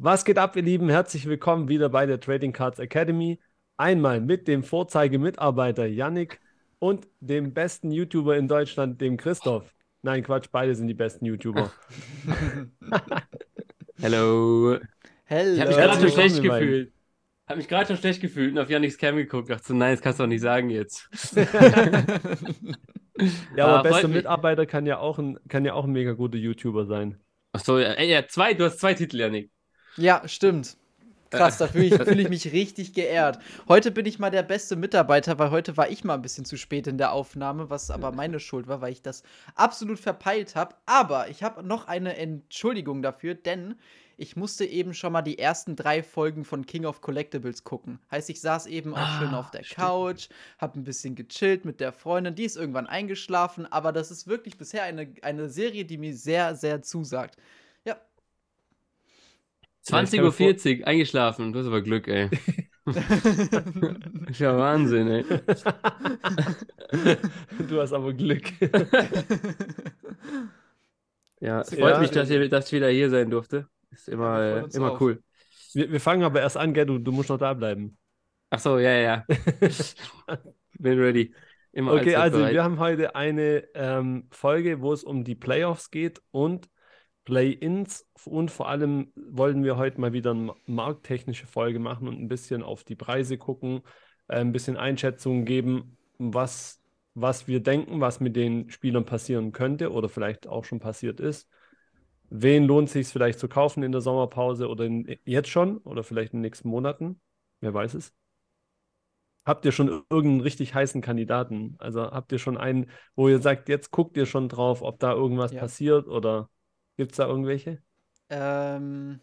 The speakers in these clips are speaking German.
Was geht ab, ihr Lieben? Herzlich willkommen wieder bei der Trading Cards Academy. Einmal mit dem Vorzeigemitarbeiter Yannick und dem besten YouTuber in Deutschland, dem Christoph. Nein, Quatsch, beide sind die besten YouTuber. Hello. Hello. Ich habe mich gerade schon schlecht gefühlt. Habe mich gerade schon schlecht gefühlt und auf Yannicks Cam geguckt. Dachte so, nein, das kannst du doch nicht sagen jetzt. ja, aber Ah, bester. Mitarbeiter kann ja, auch ein, kann ja auch ein mega guter YouTuber sein. Achso, ja, ey, ja, zwei, du hast zwei Titel, Yannick. Ja, stimmt. Krass, da fühle ich, fühl ich mich richtig geehrt. Heute bin ich mal der beste Mitarbeiter, weil heute war ich mal ein bisschen zu spät in der Aufnahme, was aber meine Schuld war, weil ich das absolut verpeilt habe. Aber ich habe noch eine Entschuldigung dafür, denn ich musste eben schon mal die ersten drei Folgen von King of Collectibles gucken. Heißt, ich saß eben auch Ah, schön auf der stimmt. Couch, habe ein bisschen gechillt mit der Freundin, die ist irgendwann eingeschlafen, aber das ist wirklich bisher eine, eine Serie, die mir sehr, sehr zusagt. Ja, 20.40 Uhr, eingeschlafen. Du hast aber Glück, ey. Ist ja Wahnsinn, ey. du hast aber Glück. Ja, es Ja. freut mich, dass, ihr, dass ich wieder hier sein durfte. Ist immer, Ja, immer cool. Wir, wir fangen aber erst an, gell? Du, du musst noch da bleiben. Achso, ja, ja, ja. Bin ready. Immer Okay, also bereit. wir haben heute eine ähm, Folge, wo es um die Playoffs geht und Play-ins und vor allem wollen wir heute mal wieder eine markttechnische Folge machen und ein bisschen auf die Preise gucken, äh, ein bisschen Einschätzungen geben, was, was wir denken, was mit den Spielern passieren könnte oder vielleicht auch schon passiert ist. Wen lohnt sich vielleicht zu kaufen in der Sommerpause oder in, jetzt schon oder vielleicht in den nächsten Monaten? Wer weiß es? Habt ihr schon irgendeinen richtig heißen Kandidaten? Also habt ihr schon einen, wo ihr sagt, jetzt guckt ihr schon drauf, ob da irgendwas Ja. passiert oder gibt es da irgendwelche? Ähm,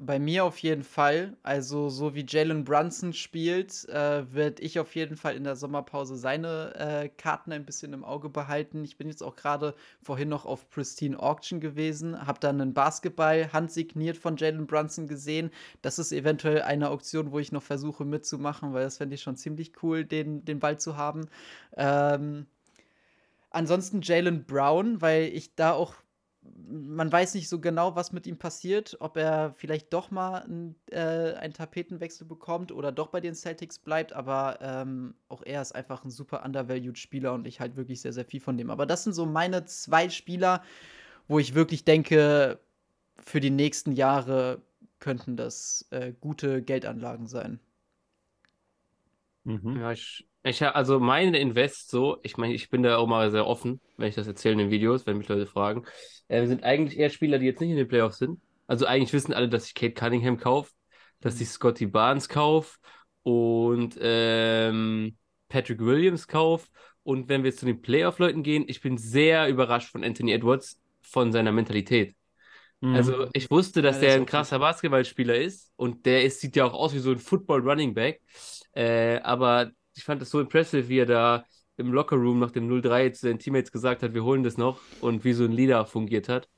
bei mir auf jeden Fall. Also, so wie Jalen Brunson spielt, äh, werde ich auf jeden Fall in der Sommerpause seine äh, Karten ein bisschen im Auge behalten. Ich bin jetzt auch gerade vorhin noch auf Pristine Auction gewesen, habe dann einen Basketball handsigniert von Jalen Brunson gesehen. Das ist eventuell eine Auktion, wo ich noch versuche mitzumachen, weil das fände ich schon ziemlich cool, den, den Ball zu haben. Ähm, ansonsten Jalen Brown, weil ich da auch man weiß nicht so genau, was mit ihm passiert, ob er vielleicht doch mal ein, äh, einen Tapetenwechsel bekommt oder doch bei den Celtics bleibt, aber ähm, auch er ist einfach ein super undervalued Spieler und ich halt wirklich sehr, sehr viel von dem. Aber das sind so meine zwei Spieler, wo ich wirklich denke, für die nächsten Jahre könnten das äh, gute Geldanlagen sein. Mhm. Ja, ich, ich, also meine Invest so, ich meine, ich bin da auch mal sehr offen, wenn ich das erzähle in den Videos, wenn mich Leute fragen, äh, sind eigentlich eher Spieler, die jetzt nicht in den Playoffs sind. Also eigentlich wissen alle, dass ich Kate Cunningham kaufe, dass ich Scotty Barnes kaufe und ähm, Patrick Williams kaufe. Und wenn wir jetzt zu den Playoff-Leuten gehen, ich bin sehr überrascht von Anthony Edwards, von seiner Mentalität. Mhm. Also ich wusste, dass Ja, der ist ein krasser Basketballspieler ist und der ist, sieht ja auch aus wie so ein Football Running Back. Äh, aber ich fand das so impressive, wie er da im Lockerroom nach dem 0-3 zu seinen Teammates gesagt hat, wir holen das noch und wie so ein Leader fungiert hat.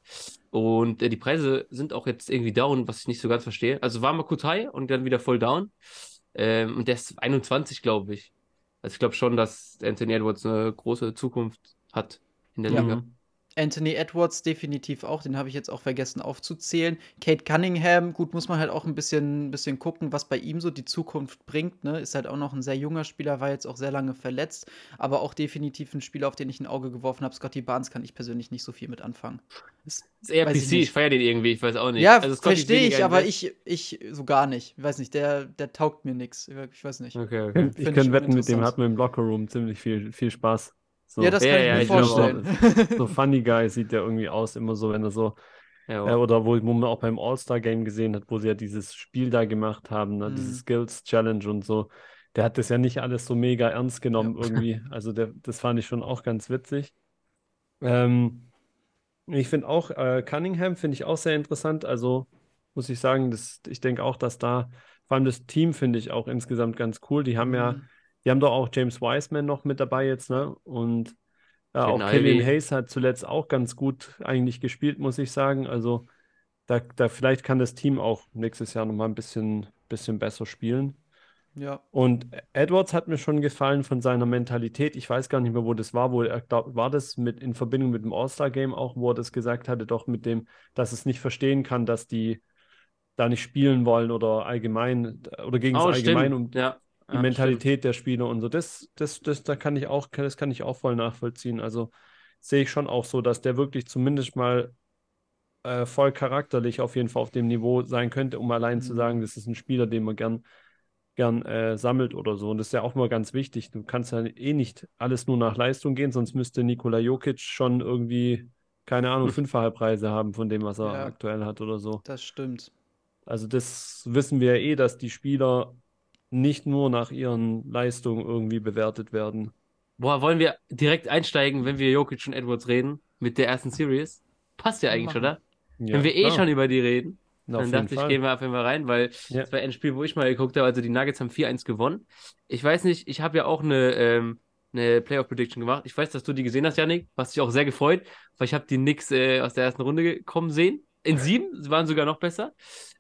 Und äh, die Preise sind auch jetzt irgendwie down, was ich nicht so ganz verstehe. Also war mal kurz high und dann wieder voll down. Ähm, und der ist 21, glaube ich. Also ich glaube schon, dass Anthony Edwards eine große Zukunft hat in der Ja. Liga. Anthony Edwards definitiv auch, den habe ich jetzt auch vergessen aufzuzählen. Kate Cunningham, gut, muss man halt auch ein bisschen, bisschen gucken, was bei ihm so die Zukunft bringt. Ne? Ist halt auch noch ein sehr junger Spieler, war jetzt auch sehr lange verletzt, aber auch definitiv ein Spieler, auf den ich ein Auge geworfen habe. Scotty Barnes kann ich persönlich nicht so viel mit anfangen. Ist, Ist eher ich PC, nicht. ich feiere den irgendwie, ich weiß auch nicht. ja, Also verstehe ich, aber ich, ich so gar nicht. Ich weiß nicht, der, der taugt mir nichts. Ich weiß nicht. Okay, okay. Ich ich könnte wetten, mit dem hat man im Lockerroom ziemlich viel, viel Spaß. So, Ja, das Ja, kann ich ja, mir ich vorstellen. so Funny Guy sieht der irgendwie aus, immer so, wenn er so, Ja, äh, oder wo, wo man auch beim All-Star-Game gesehen hat, wo sie ja dieses Spiel da gemacht haben, ne, Mhm. diese Skills-Challenge und so. Der hat das ja nicht alles so mega ernst genommen irgendwie. Also der, das fand ich schon auch ganz witzig. Ähm, ich finde auch, äh, Cunningham finde ich auch sehr interessant. Also muss ich sagen, das, ich denke auch, dass da, vor allem das Team finde ich auch insgesamt ganz cool. Die haben ja, Mhm. Die haben doch auch James Wiseman noch mit dabei jetzt, ne? Und äh, auch Killian. Hayes hat zuletzt auch ganz gut eigentlich gespielt, muss ich sagen. Also da, da vielleicht kann das Team auch nächstes Jahr nochmal ein bisschen, bisschen besser spielen. Ja. Und Edwards hat mir schon gefallen von seiner Mentalität. Ich weiß gar nicht mehr, wo das war, wo er glaub, war das mit in Verbindung mit dem All-Star-Game auch, wo er das gesagt hatte, doch mit dem, dass es nicht verstehen kann, dass die, da nicht spielen wollen oder allgemein oder gegen Oh, das Allgemein stimmt. um Ja. Die Ja, Mentalität der Spieler und so. Das, das, das, da kann ich auch, das kann ich auch voll nachvollziehen. Also sehe ich schon auch so, dass der wirklich zumindest mal äh, voll charakterlich auf jeden Fall auf dem Niveau sein könnte, um allein zu Mhm. sagen, das ist ein Spieler, den man gern, gern äh, sammelt oder so. Und das ist ja auch mal ganz wichtig. Du kannst ja eh nicht alles nur nach Leistung gehen, sonst müsste Nikola Jokic schon irgendwie, keine Ahnung, fünffache Preise haben von dem, was er Ja. aktuell hat oder so. Das stimmt. Also das wissen wir ja eh, dass die Spieler nicht nur nach ihren Leistungen irgendwie bewertet werden. Boah, wollen wir direkt einsteigen, wenn wir Jokic und Edwards reden? Mit der ersten Series? Passt ja eigentlich, oder? Ja, wenn wir eh klar. schon über die reden, Na, dann dachte ich, Fall. gehen wir auf jeden Fall rein, weil Ja. das war ein Spiel, wo ich mal geguckt habe. Also die Nuggets haben 4-1 gewonnen. Ich weiß nicht, ich habe ja auch eine, ähm, eine Playoff-Prediction gemacht. Ich weiß, dass du die gesehen hast, Yannick, was dich auch sehr gefreut, weil ich habe die Knicks äh, aus der ersten Runde kommen sehen. In sieben, sie waren sogar noch besser.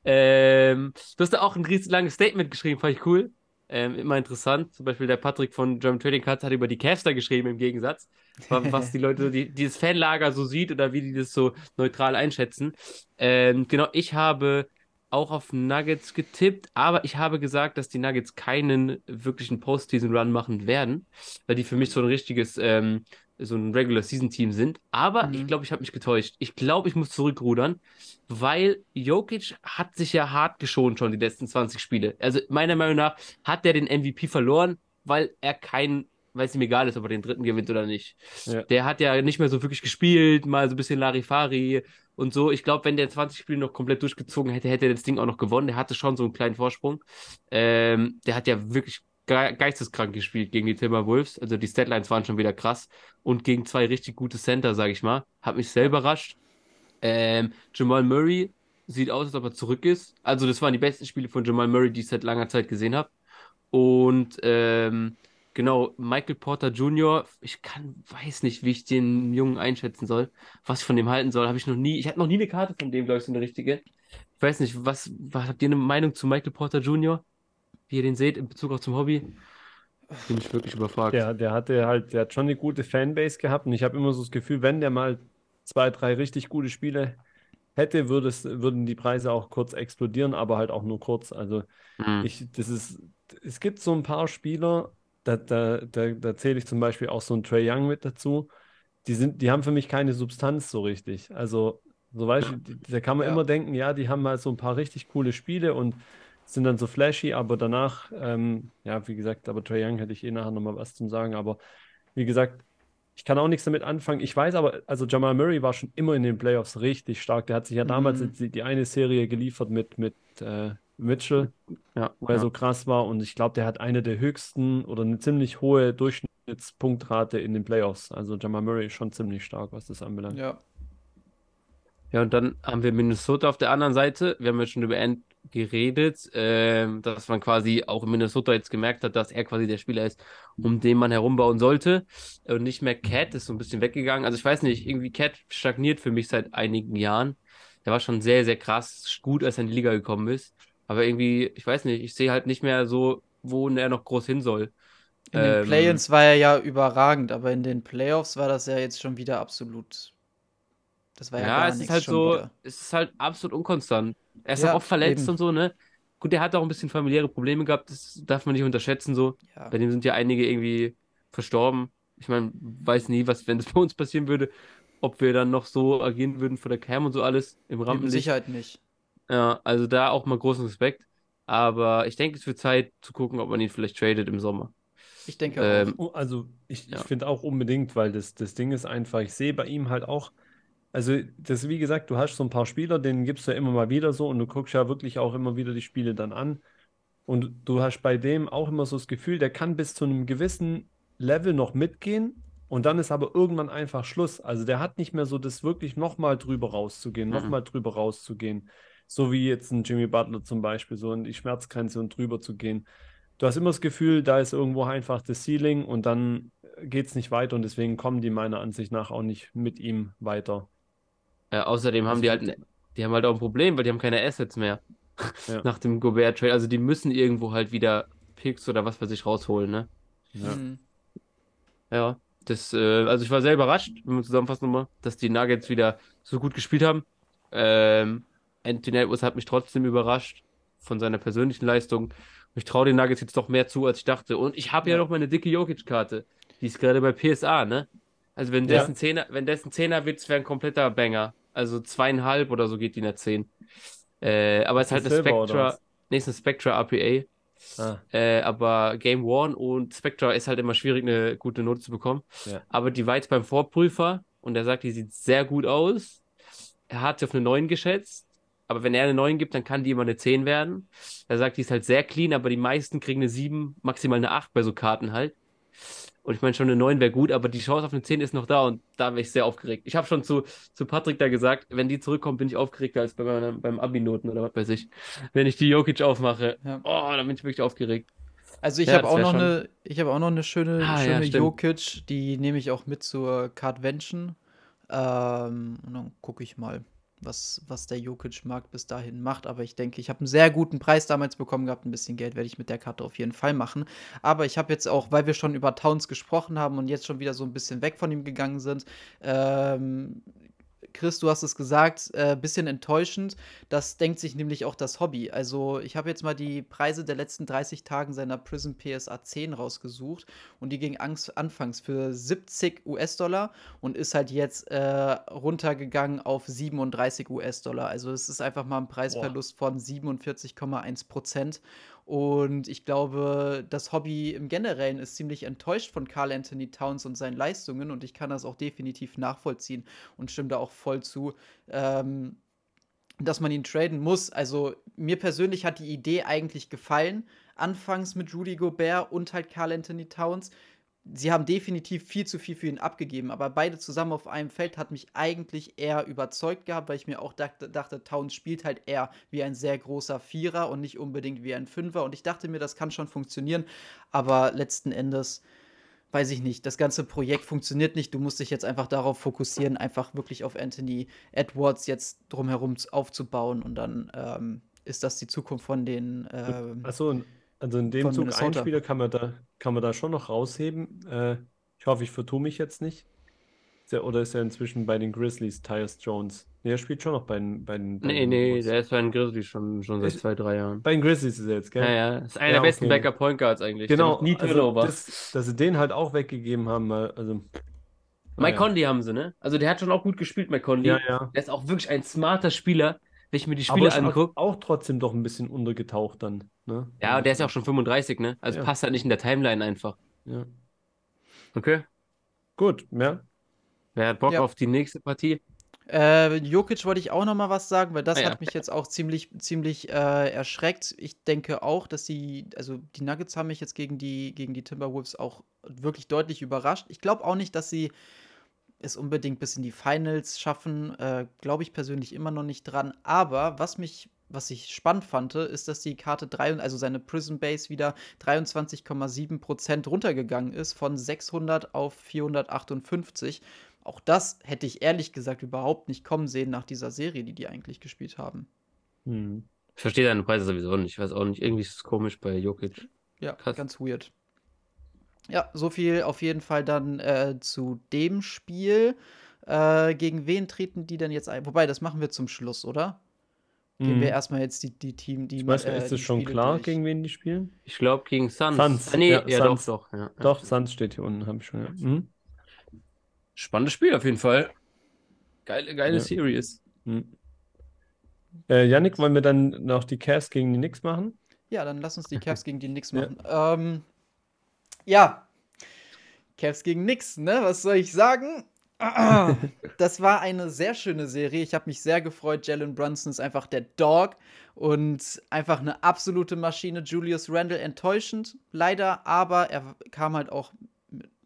Ähm, du hast da auch ein riesig langes Statement geschrieben, fand ich cool. Ähm, immer interessant. Zum Beispiel der Patrick von German Trading Cards hat über die Cavs da geschrieben im Gegensatz, wa- was die Leute, die, dieses Fanlager so sieht oder wie die das so neutral einschätzen. Ähm, genau, ich habe auch auf Nuggets getippt, aber ich habe gesagt, dass die Nuggets keinen wirklichen Postseason-Run machen werden, weil die für mich so ein richtiges, ähm, so ein Regular-Season-Team sind. Aber Mhm. ich glaube, ich habe mich getäuscht. Ich glaube, ich muss zurückrudern, weil Jokic hat sich ja hart geschont schon die letzten 20 Spiele. Also meiner Meinung nach hat der den MVP verloren, weil er kein, weil es ihm egal ist, ob er den dritten gewinnt oder nicht. Ja. Der hat ja nicht mehr so wirklich gespielt, mal so ein bisschen Larifari und so. Ich glaube, wenn der 20 Spiele noch komplett durchgezogen hätte, hätte er das Ding auch noch gewonnen. Der hatte schon so einen kleinen Vorsprung. Ähm, der hat ja wirklich geisteskrank gespielt gegen die Timberwolves. Also die Statlines waren schon wieder krass. Und gegen zwei richtig gute Center, sage ich mal. Hat mich sehr überrascht. Ähm, Jamal Murray sieht aus, als ob er zurück ist. Also das waren die besten Spiele von Jamal Murray, die ich seit langer Zeit gesehen habe. Und ähm, genau, Michael Porter Jr., ich kann, weiß nicht, wie ich den Jungen einschätzen soll, was ich von dem halten soll. Habe ich noch nie, ich hatte noch nie eine Karte von dem, glaube ich, so eine richtige. Ich weiß nicht, was, was habt ihr eine Meinung zu Michael Porter Jr., wie ihr den seht, in Bezug auch zum Hobby? Bin ich wirklich überfragt. Der, der hatte halt, der hat schon eine gute Fanbase gehabt und ich habe immer so das Gefühl, wenn der mal zwei, drei richtig gute Spiele hätte, würde es, würden die Preise auch kurz explodieren, aber halt auch nur kurz. Also Hm. ich, das ist, es gibt so ein paar Spieler, da, da, da, da zähle ich zum Beispiel auch so einen Trae Young mit dazu, die sind, die haben für mich keine Substanz so richtig. Also, so weißt du, da kann man Ja. immer denken, ja, die haben mal so ein paar richtig coole Spiele und sind dann so flashy, aber danach, ähm, ja, wie gesagt, aber Trae Young hätte ich eh nachher nochmal was zum sagen, aber wie gesagt, ich kann auch nichts damit anfangen. Ich weiß aber, also Jamal Murray war schon immer in den Playoffs richtig stark. Der hat sich ja damals Mhm. die, die eine Serie geliefert mit, mit äh, Mitchell, Ja, wo er ja. so krass war und ich glaube, der hat eine der höchsten oder eine ziemlich hohe Durchschnittspunktrate in den Playoffs. Also Jamal Murray ist schon ziemlich stark, was das anbelangt. Ja. Ja, und dann haben wir Minnesota auf der anderen Seite. Wir haben ja schon über Ant geredet, ähm, dass man quasi auch in Minnesota jetzt gemerkt hat, dass er quasi der Spieler ist, um den man herumbauen sollte. Und nicht mehr Cat ist so ein bisschen weggegangen. Also ich weiß nicht, irgendwie Cat stagniert für mich seit einigen Jahren. Der war schon sehr, sehr krass gut, als er in die Liga gekommen ist. Aber irgendwie, ich weiß nicht, ich sehe halt nicht mehr so, wo er noch groß hin soll. In den Ähm, Play-ins war er ja überragend, aber in den Playoffs war das ja jetzt schon wieder absolut. Das war ja, Ja, gar es ist halt so, wieder. es ist halt absolut unkonstant. Er ist Ja, auch oft verletzt eben. und so, ne? Gut, der hat auch ein bisschen familiäre Probleme gehabt, das darf man nicht unterschätzen, so. Ja. Bei dem sind ja einige irgendwie verstorben. Ich meine, weiß nie, was, wenn das bei uns passieren würde, ob wir dann noch so agieren würden vor der Cam und so alles im Mit Rampenlicht. Sicherheit nicht. Ja, also da auch mal großen Respekt. Aber ich denke, es wird Zeit zu gucken, ob man ihn vielleicht tradet im Sommer. Ich denke Ähm, Oh, Also ich, Ja. ich finde auch unbedingt, weil das, das Ding ist einfach, ich sehe bei ihm halt auch, also das wie gesagt, du hast so ein paar Spieler, denen gibst du ja immer mal wieder so und du guckst ja wirklich auch immer wieder die Spiele dann an und du hast bei dem auch immer so das Gefühl, der kann bis zu einem gewissen Level noch mitgehen und dann ist aber irgendwann einfach Schluss. Also der hat nicht mehr so das wirklich nochmal drüber rauszugehen, Mhm. nochmal drüber rauszugehen. So wie jetzt ein Jimmy Butler zum Beispiel, so in die Schmerzgrenze und drüber zu gehen. Du hast immer das Gefühl, da ist irgendwo einfach das Ceiling und dann geht es nicht weiter und deswegen kommen die meiner Ansicht nach auch nicht mit ihm weiter. Äh, außerdem haben Also die halt, ne- die haben halt auch ein Problem, weil die haben keine Assets mehr. Ja. Nach dem Gobert-Trade. Also die müssen irgendwo halt wieder Picks oder was für sich rausholen, ne? Ja. Mhm. Ja, das, äh, also ich war sehr überrascht, wenn wir zusammenfassen nochmal, dass die Nuggets wieder so gut gespielt haben. Ähm, Anthony Edwards hat mich trotzdem überrascht von seiner persönlichen Leistung. Ich traue den Nuggets jetzt doch mehr zu, als ich dachte. Und ich habe ja. ja noch meine dicke Jokic-Karte. Die ist gerade bei PSA, ne? Also wenn dessen ja. Zehner, wenn dessen Zehner wird, wäre ein kompletter Banger. Also zweieinhalb oder so geht die in der 10. Äh, aber es ist halt eine Spectra. Nee, ist eine Spectra APA. Ah. Äh, aber Game One und Spectra ist halt immer schwierig, eine gute Note zu bekommen. Ja. Aber die war jetzt beim Vorprüfer und er sagt, die sieht sehr gut aus. Er hat sie auf eine 9 geschätzt. Aber wenn er eine 9 gibt, dann kann die immer eine 10 werden. Er sagt, die ist halt sehr clean, aber die meisten kriegen eine 7, maximal eine 8 bei so Karten halt. Und ich meine, schon eine 9 wäre gut, aber die Chance auf eine 10 ist noch da und da wäre ich sehr aufgeregt. Ich habe schon zu, zu Patrick da gesagt, wenn die zurückkommt, bin ich aufgeregter als bei meiner, beim Abi-Noten oder was weiß ich. Wenn ich die Jokic aufmache, ja. oh, dann bin ich wirklich aufgeregt. Also ich ja, habe auch noch eine, ich habe auch noch eine schöne, ah, schöne ja, Jokic, die nehme ich auch mit zur Cardvention. Ähm, und dann gucke ich mal was, was der Jokic-Markt bis dahin macht. Aber ich denke, ich habe einen sehr guten Preis damals bekommen gehabt. Ein bisschen Geld werde ich mit der Karte auf jeden Fall machen. Aber ich habe jetzt auch, weil wir schon über Towns gesprochen haben und jetzt schon wieder so ein bisschen weg von ihm gegangen sind, ähm, Chris, du hast es gesagt, äh, bisschen enttäuschend. Das denkt sich nämlich auch das Hobby. Also, ich habe jetzt mal die Preise der letzten 30 Tagen seiner Prism PSA 10 rausgesucht und die ging anfangs für 70 US-Dollar und ist halt jetzt äh, runtergegangen auf 37 US-Dollar. Also, es ist einfach mal ein Preisverlust Boah. von 47,1 Prozent. Und ich glaube, das Hobby im Generellen ist ziemlich enttäuscht von Carl Anthony Towns und seinen Leistungen und ich kann das auch definitiv nachvollziehen und stimme da auch voll zu. Ähm, dass man ihn traden muss. Also mir persönlich hat die Idee eigentlich gefallen. Anfangs mit Rudy Gobert und halt Carl Anthony Towns sie haben definitiv viel zu viel für ihn abgegeben, aber beide zusammen auf einem Feld hat mich eigentlich eher überzeugt gehabt, weil ich mir auch dachte, dachte, Towns spielt halt eher wie ein sehr großer Vierer und nicht unbedingt wie ein Fünfer. Und ich dachte mir, das kann schon funktionieren, aber letzten Endes weiß ich nicht, das ganze Projekt funktioniert nicht. Du musst dich jetzt einfach darauf fokussieren, einfach wirklich auf Anthony Edwards jetzt drumherum aufzubauen und dann ähm, ist das die Zukunft von den. Ähm, Achso, also in dem Zug Minnesota. ein Spieler kann man da, kann man da schon noch rausheben. Äh, ich hoffe, ich vertue mich jetzt nicht. Ist er, oder ist er inzwischen bei den Grizzlies, Tyus Jones? Nee, er spielt schon noch bei den. Bei den, bei nee, den nee, der ist bei den Grizzlies schon, schon seit zwei, drei Jahren. Bei den Grizzlies ist er jetzt, gell? Ja, ja. Ist einer ja, der besten okay. Backup Point Guards eigentlich. Genau. Nie also, das, dass sie den halt auch weggegeben haben, also. Mike ja. Conley haben sie, ne? Also der hat schon auch gut gespielt, Mike Conley. Ja, ja. Der ist auch wirklich ein smarter Spieler. Wenn ich mir die Spiele angucke. Auch trotzdem doch ein bisschen untergetaucht dann. Ne? Ja, und der ist ja auch schon 35, ne? Also ja. passt halt nicht in der Timeline einfach. Ja. Okay. Gut, ja. Wer hat Bock ja. auf die nächste Partie? Äh, Jokic wollte ich auch noch mal was sagen, weil das ah, ja. hat mich jetzt auch ziemlich, ziemlich äh, erschreckt. Ich denke auch, dass die, also die Nuggets haben mich jetzt gegen die, gegen die Timberwolves auch wirklich deutlich überrascht. Ich glaube auch nicht, dass sie es unbedingt bis in die Finals schaffen, äh, glaube ich persönlich immer noch nicht dran. Aber was mich, was ich spannend fand, ist, dass die Karte 3, also seine Prism Base wieder 23,7% runtergegangen ist, von 600 auf 458. Auch das hätte ich ehrlich gesagt überhaupt nicht kommen sehen nach dieser Serie, die die eigentlich gespielt haben. Hm. Ich verstehe deine Preise sowieso nicht. Ich weiß auch nicht, irgendwie ist es komisch bei Jokic. Ja, Krass. ganz weird. Ja, so viel auf jeden Fall dann äh, zu dem Spiel. Äh, gegen wen treten die denn jetzt ein? Wobei, das machen wir zum Schluss, oder? Gehen wir mhm. erstmal jetzt die, die Team, die. Ich weiß nicht, äh, ist es schon Spiele klar, durch. gegen wen die spielen? Ich glaube gegen Suns. Suns. Ah, nee, ja, ja Suns. doch, doch. Ja. Doch, Suns steht hier unten, habe ich schon. Ja. Mhm. Spannendes Spiel auf jeden Fall. Geile, geile ja. Series. Mhm. Äh, Yannick, wollen wir dann noch die Cavs gegen die Knicks machen? Ja, dann lass uns die Cavs gegen die Knicks machen. Ähm, ja, Cavs gegen nix, ne? Was soll ich sagen? das war eine sehr schöne Serie. Ich habe mich sehr gefreut. Jalen Brunson ist einfach der Dog und einfach eine absolute Maschine. Julius Randle enttäuschend, leider, aber er kam halt auch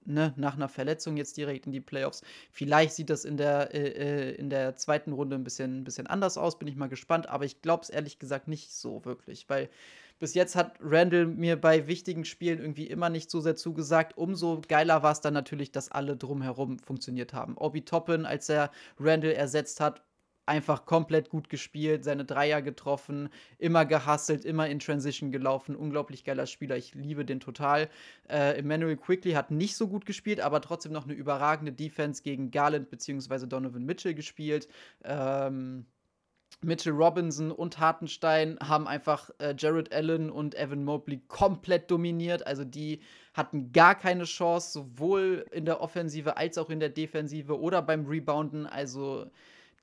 ne, nach einer Verletzung jetzt direkt in die Playoffs. Vielleicht sieht das in der, äh, äh in der zweiten Runde ein bisschen, ein bisschen anders aus, bin ich mal gespannt, aber ich glaube es ehrlich gesagt nicht so wirklich, weil bis jetzt hat Randall mir bei wichtigen Spielen irgendwie immer nicht so sehr zugesagt. Umso geiler war es dann natürlich, dass alle drumherum funktioniert haben. Obi Toppin, als er Randall ersetzt hat, einfach komplett gut gespielt, seine Dreier getroffen, immer gehustelt, immer in Transition gelaufen. Unglaublich geiler Spieler, ich liebe den total. Äh, Emmanuel Quickly hat nicht so gut gespielt, aber trotzdem noch eine überragende Defense gegen Garland bzw. Donovan Mitchell gespielt. Ähm, Mitchell Robinson und Hartenstein haben einfach äh, Jared Allen und Evan Mobley komplett dominiert. Also die hatten gar keine Chance, sowohl in der Offensive als auch in der Defensive oder beim Rebounden. Also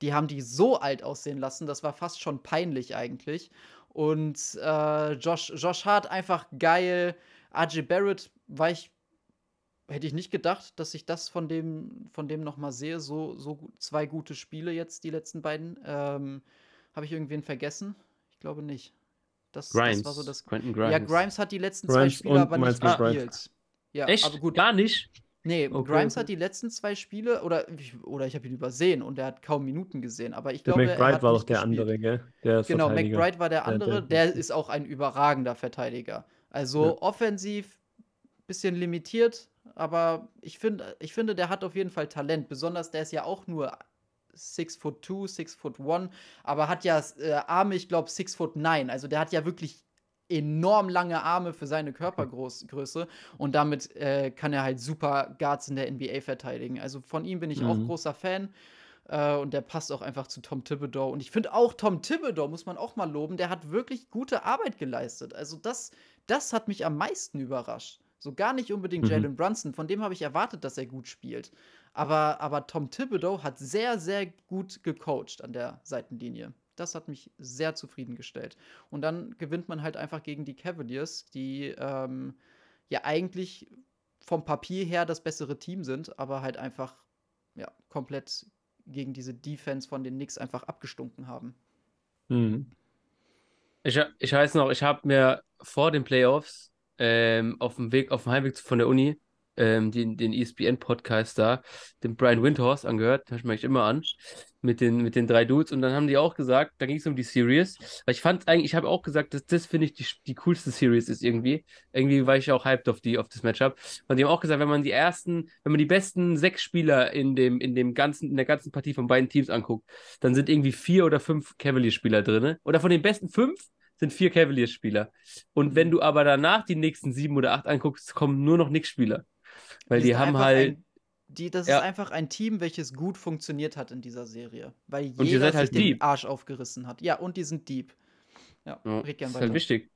die haben die so alt aussehen lassen, das war fast schon peinlich eigentlich. Und äh, Josh, Josh Hart einfach geil. RJ Barrett war ich hätte ich nicht gedacht, dass ich das von dem, von dem noch mal sehe. So, so zwei gute Spiele jetzt, die letzten beiden. Ähm, habe ich irgendwen vergessen? Ich glaube nicht. Das, Grimes. das war so das. Quentin Grimes. Ja, Grimes hat die letzten Grimes zwei Spiele aber nicht gespielt. McBride. Ja, Echt? aber gut. Gar nicht? Nee, Okay, Grimes okay. hat die letzten zwei Spiele oder, ich- oder ich habe ihn übersehen und er hat kaum Minuten gesehen. Aber ich Der glaube, er McBride hat war doch der gespielt. andere, gell? Der Genau. McBride war der Der- andere. der- Der ist auch ein überragender Verteidiger. Also Ja. offensiv bisschen limitiert, aber ich, find, ich finde, der hat auf jeden Fall Talent. Besonders der ist ja auch nur 6 foot 2, 6 foot 1, aber hat ja äh, Arme, ich glaube 6 foot 9. Also der hat ja wirklich enorm lange Arme für seine Körpergröße und damit äh, kann er halt super Guards in der NBA verteidigen. Also von ihm bin ich auch Mhm. großer Fan. Äh, und der passt auch einfach zu Tom Thibodeau. Und ich finde auch Tom Thibodeau, muss man auch mal loben, der hat wirklich gute Arbeit geleistet. Also das, das hat mich am meisten überrascht. So gar nicht unbedingt Mhm. Jalen Brunson, von dem habe ich erwartet, dass er gut spielt. Aber, aber Tom Thibodeau hat sehr, sehr gut gecoacht an der Seitenlinie. Das hat mich sehr zufriedengestellt. Und dann gewinnt man halt einfach gegen die Cavaliers, die ähm, ja eigentlich vom Papier her das bessere Team sind, aber halt einfach ja, komplett gegen diese Defense von den Knicks einfach abgestunken haben. Mhm. Ich, ich weiß noch, ich habe mir vor den Playoffs ähm, auf dem Weg, auf dem Heimweg von der Uni ähm, den, den ESPN-Podcast da, den Brian Windhorst angehört, höre ich mir eigentlich immer an, mit den, mit den drei Dudes. Und dann haben die auch gesagt, da ging es um die Series. Weil ich fand eigentlich, ich habe auch gesagt, dass das finde ich die, die coolste Series ist irgendwie. Irgendwie war ich auch hyped auf die, auf das Matchup. Und die haben auch gesagt, wenn man die ersten, wenn man die besten sechs Spieler in dem, in dem ganzen, in der ganzen Partie von beiden Teams anguckt, dann sind irgendwie vier oder fünf Cavaliers-Spieler drin. Oder von den besten fünf sind vier Cavaliers-Spieler. Und wenn du aber danach die nächsten sieben oder acht anguckst, kommen nur noch Knicks-Spieler. Weil die sind haben halt. Ein, die, das Ja. ist einfach ein Team, welches gut funktioniert hat in dieser Serie. Weil ihr jeder seid sich halt den. Arsch aufgerissen hat. Ja, und die sind deep. Ja, Ja, red gern ist weiter. halt wichtig.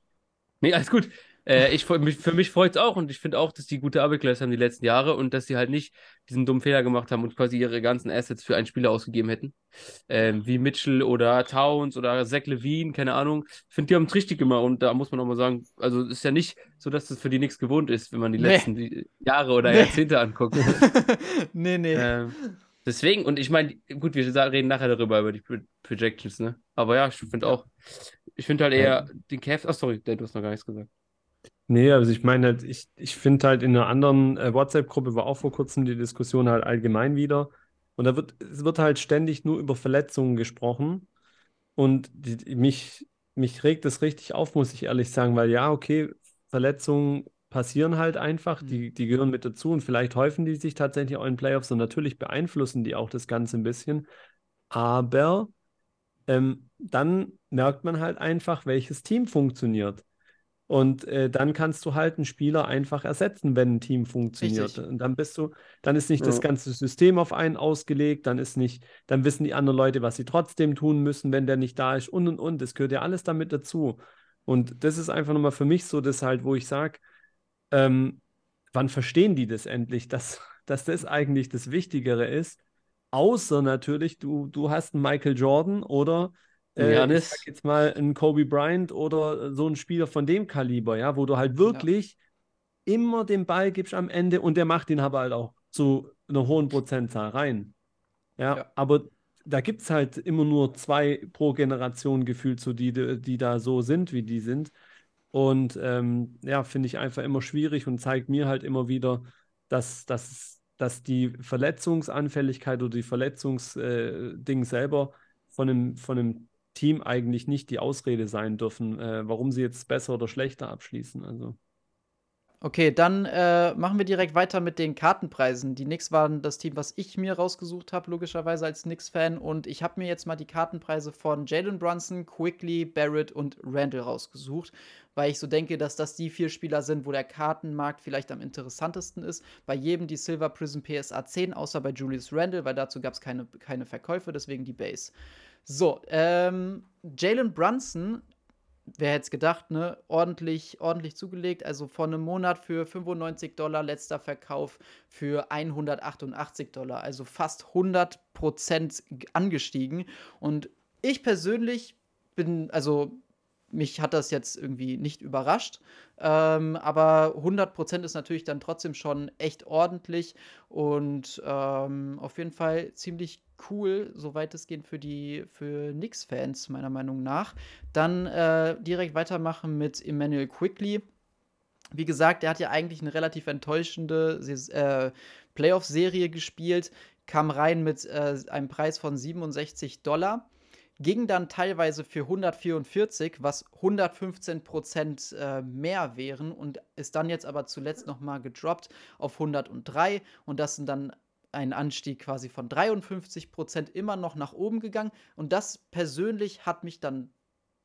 Nee, alles gut. Äh, ich, freu- mich, für mich freut es auch und ich finde auch, dass die gute Arbeit geleistet haben die letzten Jahre und dass sie halt nicht diesen dummen Fehler gemacht haben und quasi ihre ganzen Assets für einen Spieler ausgegeben hätten. Ähm, wie Mitchell oder Towns oder Zach Levine, keine Ahnung. Ich finde, die haben es richtig gemacht und da muss man auch mal sagen, also es ist ja nicht so, dass das für die nichts gewohnt ist, wenn man die Nee. letzten Jahre oder Nee. Jahrzehnte anguckt. nee, nee. Ähm, deswegen, und ich meine, gut, wir reden nachher darüber, über die Pro Projections, ne? Aber ja, ich finde auch, ich finde halt eher den Cavs, ach sorry, du hast noch gar nichts gesagt. Nee, also ich meine halt, ich, ich finde halt in einer anderen äh, WhatsApp-Gruppe war auch vor kurzem die Diskussion halt allgemein wieder. Und da wird, es wird halt ständig nur über Verletzungen gesprochen. Und die, mich, mich regt das richtig auf, muss ich ehrlich sagen, weil ja, okay, Verletzungen passieren halt einfach, die, die gehören mit dazu und vielleicht häufen die sich tatsächlich auch in Playoffs und natürlich beeinflussen die auch das Ganze ein bisschen. Aber ähm, dann merkt man halt einfach, welches Team funktioniert. Und äh, dann kannst du halt einen Spieler einfach ersetzen, wenn ein Team funktioniert. Richtig. Und dann bist du, dann ist nicht das Ja. ganze System auf einen ausgelegt, dann ist nicht, dann wissen die anderen Leute, was sie trotzdem tun müssen, wenn der nicht da ist und und und. Das gehört ja alles damit dazu. Und das ist einfach nochmal für mich so, das halt, wo ich sage, ähm, wann verstehen die das endlich, dass, dass das eigentlich das Wichtigere ist? Außer natürlich, du, du hast einen Michael Jordan oder äh, ich Giannis. sag jetzt mal einen Kobe Bryant oder so ein Spieler von dem Kaliber, ja, wo du halt wirklich immer den Ball gibst am Ende und der macht ihn aber halt auch zu einer hohen Prozentzahl rein. Ja, Ja. aber da gibt es halt immer nur zwei pro Generation gefühlt, so die, die da so sind, wie die sind. Und ähm, ja, finde ich einfach immer schwierig und zeigt mir halt immer wieder, dass, dass, dass die Verletzungsanfälligkeit oder die Verletzungsding selber von einem, von einem Team eigentlich nicht die Ausrede sein dürfen, äh, warum sie jetzt besser oder schlechter abschließen. Also. Okay, dann äh, machen wir direkt weiter mit den Kartenpreisen. Die Knicks waren das Team, was ich mir rausgesucht habe, logischerweise als Knicks-Fan. Und ich habe mir jetzt mal die Kartenpreise von Jalen Brunson, Quickly, Barrett und Randall rausgesucht, weil ich so denke, dass das die vier Spieler sind, wo der Kartenmarkt vielleicht am interessantesten ist. Bei jedem die Silver Prism PSA 10, außer bei Julius Randall, weil dazu gab es keine, keine Verkäufe, deswegen die Base. So, ähm, Jalen Brunson, wer hätte es gedacht, ne? Ordentlich, ordentlich zugelegt. Also vor einem Monat für 95 Dollar, letzter Verkauf für 188 Dollar. Also fast 100 Prozent angestiegen. Und ich persönlich bin, also mich hat das jetzt irgendwie nicht überrascht. Ähm, aber 100% ist natürlich dann trotzdem schon echt ordentlich und ähm, auf jeden Fall ziemlich cool, soweit es geht für die für Knicks-Fans, meiner Meinung nach. Dann äh, direkt weitermachen mit Emmanuel Quickly. Wie gesagt, er hat ja eigentlich eine relativ enttäuschende äh, Playoff-Serie gespielt, kam rein mit äh, einem Preis von 67 Dollar ging dann teilweise für 144, was 115 Prozent äh, mehr wären und ist dann jetzt aber zuletzt nochmal gedroppt auf 103 und das sind dann ein Anstieg quasi von 53 Prozent immer noch nach oben gegangen und das persönlich hat mich dann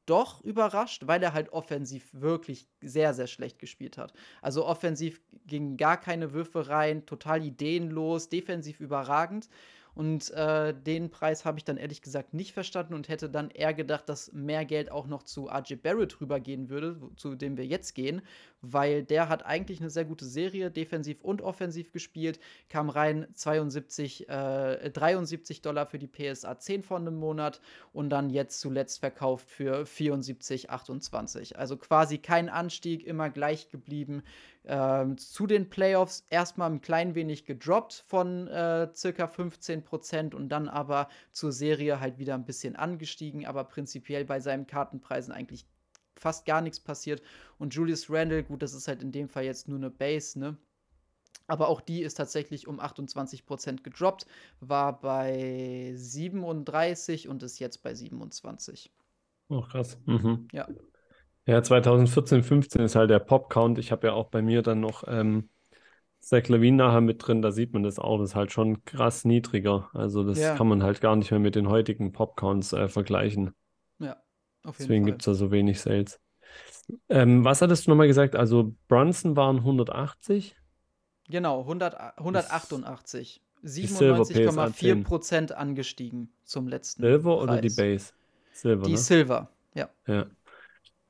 doch überrascht, weil er halt offensiv wirklich sehr, sehr schlecht gespielt hat. Also offensiv gingen gar keine Würfe rein, total ideenlos, defensiv überragend. Und äh, den Preis habe ich dann ehrlich gesagt nicht verstanden und hätte dann eher gedacht, dass mehr Geld auch noch zu RJ Barrett rübergehen würde, zu dem wir jetzt gehen, weil der hat eigentlich eine sehr gute Serie, defensiv und offensiv gespielt, kam rein 72, äh, 73 Dollar für die PSA 10 von einem Monat und dann jetzt zuletzt verkauft für 74,28. Also quasi kein Anstieg, immer gleich geblieben. Ähm, zu den Playoffs erstmal ein klein wenig gedroppt von äh, circa 15 Prozent und dann aber zur Serie halt wieder ein bisschen angestiegen, aber prinzipiell bei seinen Kartenpreisen eigentlich fast gar nichts passiert. Und Julius Randle, gut, das ist halt in dem Fall jetzt nur eine Base, ne? Aber auch die ist tatsächlich um 28% gedroppt, war bei 37 und ist jetzt bei 27. Oh, krass. Mhm. Ja. Ja, 2014, 15 ist halt der Pop-Count. Ich habe ja auch bei mir dann noch ähm, Zach Levine nachher mit drin, da sieht man das auch. Das ist halt schon krass niedriger. Also das Ja. kann man halt gar nicht mehr mit den heutigen Pop-Counts äh, vergleichen. Ja, auf jeden Deswegen gibt es da so wenig Sales. Ähm, was hattest du nochmal gesagt? Also Brunson waren 180? Genau, 100, 188. Silver PSA 97,4% angestiegen zum letzten Silver oder die Preis. Base? Silver, Die ne? Silver, ja. Ja.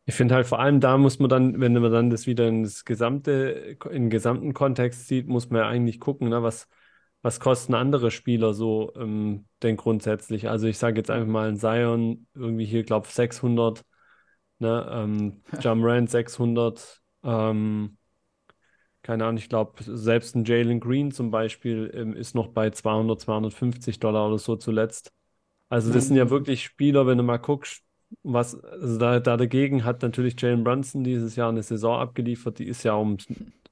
Ich finde halt vor allem da muss man dann, wenn man dann das wieder in das gesamte, in den gesamten Kontext sieht, muss man ja eigentlich gucken, ne, was, was kosten andere Spieler so ähm, denn grundsätzlich. Also ich sage jetzt einfach mal ein Zion, irgendwie hier, glaube 600, ne, ähm, Jamrand 600, ähm, keine Ahnung, ich glaube selbst ein Jalen Green zum Beispiel ähm, ist noch bei 200, 250 Dollar oder so zuletzt. Also das sind ja Mhm. wirklich Spieler, wenn du mal guckst, was, also da, da dagegen hat natürlich Jalen Brunson dieses Jahr eine Saison abgeliefert, die ist ja um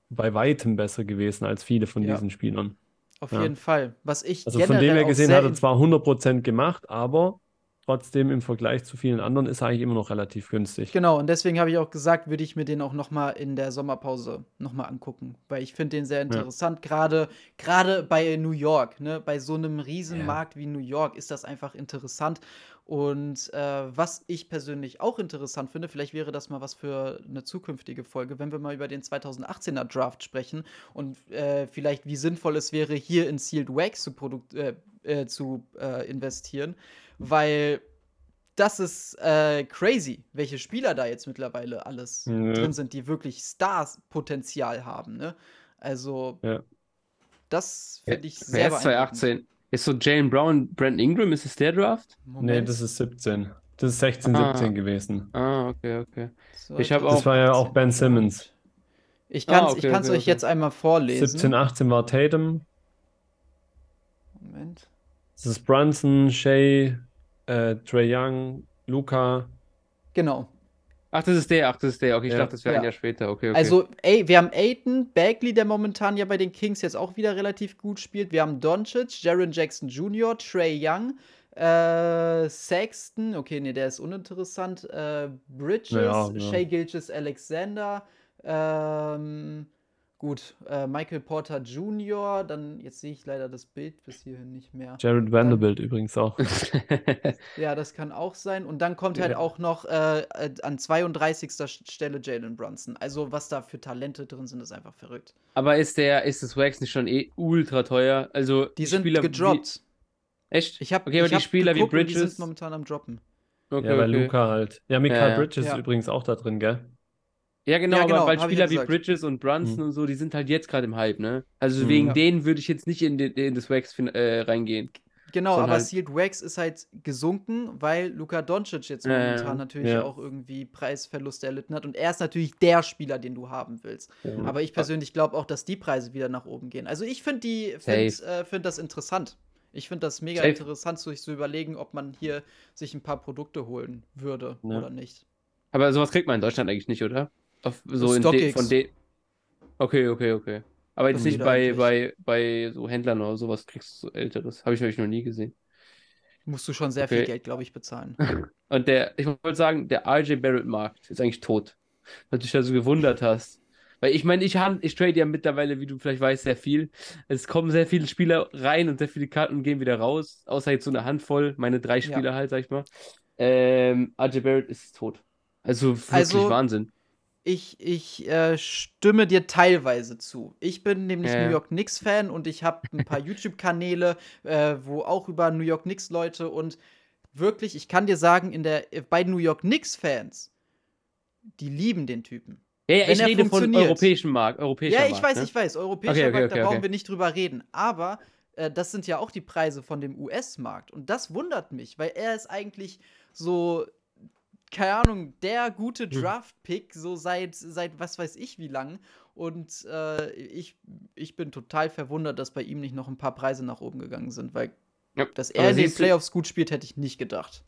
bei weitem besser gewesen als viele von Ja. diesen Spielern. Auf Ja. jeden Fall. Was ich Also von dem her gesehen hat er zwar 100% gemacht, aber trotzdem im Vergleich zu vielen anderen ist er eigentlich immer noch relativ günstig. Genau, und deswegen habe ich auch gesagt, würde ich mir den auch noch mal in der Sommerpause noch mal angucken, weil ich finde den sehr interessant, gerade gerade bei New York, ne, bei so einem Riesenmarkt wie New York ist das einfach interessant. Und äh, was ich persönlich auch interessant finde, vielleicht wäre das mal was für eine zukünftige Folge, wenn wir mal über den 2018er Draft sprechen und äh, vielleicht wie sinnvoll es wäre, hier in Sealed Wax zu, produkt äh, äh, zu äh, investieren, weil das ist äh, crazy, welche Spieler da jetzt mittlerweile alles Ja. drin sind, die wirklich Stars-Potenzial haben. Ne? Also, Ja. das finde ich Wer sehr ist 2018? Ist so Jalen Brown, Brandon Ingram, ist es der Draft? Nee, Moment. das ist 17. Das ist 16, Ah. 17 gewesen. Ah, okay, okay. So, ich hab das auch- war ja auch Ben Simmons. Ich kann es Ah, okay, okay, euch okay. jetzt einmal vorlesen. 17, 18 war Tatum. Moment. Das ist Brunson, Shea, äh, Trae Young, Luca. Genau. Ach, das ist der, ach, das ist der. Okay, ich Ja. dachte, das wäre Ja. ein Jahr später. Okay, okay. Also, ey, wir haben Aiton, Bagley, der momentan ja bei den Kings jetzt auch wieder relativ gut spielt. Wir haben Doncic, Jaron Jackson Jr., Trey Young, äh, Sexton, okay, nee, der ist uninteressant. Äh, Bridges, Ja, ja. Shea Gilgis Alexander, ähm, gut, äh, Michael Porter Jr., dann, jetzt sehe ich leider das Bild bis hierhin nicht mehr. Jared Vanderbilt übrigens auch. Ja, das kann auch sein. Und dann kommt halt Ja. auch noch äh, äh, an 32. Stelle Jalen Brunson. Also, was da für Talente drin sind, ist einfach verrückt. Aber ist der, ist das Wax nicht schon eh ultra teuer? Also, Die sind Spieler wie- gedroppt. Echt? Ich habe Okay, aber ich die hab Spieler wie geguckt die Bridges. sind momentan am Droppen. Okay, Ja, weil okay. Luca halt. Ja, Mikael Ja, ja. Bridges Ja. ist übrigens auch da drin, gell? Ja, genau, Ja, aber genau, weil hab ich Spieler ja wie. Bridges und Brunson Hm. und so, die sind halt jetzt gerade im Hype, ne? Also Hm. wegen Ja. denen würde ich jetzt nicht in, den, in das Wax äh, reingehen. Genau, aber halt- Sealed Wax ist halt gesunken, weil Luka Doncic jetzt momentan ja. natürlich Ja. auch irgendwie Preisverluste erlitten hat. Und er ist natürlich der Spieler, den du haben willst. Aber ich persönlich glaube auch, dass die Preise wieder nach oben gehen. Also ich finde die find, äh, find das interessant. Ich finde das mega Safe. interessant, sich zu überlegen, ob man hier sich ein paar Produkte holen würde Ja. oder nicht. Aber sowas kriegt man in Deutschland eigentlich nicht, oder? Auf, so in de, von de Okay, okay, okay. Aber jetzt nicht bei, eigentlich. bei, bei so Händlern oder sowas kriegst du so älteres. Habe ich nämlich noch nie gesehen. Musst du schon sehr Okay. viel Geld, glaube ich, bezahlen. Und der, ich wollte sagen, der RJ Barrett Markt ist eigentlich tot. Weil du dich da so gewundert hast. Weil ich meine, ich, ich trade ja mittlerweile, wie du vielleicht weißt, sehr viel. Es kommen sehr viele Spieler rein und sehr viele Karten gehen wieder raus. Außer jetzt so eine Handvoll, meine drei Ja. Spieler halt, sag ich mal. Ähm, RJ Barrett ist tot. Also wirklich Also- Wahnsinn. Ich, ich äh, stimme dir teilweise zu. Ich bin nämlich Ja. New York Knicks-Fan und ich habe ein paar YouTube-Kanäle, äh, wo auch über New York Knicks-Leute und wirklich, ich kann dir sagen, in der, bei New York Knicks-Fans, die lieben den Typen. Ja, ja, wenn ich er rede von europäischen Markt. Europäischer Ja, ich Markt, weiß, ne? ich weiß. Europäischer Okay, okay, Markt, okay, da brauchen wir nicht drüber reden. Aber äh, das sind ja auch die Preise von dem US-Markt. Und das wundert mich, weil er ist eigentlich so, keine Ahnung, der gute Hm. Draft-Pick, so seit, seit was weiß ich wie lang. Und äh, ich, ich bin total verwundert, dass bei ihm nicht noch ein paar Preise nach oben gegangen sind, weil Ja, dass er in den Playoffs gut spielt, hätte ich nicht gedacht.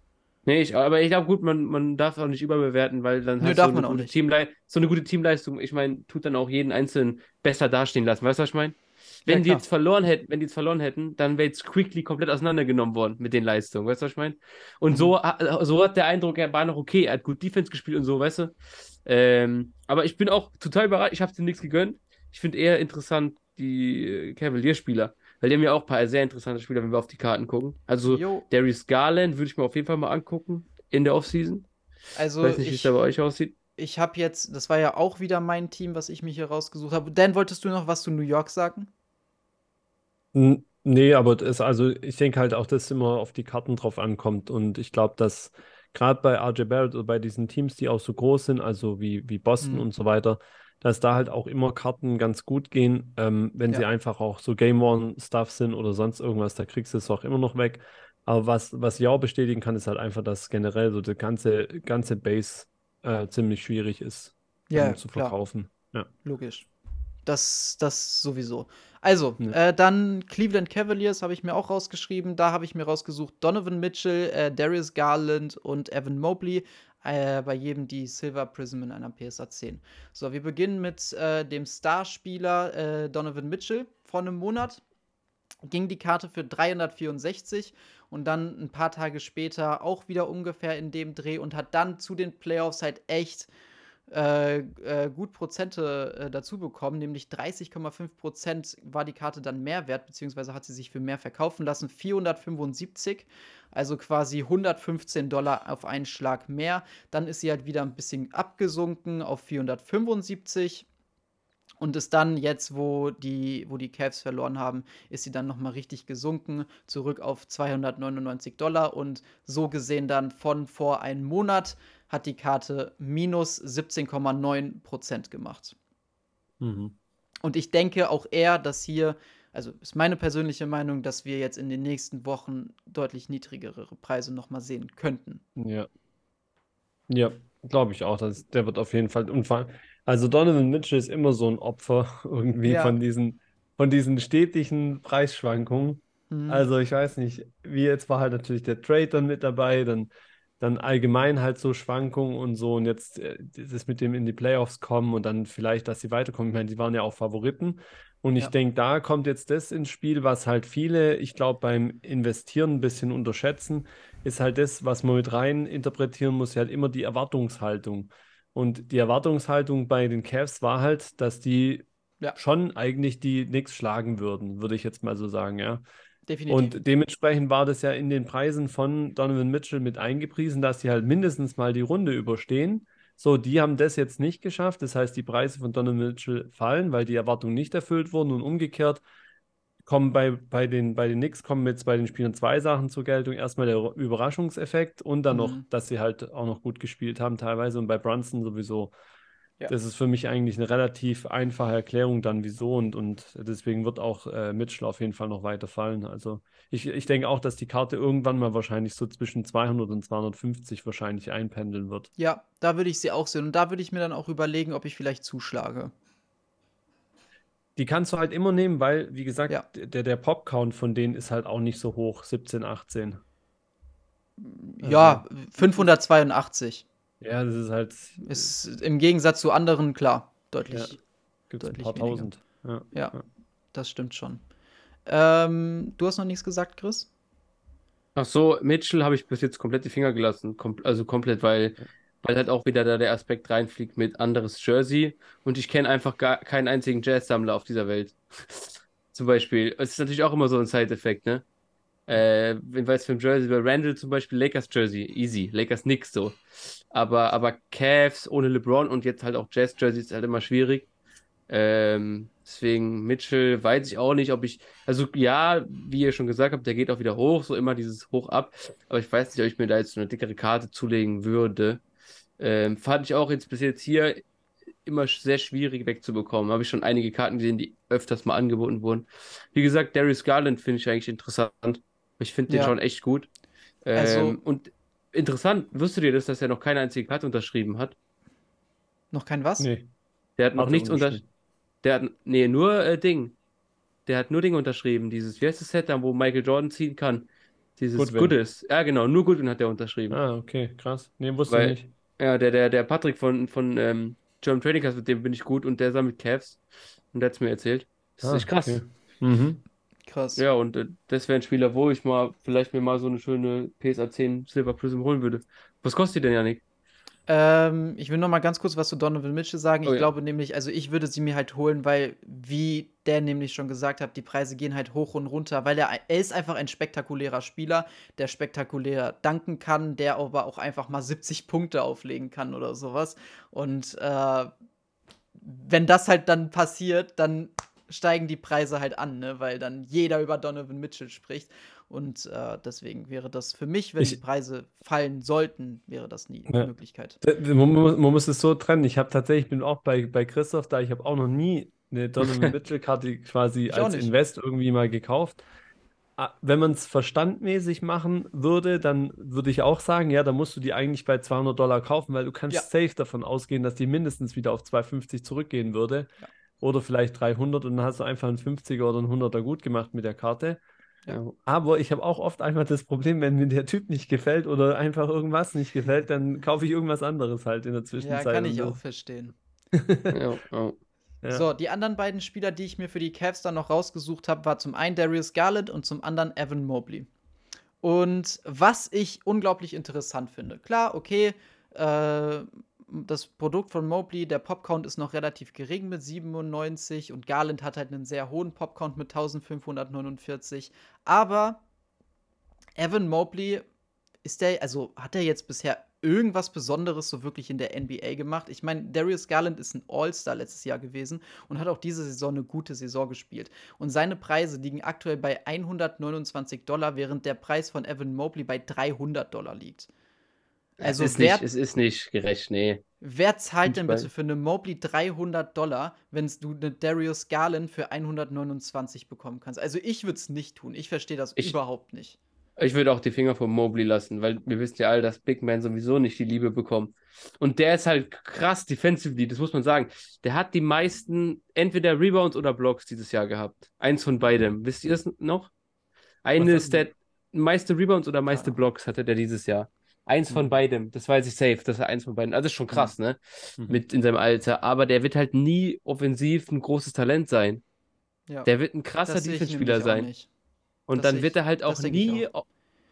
Nee, ich, aber ich glaube, gut, man, man darf auch nicht überbewerten, weil dann Nö, hast darf du man auch nicht. So eine gute Teamleistung. Ich meine, tut dann auch jeden Einzelnen besser dastehen lassen. Weißt du, was ich meine? Wenn die klar. jetzt verloren hätten, wenn die jetzt verloren hätten, dann wäre jetzt Quickly komplett auseinandergenommen worden mit den Leistungen. Weißt du, was ich meine? Und Mhm. so, so hat der Eindruck, er war noch okay, er hat gut Defense gespielt und so, weißt du? Ähm, aber ich bin auch total bereit, ich habe dem nichts gegönnt. Ich finde eher interessant die äh, Cavalier-Spieler, weil die haben ja auch ein paar sehr interessante Spieler, wenn wir auf die Karten gucken. Also Jo, Darius Garland würde ich mir auf jeden Fall mal angucken in der Offseason. also Weiß nicht, wie es da bei euch aussieht. ich habe jetzt, das war ja auch wieder mein Team, was ich mir hier rausgesucht habe. Dan, wolltest du noch was zu New York sagen? Nee, aber das, also ich denke halt auch, dass immer auf die Karten drauf ankommt. Und ich glaube, dass gerade bei RJ Barrett oder bei diesen Teams, die auch so groß sind, also wie, wie Boston Mhm. und so weiter, dass da halt auch immer Karten ganz gut gehen, ähm, wenn sie Ja. einfach auch so Game One Stuff sind oder sonst irgendwas, da kriegst du es auch immer noch weg. Aber was, was ich auch bestätigen kann, ist halt einfach, dass generell so die ganze, ganze Base äh, ziemlich schwierig ist, Ja, ähm, zu klar. verkaufen. Ja. Logisch. Das, das sowieso. Also, Ja. äh, dann Cleveland Cavaliers habe ich mir auch rausgeschrieben. Da habe ich mir rausgesucht Donovan Mitchell, äh, Darius Garland und Evan Mobley. Äh, bei jedem die Silver Prism in einer PSA 10. So, wir beginnen mit äh, dem Starspieler äh, Donovan Mitchell. Vor einem Monat ging die Karte für 364 und dann ein paar Tage später auch wieder ungefähr in dem Dreh und hat dann zu den Playoffs halt echt äh, äh, gut Prozente äh, dazu bekommen, nämlich 30,5 Prozent war die Karte dann mehr wert, beziehungsweise hat sie sich für mehr verkaufen lassen, 475, also quasi 115 Dollar auf einen Schlag mehr. Dann ist sie halt wieder ein bisschen abgesunken auf 475 und ist dann jetzt, wo die, wo die Cavs verloren haben, ist sie dann nochmal richtig gesunken, zurück auf 299 Dollar. Und so gesehen dann von vor einem Monat hat die Karte minus 17,9 Prozent gemacht. Mhm. Und ich denke auch eher, dass hier, also ist meine persönliche Meinung, dass wir jetzt in den nächsten Wochen deutlich niedrigere Preise nochmal sehen könnten. Ja. Ja, glaube ich auch. Dass, der wird auf jeden Fall. Und vor allem- also Donovan Mitchell ist immer so ein Opfer irgendwie Ja. von diesen, von diesen stetigen Preisschwankungen. Mhm. Also ich weiß nicht, wie jetzt war halt natürlich der Trade dann mit dabei, dann, dann allgemein halt so Schwankungen und so und jetzt äh, das mit dem in die Playoffs kommen und dann vielleicht, dass sie weiterkommen. Ich meine, die waren ja auch Favoriten. Und ich Ja. denke, da kommt jetzt das ins Spiel, was halt viele, ich glaube, beim Investieren ein bisschen unterschätzen, ist halt das, was man mit rein interpretieren muss, ja halt immer die Erwartungshaltung. Und die Erwartungshaltung bei den Cavs war halt, dass die Ja. schon eigentlich die Knicks schlagen würden, würde ich jetzt mal so sagen, ja. Definitiv. Und dementsprechend war das ja in den Preisen von Donovan Mitchell mit eingepriesen, dass sie halt mindestens mal die Runde überstehen. So, die haben das jetzt nicht geschafft. Das heißt, die Preise von Donovan Mitchell fallen, weil die Erwartungen nicht erfüllt wurden und umgekehrt kommen bei, bei, den, bei den Knicks kommen jetzt bei den Spielern zwei Sachen zur Geltung. Erstmal der Überraschungseffekt und dann noch, Mhm. dass sie halt auch noch gut gespielt haben teilweise und bei Brunson sowieso. Ja. Das ist für mich eigentlich eine relativ einfache Erklärung dann, wieso und, und deswegen wird auch äh, Mitchell auf jeden Fall noch weiter fallen. Also ich, ich denke auch, dass die Karte irgendwann mal wahrscheinlich so zwischen 200 und 250 wahrscheinlich einpendeln wird. Ja, da würde ich sie auch sehen. Und da würde ich mir dann auch überlegen, ob ich vielleicht zuschlage. Die kannst du halt immer nehmen, weil, wie gesagt, Ja. der, der Pop-Count von denen ist halt auch nicht so hoch, 17, 18. Ja, 582 Ja, das ist halt, ist im Gegensatz zu anderen klar deutlich. Ja. gibt es ein deutlich paar weniger. tausend. Ja. Ja, Ja. das stimmt schon. Ähm, du hast noch nichts gesagt, Chris? Ach so, Mitchell habe ich bis jetzt komplett die Finger gelassen. Kom also komplett, weil, weil halt auch wieder da der Aspekt reinfliegt mit anderes Jersey. Und ich kenne einfach gar keinen einzigen Jazz-Sammler auf dieser Welt. Zum Beispiel. Es ist natürlich auch immer so ein Side-Effekt, ne? Äh, wenn weiß für ein Jersey, bei Randall zum Beispiel Lakers Jersey, easy. Lakers nix so. Aber, aber Cavs ohne LeBron und jetzt halt auch Jazz Jersey ist halt immer schwierig. Ähm, deswegen Mitchell weiß ich auch nicht, ob ich, also ja, wie ihr schon gesagt habt, der geht auch wieder hoch, so immer dieses Hoch ab. Aber ich weiß nicht, ob ich mir da jetzt so eine dickere Karte zulegen würde. Ähm, fand ich auch jetzt bis jetzt hier immer sehr schwierig wegzubekommen. Habe ich schon einige Karten gesehen, die öfters mal angeboten wurden. Wie gesagt, Darius Garland finde ich eigentlich interessant. Ich finde den Ja. schon echt gut. Ähm, Also- und interessant, wusstest du das, dass er noch keine einzige Karte unterschrieben hat? Noch kein was? Nee. Der hat noch Hat er nichts unter, unterschrieben. der hat, nee, nur äh, Ding. Der hat nur Ding unterschrieben. Dieses, wie heißt das Set da, wo Michael Jordan ziehen kann? Dieses Goodwin. Goodis. Ja, genau, nur Goodwin hat der unterschrieben. Ah, okay, krass. Nee, wusste Weil- ich nicht. Ja, der, der, der Patrick von, von ähm, German Trading Cards, mit dem bin ich gut und der sammelt Cavs. Und der hat es mir erzählt. Das ist Ah, echt krass. okay. Mhm. Krass. Ja, und äh, das wäre ein Spieler, wo ich mal vielleicht mir mal so eine schöne PSA 10 Silver Prism holen würde. Was kostet die denn, Janik? Ähm, ich will noch mal ganz kurz was zu Donovan Mitchell sagen. Ich Oh ja. glaube nämlich, also ich würde sie mir halt holen, weil, wie der nämlich schon gesagt hat, die Preise gehen halt hoch und runter, weil er, er ist einfach ein spektakulärer Spieler, der spektakulär danken kann, der aber auch einfach mal 70 Punkte auflegen kann oder sowas. Und äh, wenn das halt dann passiert, dann steigen die Preise halt an, ne? weil dann jeder über Donovan Mitchell spricht. Und äh, deswegen wäre das für mich, wenn Ich- die Preise fallen sollten, wäre das nie eine Ja. Möglichkeit. D- Man, mu- man muss es so trennen. Ich habe tatsächlich, bin auch bei, bei Christoph da, ich habe auch noch nie eine Donovan Mitchell-Karte quasi als nicht. Invest irgendwie mal gekauft. Ah, Wenn man es verstandmäßig machen würde, dann würde ich auch sagen, ja, dann musst du die eigentlich bei 200 Dollar kaufen, weil du kannst Ja. safe davon ausgehen, dass die mindestens wieder auf 250 zurückgehen würde. Ja. Oder vielleicht 300 und dann hast du einfach einen 50er oder einen 100er gut gemacht mit der Karte. Ja. Aber ich habe auch oft einfach das Problem, wenn mir der Typ nicht gefällt oder einfach irgendwas nicht gefällt, dann kaufe ich irgendwas anderes halt in der Ja, Zwischenzeit. kann ich auch verstehen. Ja, ja. Ja. So, die anderen beiden Spieler, die ich mir für die Cavs dann noch rausgesucht habe, war zum einen Darius Garland und zum anderen Evan Mobley. Und was ich unglaublich interessant finde, klar, okay, äh, das Produkt von Mobley, der Popcount ist noch relativ gering mit 97 und Garland hat halt einen sehr hohen Popcount mit 1549. Aber Evan Mobley ist der, also hat er jetzt bisher irgendwas Besonderes so wirklich in der NBA gemacht? Ich meine, Darius Garland ist ein All-Star letztes Jahr gewesen und hat auch diese Saison eine gute Saison gespielt. Und seine Preise liegen aktuell bei 129 Dollar, während der Preis von Evan Mobley bei 300 Dollar liegt. Also es ist wer, nicht, es ist nicht gerecht, nee. wer zahlt denn bitte für eine Mobley 300 Dollar, wenn du eine Darius Garland für 129 bekommen kannst? Also ich würde es nicht tun. Ich verstehe das Ich- überhaupt nicht. Ich würde auch die Finger von Mobley lassen, weil wir wissen ja alle, dass Big Men sowieso nicht die Liebe bekommen. Und der ist halt krass defensively, das muss man sagen. Der hat die meisten entweder Rebounds oder Blocks dieses Jahr gehabt. Eins von beidem. Wisst ihr das noch? Eine Stat, meiste Rebounds oder meiste Keine Blocks hatte der dieses Jahr. Eins von Mhm. beidem, das weiß ich safe, dass er eins von beiden. Also ist schon krass, ne? Mhm. Mit in seinem Alter. Aber der wird halt nie offensiv ein großes Talent sein. Ja. Der wird ein krasser Defense-Spieler auch sein. Und Das dann wird er halt auch nie,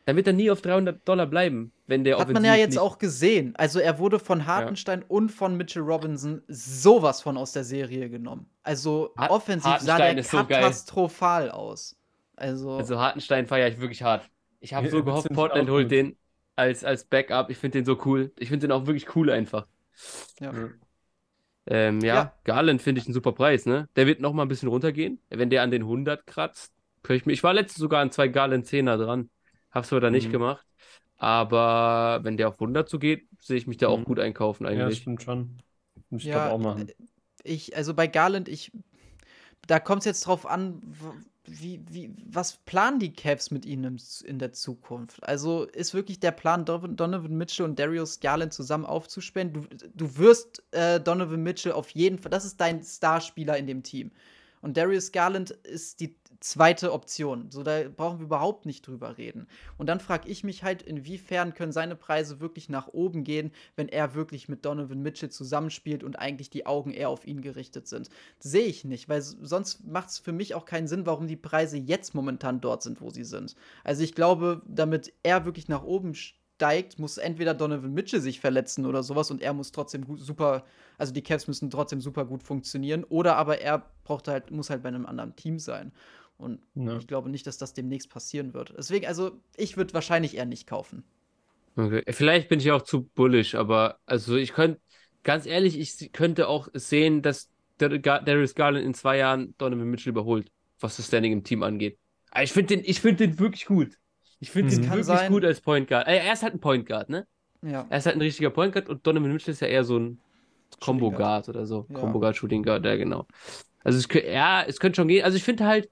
dann wird er nie auf 300 Dollar bleiben, wenn der Hat man offensiv ja jetzt nicht- auch gesehen. Also er wurde von Hartenstein und von Mitchell Robinson sowas von aus der Serie genommen. Also Har- offensiv sah der ist so katastrophal aus. Also, Also Hartenstein feiere ich wirklich hart. Ich habe Ja, so gehofft, Portland auch holt gut. den als, als Backup. Ich finde den so cool. Ich finde den auch wirklich cool einfach. ja. Ähm, ja, Ja. Garland finde ich einen super Preis, ne? Der wird noch mal ein bisschen runtergehen. Wenn der an den 100 kratzt, Ich, ich war letztens sogar an zwei Garland 10er dran. Hab's aber da nicht Mhm. gemacht. Aber wenn der auf 100 zugeht, sehe ich mich da auch Mhm. gut einkaufen Ja, eigentlich. stimmt schon. Muss ich Ja, glaube auch machen. Ich, also bei Garland, ich, da kommt es jetzt drauf an, wie, wie, was planen die Cavs mit ihnen in der Zukunft? Also ist wirklich der Plan, Donovan Mitchell und Darius Garland zusammen aufzuspenden? Du, du wirst äh, Donovan Mitchell auf jeden Fall, das ist dein Starspieler in dem Team. Und Darius Garland ist die zweite Option. So, da brauchen wir überhaupt nicht drüber reden. Und dann frage ich mich halt, inwiefern können seine Preise wirklich nach oben gehen, wenn er wirklich mit Donovan Mitchell zusammenspielt und eigentlich die Augen eher auf ihn gerichtet sind. Sehe ich nicht, weil sonst macht es für mich auch keinen Sinn, warum die Preise jetzt momentan dort sind, wo sie sind. Also ich glaube, damit er wirklich nach oben steigt, muss entweder Donovan Mitchell sich verletzen oder sowas und er muss trotzdem gut, super, also die Cavs müssen trotzdem super gut funktionieren, oder aber er braucht halt, muss halt bei einem anderen Team sein. Und Ja. ich glaube nicht, dass das demnächst passieren wird. Deswegen, also ich würde wahrscheinlich eher nicht kaufen. Okay. Vielleicht bin ich auch zu bullish, aber also ich könnte, ganz ehrlich, ich könnte auch sehen, dass Darius Garland in zwei Jahren Donovan Mitchell überholt, was das Standing im Team angeht. Aber ich finde den, ich finde den wirklich gut. Ich finde Mhm. den Kann wirklich sein. gut als Point Guard. Äh, er ist halt ein Point Guard, ne? Ja. Er ist halt ein richtiger Point Guard und Donovan Mitchell ist ja eher so ein Combo Guard oder so. Ja. Combo Guard, Shooting Guard, ja, genau. Also, es, ja, es könnte schon gehen. Also, ich finde halt,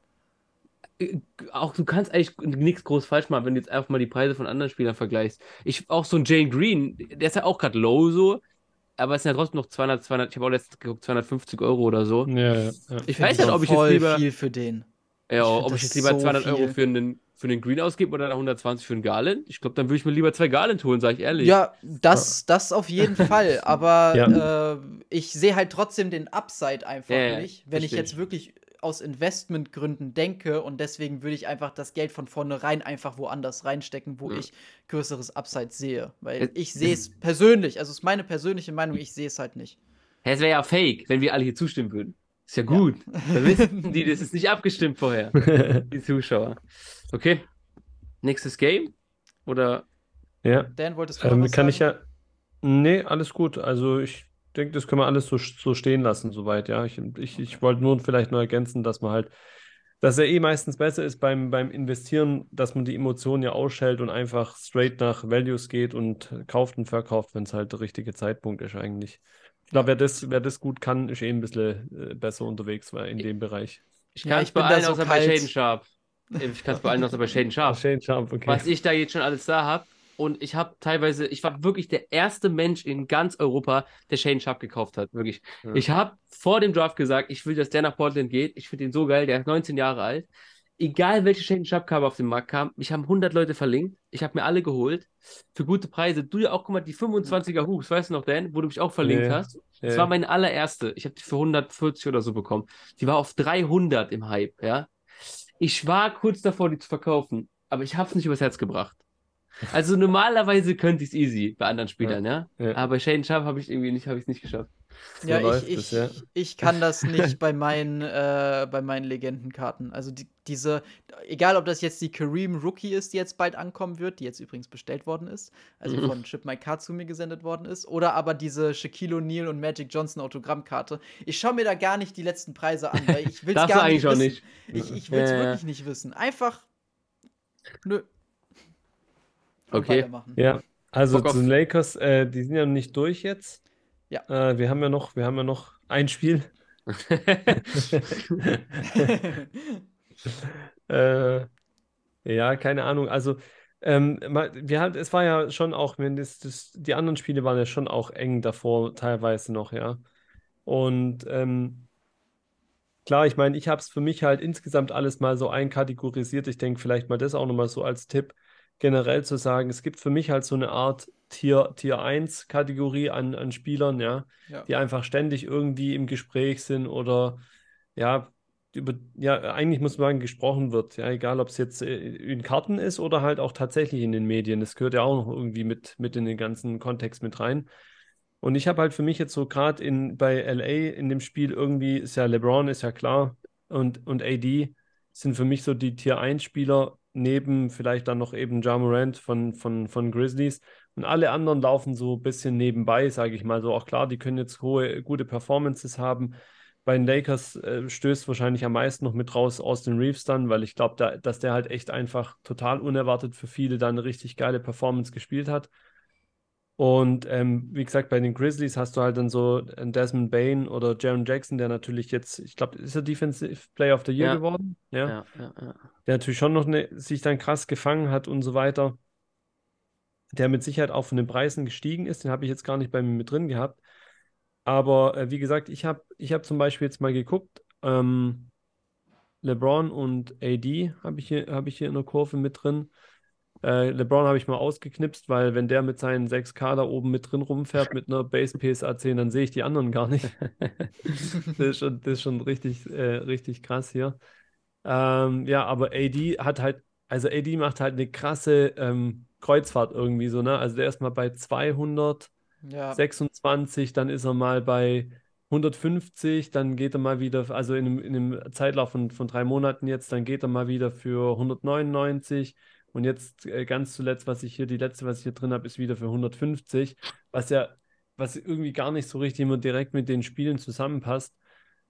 äh, auch du kannst eigentlich nichts groß falsch machen, wenn du jetzt einfach mal die Preise von anderen Spielern vergleichst. Ich, auch so ein Jane Green, der ist ja auch gerade low so, aber es sind ja trotzdem noch 200, 200, ich habe auch letztens geguckt, 250 Euro oder so. Ja, ja, ja. Ich weiß nicht, auch ob ich jetzt lieber, viel für den. Ja, ich ob ich jetzt lieber so 200 Euro viel. für einen, für einen Green ausgebe oder 120 für einen Garland. Ich glaube, dann würde ich mir lieber zwei Garland holen, sage ich ehrlich. Ja, das, das auf jeden Fall. Aber Ja. äh, ich sehe halt trotzdem den Upside einfach Ja, nicht, wenn ich jetzt ich. wirklich aus Investmentgründen denke und deswegen würde ich einfach das Geld von vornherein einfach woanders reinstecken, wo Ja. ich größeres Upside sehe. Weil Es- ich sehe es persönlich, also ist meine persönliche Meinung, ich sehe es halt nicht. Es wäre ja fake, wenn wir alle hier zustimmen würden. Ist ja gut. Dann wissen die, das ist nicht abgestimmt vorher. Die Zuschauer. Okay. Nächstes Game? Oder? ja. Dan, wolltest du Ähm, was kann ich sagen? ja. Nee, alles gut. Also ich denke, das können wir alles so, so stehen lassen, soweit, ja. Ich, ich, ich wollte nur vielleicht noch ergänzen, dass man halt, dass er eh meistens besser ist beim, beim Investieren, dass man die Emotionen ja ausschält und einfach straight nach Values geht und kauft und verkauft, wenn es halt der richtige Zeitpunkt ist eigentlich. Glaube, wer das, wer das gut kann, ist eh ein bisschen äh, besser unterwegs weil in dem Bereich. Ich Ja, kann ich es bei bin da allen so außer bei kalt. Shaden Sharp. Ich kann es bei allen außer bei Shaden Sharp. Shane Sharp, okay. Was ich da jetzt schon alles da habe. Und ich habe teilweise, ich war wirklich der erste Mensch in ganz Europa, der Shane Sharp gekauft hat. Wirklich. Ja. Ich habe vor dem Draft gesagt, ich will, dass der nach Portland geht. Ich finde ihn so geil. Der ist 19 Jahre alt. Egal welche Shane Sharp Cover auf den Markt kam, mich haben 100 Leute verlinkt. Ich habe mir alle geholt. Für gute Preise. Du ja auch, guck mal, die 25er Hoops, weißt du noch, Dan, wo du mich auch verlinkt Ja, ja. hast. Ja, Das war meine allererste. Ich habe die für 140 oder so bekommen. Die war auf 300 im Hype, ja. Ich war kurz davor, die zu verkaufen, aber ich habe es nicht übers Herz gebracht. Also normalerweise könnte ich es easy bei anderen Spielern, ja. Ja. Aber bei Shane Sharp habe ich irgendwie nicht, habe ich es nicht geschafft. So Ja, ich, ich, ja. ich kann das nicht bei meinen, äh, bei meinen Legendenkarten. Also die, diese, egal ob das jetzt die Kareem Rookie ist, die jetzt bald ankommen wird, die jetzt übrigens bestellt worden ist, also Mhm. von Chip My Card zu mir gesendet worden ist, oder aber diese Shaquille O'Neal und Magic Johnson Autogrammkarte. Ich schaue mir da gar nicht die letzten Preise an, weil ich will es gar eigentlich nicht wissen. nicht. Ich, ich will es Ja, ja. wirklich nicht wissen. Einfach, nö. Und Okay. Ja, also zu den Lakers, äh, die sind ja noch nicht durch jetzt. Ja. Äh, wir haben ja noch, wir haben ja noch ein Spiel. Äh, ja, keine Ahnung. Also, ähm, wir halt, es war ja schon auch, das, das, die anderen Spiele waren ja schon auch eng davor, teilweise noch, ja. Und ähm, klar, ich meine, ich habe es für mich halt insgesamt alles mal so einkategorisiert. Ich denke, vielleicht mal das auch nochmal so als Tipp, generell zu sagen, es gibt für mich halt so eine Art Tier, Tier 1 Kategorie an, an Spielern, ja ja. die einfach ständig irgendwie im Gespräch sind oder ja, über, ja, eigentlich muss man sagen, gesprochen wird. Ja, egal ob es jetzt äh, in Karten ist oder halt auch tatsächlich in den Medien. Das gehört ja auch noch irgendwie mit, mit in den ganzen Kontext mit rein. Und ich habe halt für mich jetzt so gerade in bei LA in dem Spiel irgendwie ist ja LeBron, ist ja klar, und, und AD sind für mich so die Tier 1 Spieler neben vielleicht dann noch eben Ja Morant von, von, von Grizzlies. Und alle anderen laufen so ein bisschen nebenbei, sage ich mal so. Auch klar, die können jetzt hohe, gute Performances haben. bei den Lakers äh, stößt wahrscheinlich am meisten noch mit raus Austin Reeves dann, weil ich glaube, da, dass der halt echt einfach total unerwartet für viele dann eine richtig geile Performance gespielt hat. Und ähm, wie gesagt, bei den Grizzlies hast du halt dann so einen Desmond Bain oder Jaron Jackson, der natürlich jetzt, ich glaube, ist er Defensive Player of the Year Ja. geworden? Ja. Ja, ja. Der natürlich schon noch ne, sich dann krass gefangen hat und so weiter. Der mit Sicherheit auch von den Preisen gestiegen ist. Den habe ich jetzt gar nicht bei mir mit drin gehabt. Aber äh, wie gesagt, ich habe ich hab zum Beispiel jetzt mal geguckt, ähm, LeBron und AD habe ich hier, habe ich hier in der Kurve mit drin. Äh, LeBron habe ich mal ausgeknipst, weil wenn der mit seinen 6K da oben mit drin rumfährt mit einer Base PSA 10, dann sehe ich die anderen gar nicht. das, ist schon, das ist schon richtig, äh, richtig krass hier. Ähm, ja, aber AD hat halt, also AD macht halt eine krasse ähm, Kreuzfahrt irgendwie so, ne? Also der ist mal bei 200. Ja. 26, dann ist er mal bei 150, dann geht er mal wieder, also in einem, in einem Zeitlauf von, von drei Monaten jetzt, dann geht er mal wieder für 199 und jetzt äh, ganz zuletzt, was ich hier, die letzte, was ich hier drin habe, ist wieder für 150, was ja, was irgendwie gar nicht so richtig immer direkt mit den Spielen zusammenpasst.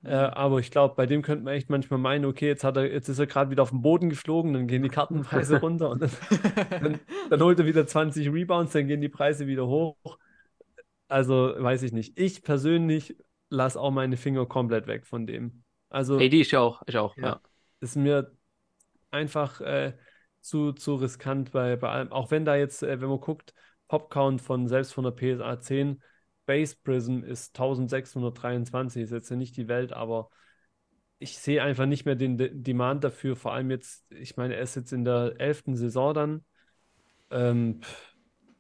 Äh, aber ich glaube, bei dem könnte man echt manchmal meinen, okay, jetzt hat er, jetzt ist er gerade wieder auf den Boden geflogen, dann gehen die Kartenpreise runter und dann, dann, dann holt er wieder 20 Rebounds, dann gehen die Preise wieder hoch. Also weiß ich nicht. Ich persönlich lasse auch meine Finger komplett weg von dem. Also AD ich auch, ich auch, Ja. ja. ist mir einfach äh, zu, zu riskant bei, bei allem. Auch wenn da jetzt, äh, wenn man guckt, Popcount von selbst von der PSA 10, Base Prism ist 1623, ist jetzt ja nicht die Welt, aber ich sehe einfach nicht mehr den De Demand dafür. Vor allem jetzt, ich meine, er ist jetzt in der elften Saison dann. Ähm,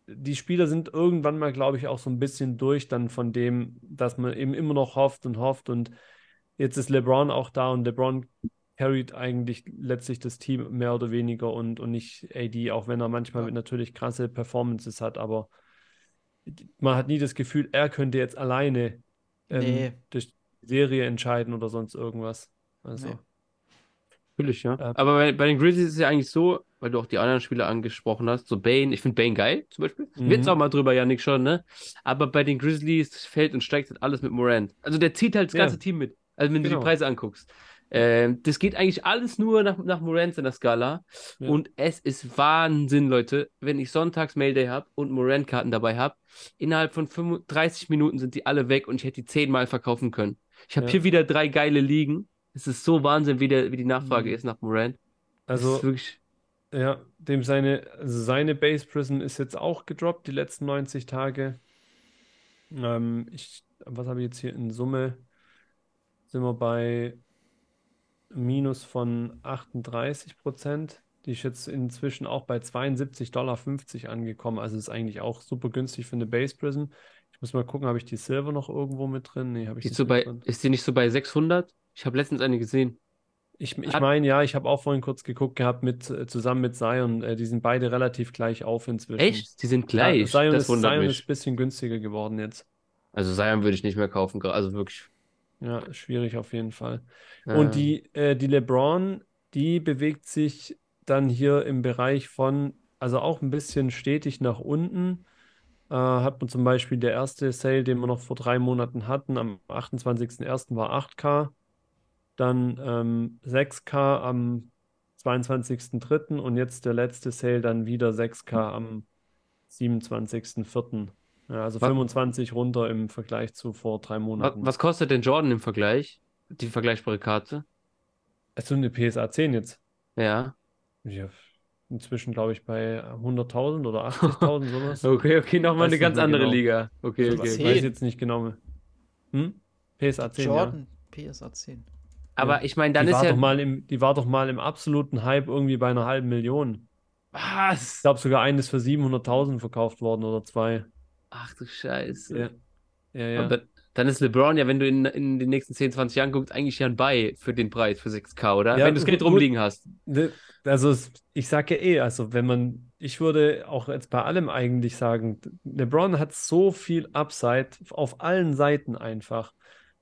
die Spieler sind irgendwann mal, glaube ich, auch so ein bisschen durch dann von dem, dass man eben immer noch hofft und hofft und jetzt ist LeBron auch da und LeBron carried eigentlich letztlich das Team mehr oder weniger und, und nicht AD, auch wenn er manchmal natürlich krasse Performances hat, aber man hat nie das Gefühl, er könnte jetzt alleine ähm, Nee. die Serie entscheiden oder sonst irgendwas. Also, Nee. Natürlich, ja. Ja. Aber bei, bei den Grizzlies ist es ja eigentlich so, weil du auch die anderen Spieler angesprochen hast, so Bane, ich finde Bane geil, zum Beispiel. Mhm. Wir jetzt auch mal drüber, Janik, schon, ne? Aber bei den Grizzlies fällt und steigt halt alles mit Morant. Also der zieht halt das Ja. ganze Team mit. Also wenn du Genau. die Preise anguckst. Ähm, das geht eigentlich alles nur nach, nach Morant in der Skala. Ja. Und es ist Wahnsinn, Leute, wenn ich sonntags Mailday habe und Morant-Karten dabei habe. Innerhalb von 35 Minuten sind die alle weg und ich hätte die zehnmal verkaufen können. Ich habe Ja. hier wieder drei geile Ligen. Es ist so Wahnsinn, wie, der, wie die Nachfrage Mhm. ist nach Morant. Das also wirklich. Ja, dem seine, also seine Base Prism ist jetzt auch gedroppt, die letzten 90 Tage. Ähm, ich, was habe ich jetzt hier in Summe? Sind wir bei Minus von 38 Prozent. Die ist jetzt inzwischen auch bei 72,50 Dollar angekommen. Also ist eigentlich auch super günstig für eine Base Prism. Ich muss mal gucken, habe ich die Silver noch irgendwo mit drin? Nee, habe ich Ist, nicht so bei, drin. ist die nicht so bei 600? Ich habe letztens eine gesehen. Ich, ich meine, ja, ich habe auch vorhin kurz geguckt gehabt mit äh, zusammen mit Zion. Äh, die sind beide relativ gleich auf inzwischen. Echt? Die sind Ja, gleich. Zion das ist, Zion mich. ist ein bisschen günstiger geworden jetzt. Also Zion würde ich nicht mehr kaufen. Also wirklich. Ja, schwierig auf jeden Fall. äh, Und die, äh, die LeBron, die bewegt sich dann hier im Bereich von, also auch ein bisschen stetig nach unten. Äh, hat man zum Beispiel der erste Sale, den wir noch vor drei Monaten hatten, am 28.01. war 8K. Dann ähm, 6K am 22.03. und jetzt der letzte Sale dann wieder 6K am 27.04. Ja, also Wa- 25 runter im Vergleich zu vor drei Monaten. was kostet denn Jordan im Vergleich? Die vergleichbare Karte? Also eine PSA 10 jetzt. Ja. Ja, inzwischen glaube ich bei 100.000 oder 80.000 sowas. Okay, okay, nochmal eine ganz andere genau. Liga. Okay, Ich okay. Zehn. weiß jetzt nicht genau. Hm? PSA 10, ja. Jordan, PSA 10. Aber ich meine, dann Die ist war ja. doch mal im, die war doch mal im absoluten Hype irgendwie bei einer halben Million. Ich Was? glaube sogar eines für 700.000 verkauft worden oder zwei. Ach du Scheiße. Ja, ja, ja. Und dann, dann ist LeBron ja, wenn du in, in den nächsten 10, 20 Jahren guckst, eigentlich ja ein Buy für den Preis, für 6K, oder? Ja, wenn du das Geld rumliegen hast. Ne, Also ich sage ja eh, also wenn man, ich würde auch jetzt bei allem eigentlich sagen, LeBron hat so viel Upside auf allen Seiten einfach.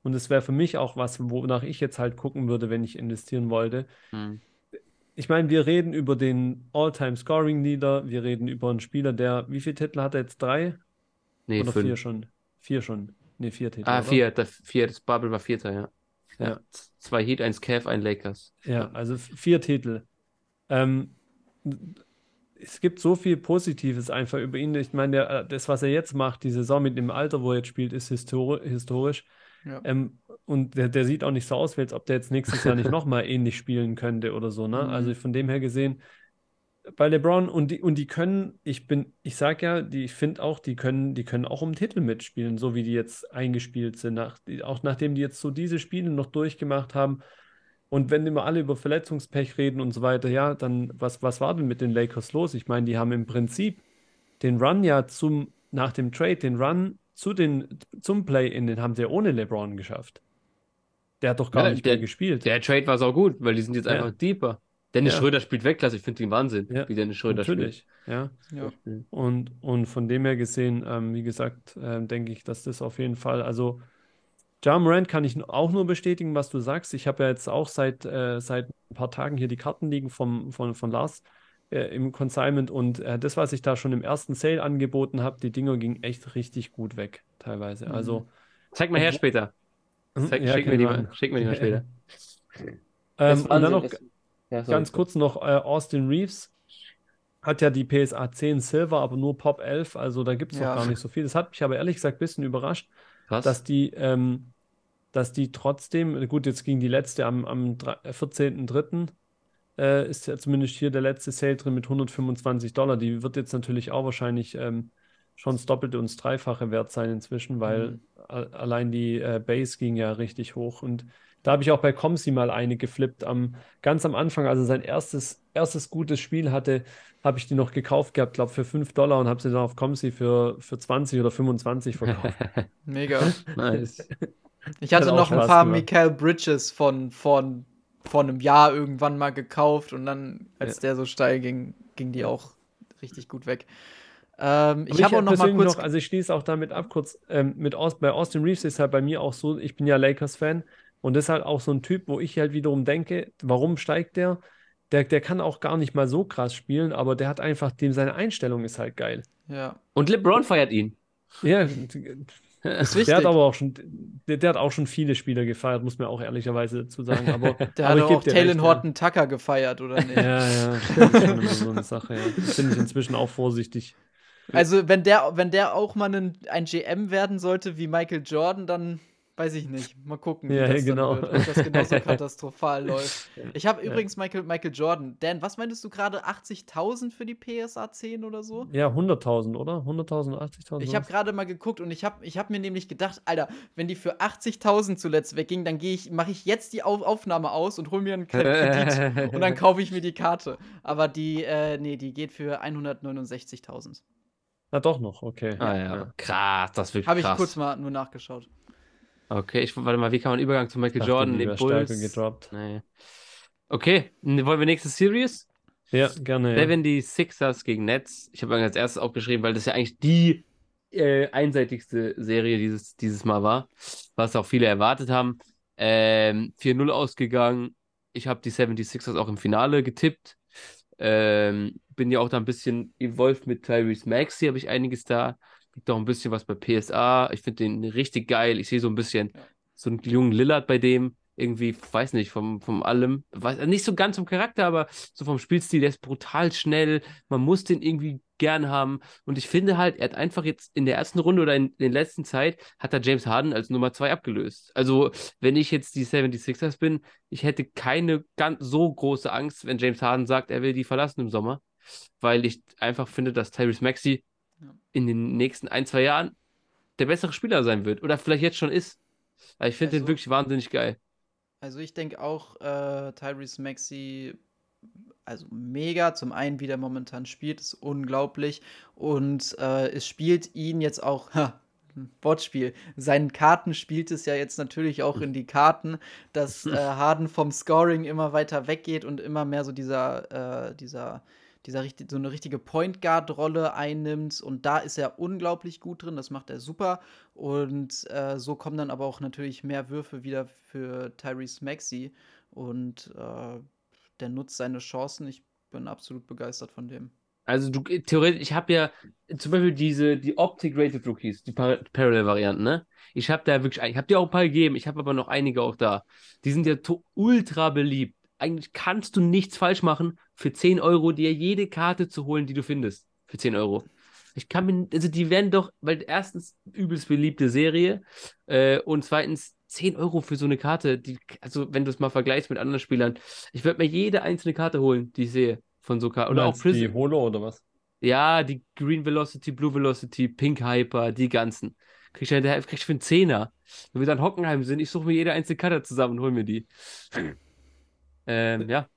Und es wäre für mich auch was, wonach ich jetzt halt gucken würde, wenn ich investieren wollte. Hm. Ich meine, wir reden über den All-Time-Scoring-Leader, wir reden über einen Spieler, der, wie viele Titel hat er jetzt? Drei? Nee, Oder vier fünf. schon? Vier schon. Nee, vier Titel, Ah, oder? vier, das, vier, das Bubble war vierter, ja. Ja. Zwei Heat, eins Cavs, ein Lakers. Ja, also vier Titel. Ähm, es gibt so viel Positives einfach über ihn. Ich meine, der, äh, das, was er jetzt macht, die Saison mit dem Alter, wo er jetzt spielt, ist histori historisch. Ja. Ähm, und der, der, sieht auch nicht so aus, als ob der jetzt nächstes Jahr nicht nochmal ähnlich spielen könnte oder so. Ne? Mhm. Also von dem her gesehen, bei LeBron und die, und die können, ich bin, ich sag ja, die, ich finde auch, die können, die können auch um Titel mitspielen, so wie die jetzt eingespielt sind. Nach, auch nachdem die jetzt so diese Spiele noch durchgemacht haben. Und wenn immer alle über Verletzungspech reden und so weiter, ja, dann was, was war denn mit den Lakers los? Ich meine, die haben im Prinzip den Run ja zum, nach dem Trade, den Run zu den, zum Play-In, den haben sie ja ohne LeBron geschafft. Der hat doch gar ja, nicht der, mehr gespielt. Der Trade war auch gut, weil die sind jetzt ja. einfach deeper. Dennis ja. Schröder spielt Weltklasse, ich finde den Wahnsinn, ja. wie Dennis Schröder Natürlich. spielt. Ja. ja. Und, und von dem her gesehen, ähm, wie gesagt, äh, denke ich, dass das auf jeden Fall, also Ja Morant kann ich auch nur bestätigen, was du sagst. Ich habe ja jetzt auch seit, äh, seit ein paar Tagen hier die Karten liegen vom, von, von Lars äh, im Consignment und äh, das, was ich da schon im ersten Sale angeboten habe, die Dinger gingen echt richtig gut weg, teilweise. Mhm. Also. Zeig mal her später. Hm? Zeig, ja, schick, mir die mal, schick mir die mal später. ähm, und dann noch. Ja, Ganz kurz noch, äh, Austin Reeves hat ja die PSA 10 Silver, aber nur Pop 11, also da gibt es ja. noch gar nicht so viel. Das hat mich aber ehrlich gesagt ein bisschen überrascht, Krass. dass die, ähm, dass die trotzdem, gut, jetzt ging die letzte am, am 14.03., äh, äh, ist ja zumindest hier der letzte Sale drin mit 125 Dollar. Die wird jetzt natürlich auch wahrscheinlich ähm, schon das Doppelte und das Dreifache wert sein inzwischen, weil mhm. allein die äh, Base ging ja richtig hoch und da habe ich auch bei Comsi mal eine geflippt. Am, ganz am Anfang, also sein erstes, erstes gutes Spiel hatte, habe ich die noch gekauft gehabt, glaube für 5 Dollar und habe sie dann auf Comsi für, für 20 oder 25 verkauft. Mega. nice. Ich hatte noch ein paar Michael Bridges von, von vor einem Jahr irgendwann mal gekauft und dann, als ja. der so steil ging, ging die auch richtig gut weg. Ähm, ich habe auch noch mal kurz. Noch, also ich schließe auch damit ab, kurz ähm, mit Aus, bei Austin Reeves ist halt bei mir auch so, ich bin ja Lakers-Fan und das ist halt auch so ein Typ, wo ich halt wiederum denke, warum steigt der? Der, der kann auch gar nicht mal so krass spielen, aber der hat einfach, dem seine Einstellung ist halt geil. Ja. Und LeBron feiert ihn. Ja, ist der hat aber auch schon, der, der, hat auch schon viele Spieler gefeiert, muss man auch ehrlicherweise dazu sagen. Aber, der aber hat auch Talon Horton. Tucker gefeiert, oder nicht? Ja, ja, das ist schon immer so eine Sache, ja. Bin ich inzwischen auch vorsichtig. Also, wenn der, wenn der auch mal ein, ein GM werden sollte wie Michael Jordan, dann Weiß ich nicht. Mal gucken, wie ja, das genau. wird, ob das genauso katastrophal läuft. Ich habe ja. übrigens Michael, Michael Jordan. Dan, was meintest du gerade? 80.000 für die PSA 10 oder so? Ja, 100.000, oder? 100.000, 80.000. Ich habe gerade mal geguckt und ich habe ich hab mir nämlich gedacht, Alter, wenn die für 80.000 zuletzt wegging, dann ich, mache ich jetzt die Auf Aufnahme aus und hole mir einen Kredit und dann kaufe ich mir die Karte. Aber die, äh, nee, die geht für 169.000. Na doch noch, okay. Ah ja, krass, das wird Habe ich kurz mal nur nachgeschaut. Okay, ich warte mal, wie kann man Übergang zu Michael Jordan? Den Bulls? gedroppt. Nee. Okay, wollen wir nächste Series? Ja, gerne. Devin ja. die Sixers gegen Nets. Ich habe als erstes aufgeschrieben, weil das ja eigentlich die äh, einseitigste Serie dieses, dieses Mal war, was auch viele erwartet haben. Ähm, 4-0 ausgegangen. Ich habe die 76ers auch im Finale getippt. Ähm, bin ja auch da ein bisschen involviert mit Tyrese Maxey, habe ich einiges da Liegt auch ein bisschen was bei PSA. Ich finde den richtig geil. Ich sehe so ein bisschen ja. so einen jungen Lillard bei dem. Irgendwie, weiß nicht, vom, vom allem. Weiß, nicht so ganz vom Charakter, aber so vom Spielstil. Der ist brutal schnell. Man muss den irgendwie gern haben. Und ich finde halt, er hat einfach jetzt in der ersten Runde oder in, in der letzten Zeit hat er James Harden als Nummer zwei abgelöst. Also, wenn ich jetzt die 76ers bin, ich hätte keine ganz so große Angst, wenn James Harden sagt, er will die verlassen im Sommer. Weil ich einfach finde, dass Tyrese In den nächsten ein, zwei Jahren der bessere Spieler sein wird. Oder vielleicht jetzt schon ist. Weil ich finde also, den wirklich wahnsinnig geil. Also ich denke auch, äh, Tyrese Maxi, also mega. Zum einen, wie der momentan spielt, ist unglaublich. Und äh, es spielt ihn jetzt auch, ha, Wortspiel. Seinen Karten spielt es ja jetzt natürlich auch in die Karten, dass äh, Harden vom Scoring immer weiter weggeht und immer mehr so dieser, äh, dieser dieser so eine richtige Point Guard Rolle einnimmt und da ist er unglaublich gut drin, das macht er super und äh, so kommen dann aber auch natürlich mehr Würfe wieder für Tyrese Maxey und äh, der nutzt seine Chancen. Ich bin absolut begeistert von dem. Also du theoretisch, ich habe ja zum Beispiel diese, die Optic-Rated Rookies, die Par Parallel-Varianten, ne? Ich habe da wirklich, ich habe dir auch ein paar gegeben, ich habe aber noch einige auch da. Die sind ja ultra beliebt. Eigentlich kannst du nichts falsch machen, für 10 Euro dir jede Karte zu holen, die du findest. Für 10 Euro. Ich kann mir, also die werden doch, weil erstens übelst beliebte Serie äh, und zweitens 10 Euro für so eine Karte, die, also wenn du es mal vergleichst mit anderen Spielern, ich würde mir jede einzelne Karte holen, die ich sehe von so Karten. Oder auch Prism. Die Holo oder was? Ja, die Green Velocity, Blue Velocity, Pink Hyper, die ganzen. Krieg ich, krieg ich für einen Zehner. Wenn wir dann Hockenheim sind, ich suche mir jede einzelne Karte zusammen und hol mir die. ähm, ja.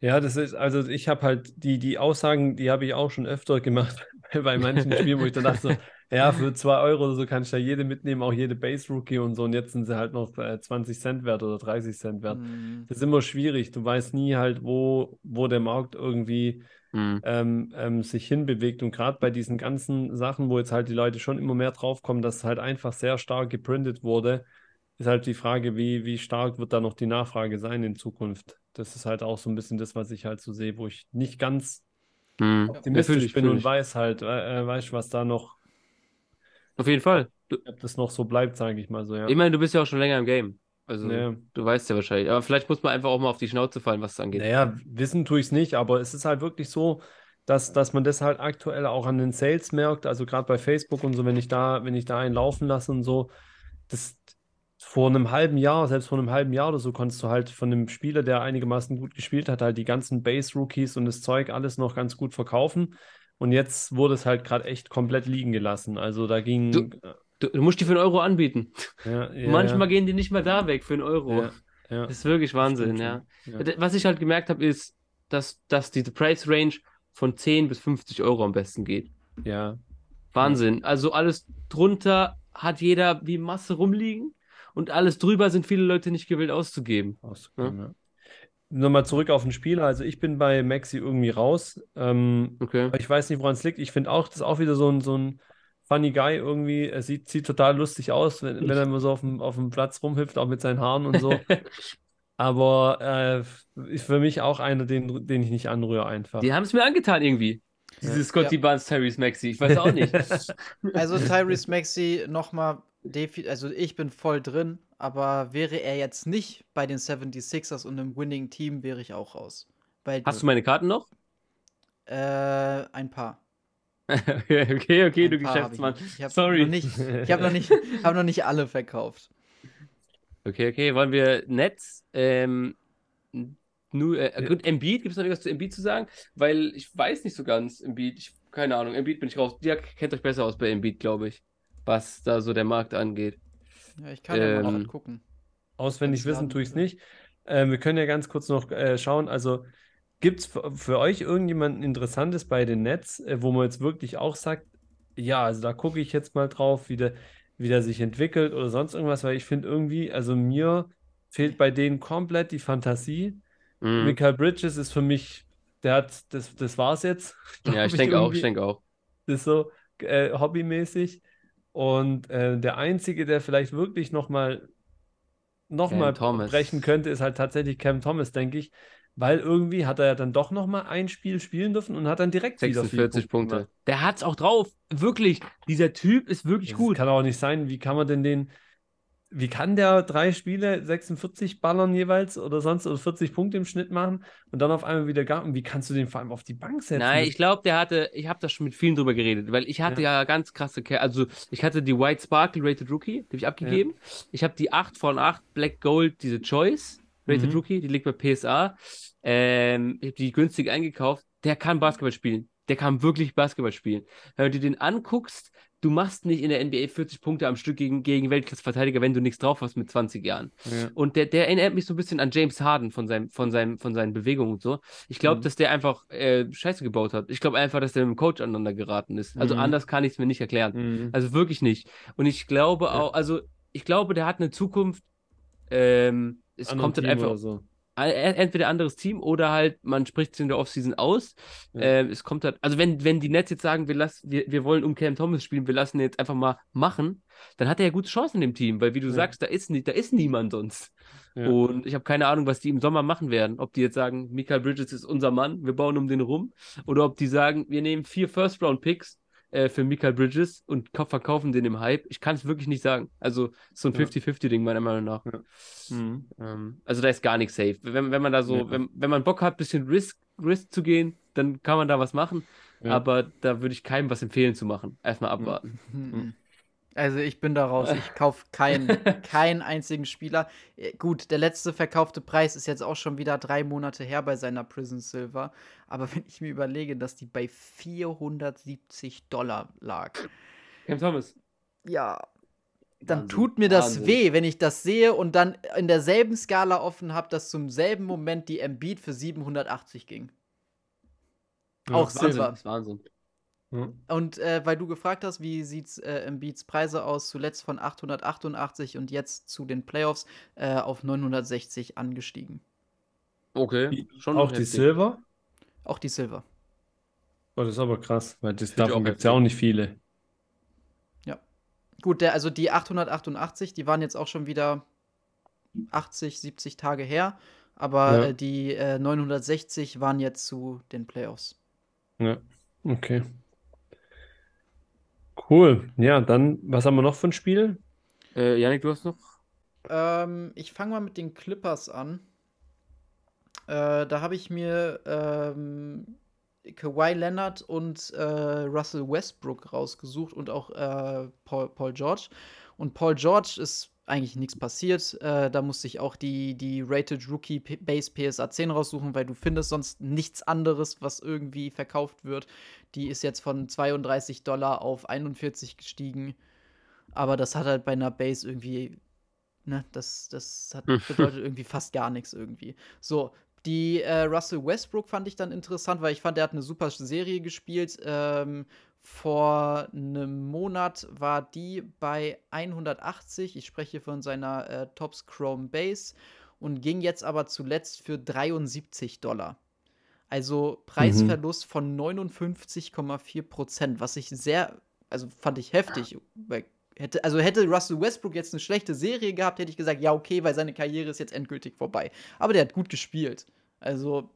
Ja, das ist, also ich habe halt die, die Aussagen, die habe ich auch schon öfter gemacht bei manchen Spielen, wo ich dann dachte so, ja, für 2 Euro oder so kann ich da jede mitnehmen, auch jede Base Rookie und so. Und jetzt sind sie halt noch äh, 20 Cent wert oder 30 Cent wert. Mhm. Das ist immer schwierig. Du weißt nie halt, wo, wo der Markt irgendwie mhm. ähm, ähm, sich hinbewegt. Und gerade bei diesen ganzen Sachen, wo jetzt halt die Leute schon immer mehr draufkommen, dass halt einfach sehr stark geprintet wurde, ist halt die Frage, wie, wie stark wird da noch die Nachfrage sein in Zukunft das ist halt auch so ein bisschen das, was ich halt so sehe, wo ich nicht ganz hm. optimistisch ja, bin und weiß halt, äh, äh weißt was da noch. Auf jeden Fall. Du, ob das noch so bleibt, sage ich mal so, ja. Ich meine, du bist ja auch schon länger im Game. Also, ja. du weißt ja wahrscheinlich. Aber vielleicht muss man einfach auch mal auf die Schnauze fallen, was es angeht. Naja, wissen tue ich es nicht, aber es ist halt wirklich so, dass, dass man das halt aktuell auch an den Sales merkt. Also gerade bei Facebook und so, wenn ich da, wenn ich da einen laufen lasse und so, das, vor einem halben Jahr, selbst vor einem halben Jahr oder so, konntest du halt von einem Spieler, der einigermaßen gut gespielt hat, halt die ganzen Base-Rookies und das Zeug alles noch ganz gut verkaufen. Und jetzt wurde es halt gerade echt komplett liegen gelassen. Also da ging. Du, du, du musst die für einen Euro anbieten. Ja, ja, Manchmal ja. gehen die nicht mal da weg für einen Euro. Das ist wirklich Wahnsinn, ja. Was ich halt gemerkt habe, ist, dass, dass diese Price Range von 10 bis 50 Euro am besten geht. Ja. Wahnsinn. Also alles drunter hat jeder wie Masse rumliegen und alles drüber sind viele Leute nicht gewillt auszugeben. auszugeben ja? Nochmal zurück auf den Spieler. Also ich bin bei Maxi irgendwie raus. Ähm, okay. Ich weiß nicht, woran es liegt. Ich finde auch, das ist auch wieder so ein, so ein funny Guy irgendwie. Er sieht, sieht total lustig aus, wenn, wenn er immer so auf dem, auf dem Platz rumhüpft, auch mit seinen Haaren und so. Aber äh, ist für mich auch einer, den, den ich nicht anrühre einfach. Die haben es mir angetan irgendwie. Diese Scotty ja. Barnes, Tyrese Maxi. Ich weiß auch nicht. Also Tyrese Maxi nochmal also ich bin voll drin, aber wäre er jetzt nicht bei den 76ers und einem Winning Team, wäre ich auch raus. Weil Hast du meine Karten noch? Äh, ein paar. okay, okay, okay du Geschäftsmann. Hab ich, ich hab Sorry. Noch nicht, ich habe noch, nicht, hab noch nicht alle verkauft. Okay, okay. Wollen wir Netz? Ähm, nur, äh, gut, Embiid, gibt es noch irgendwas zu Embiid zu sagen? Weil ich weiß nicht so ganz, Embiid, ich, keine Ahnung, Embiid bin ich raus. Ihr kennt euch besser aus bei Embiid, glaube ich was da so der Markt angeht. Ja, ich kann ja mal ähm, gucken. Auswendig wissen tue ich es nicht. Äh, wir können ja ganz kurz noch äh, schauen. Also gibt es für euch irgendjemanden Interessantes bei den Nets, äh, wo man jetzt wirklich auch sagt, ja, also da gucke ich jetzt mal drauf, wie der, wie der sich entwickelt oder sonst irgendwas, weil ich finde irgendwie, also mir fehlt bei denen komplett die Fantasie. Mhm. Michael Bridges ist für mich, der hat, das, das war's jetzt. Ja, ich denke auch, ich denke auch. Das ist so äh, hobbymäßig. Und äh, der Einzige, der vielleicht wirklich nochmal noch mal brechen könnte, ist halt tatsächlich Cam Thomas, denke ich. Weil irgendwie hat er ja dann doch nochmal ein Spiel spielen dürfen und hat dann direkt 46 Punkte. Punkte. Der hat's auch drauf. Wirklich. Dieser Typ ist wirklich das gut. Kann auch nicht sein. Wie kann man denn den wie kann der drei Spiele 46 ballern jeweils oder sonst oder 40 Punkte im Schnitt machen und dann auf einmal wieder gar wie kannst du den vor allem auf die Bank setzen? Nein, ich glaube, der hatte, ich habe da schon mit vielen drüber geredet, weil ich hatte ja, ja ganz krasse, also ich hatte die White Sparkle Rated Rookie, die habe ich abgegeben. Ja. Ich habe die 8 von 8 Black Gold, diese Choice Rated mhm. Rookie, die liegt bei PSA. Ähm, ich habe die günstig eingekauft. Der kann Basketball spielen. Der kann wirklich Basketball spielen. Wenn du dir den anguckst, du machst nicht in der NBA 40 Punkte am Stück gegen, gegen Weltklasse-Verteidiger, wenn du nichts drauf hast mit 20 Jahren. Ja. Und der, der erinnert mich so ein bisschen an James Harden von, seinem, von, seinem, von seinen Bewegungen und so. Ich glaube, mhm. dass der einfach äh, Scheiße gebaut hat. Ich glaube einfach, dass der mit dem Coach aneinander geraten ist. Also mhm. anders kann ich es mir nicht erklären. Mhm. Also wirklich nicht. Und ich glaube ja. auch, also ich glaube, der hat eine Zukunft. Ähm, es kommt dann einfach. So. Entweder anderes Team oder halt man spricht es in der Offseason aus. Ja. Äh, es kommt halt, also wenn, wenn die Nets jetzt sagen, wir, lassen, wir, wir wollen um Cam Thomas spielen, wir lassen ihn jetzt einfach mal machen, dann hat er ja gute Chancen in dem Team, weil wie du Ja. sagst, da ist, nicht, da ist niemand sonst. Ja. Und ich habe keine Ahnung, was die im Sommer machen werden. Ob die jetzt sagen, Michael Bridges ist unser Mann, wir bauen um den rum. Oder ob die sagen, wir nehmen vier First-Round-Picks äh, für Michael Bridges und kau- verkaufen den im Hype. Ich kann es wirklich nicht sagen. Also so ein Ja. 50-50-Ding meiner Meinung nach. Mhm. Ähm, also da ist gar nichts safe. Wenn, wenn man da so, Ja. wenn, wenn man Bock hat, ein bisschen Risk, Risk zu gehen, dann kann man da was machen. Ja. Aber da würde ich keinem was empfehlen zu machen. Erstmal abwarten. Mhm. Also ich bin da raus. Ich kaufe keinen, keinen einzigen Spieler. Äh, Gut, der letzte verkaufte Preis ist jetzt auch schon wieder drei Monate her bei seiner Prison Silver. Aber wenn ich mir überlege, dass die bei 470 Dollar lag, Cam Thomas. ja, dann Wahnsinn, tut mir das Wahnsinn. weh, wenn ich das sehe und dann in derselben Skala offen habe, dass zum selben Moment die Embiid für 780 ging. Ja, Auch Wahnsinn, Silver. das ist Wahnsinn. Ja. Und äh, weil du gefragt hast, wie sieht äh, Embiids Preise aus, zuletzt von 888 und jetzt zu den Playoffs äh, auf 960 angestiegen. Okay, schon Auch die heftig. Silver? Auch die Silver. Oh, das ist aber krass, weil das, davon auch gibt es ja auch nicht viele. Gut, der, also die 888, die waren jetzt auch schon wieder 80, 70 Tage her, aber Ja. äh, die äh, 960 waren jetzt zu den Playoffs. Ja, okay. Cool. Ja, dann, was haben wir noch für ein Spiel? Äh, Janik, du hast noch? Ähm, ich fange mal mit den Clippers an. Äh, da habe ich mir ähm, Kawhi Leonard und äh, Russell Westbrook rausgesucht und auch äh, Paul, Paul George. Und Paul George ist eigentlich nichts passiert. Äh, da musste ich auch die, die Rated Rookie P Base PSA 10 raussuchen, weil du findest sonst nichts anderes, was irgendwie verkauft wird. Die ist jetzt von 32 Dollar auf 41 gestiegen. Aber das hat halt bei einer Base irgendwie Ne, das, das hat, bedeutet irgendwie fast gar nichts irgendwie. So, die äh, Russell Westbrook fand ich dann interessant, weil ich fand, er hat eine super Serie gespielt. Ähm, vor einem Monat war die bei 180. Ich spreche von seiner äh, Tops Chrome Base und ging jetzt aber zuletzt für 73 Dollar. Also Preisverlust von 59,4 Prozent, was ich sehr, also fand ich heftig. Weil Hätte, also hätte Russell Westbrook jetzt eine schlechte Serie gehabt, hätte ich gesagt, ja, okay, weil seine Karriere ist jetzt endgültig vorbei. Aber der hat gut gespielt. Also,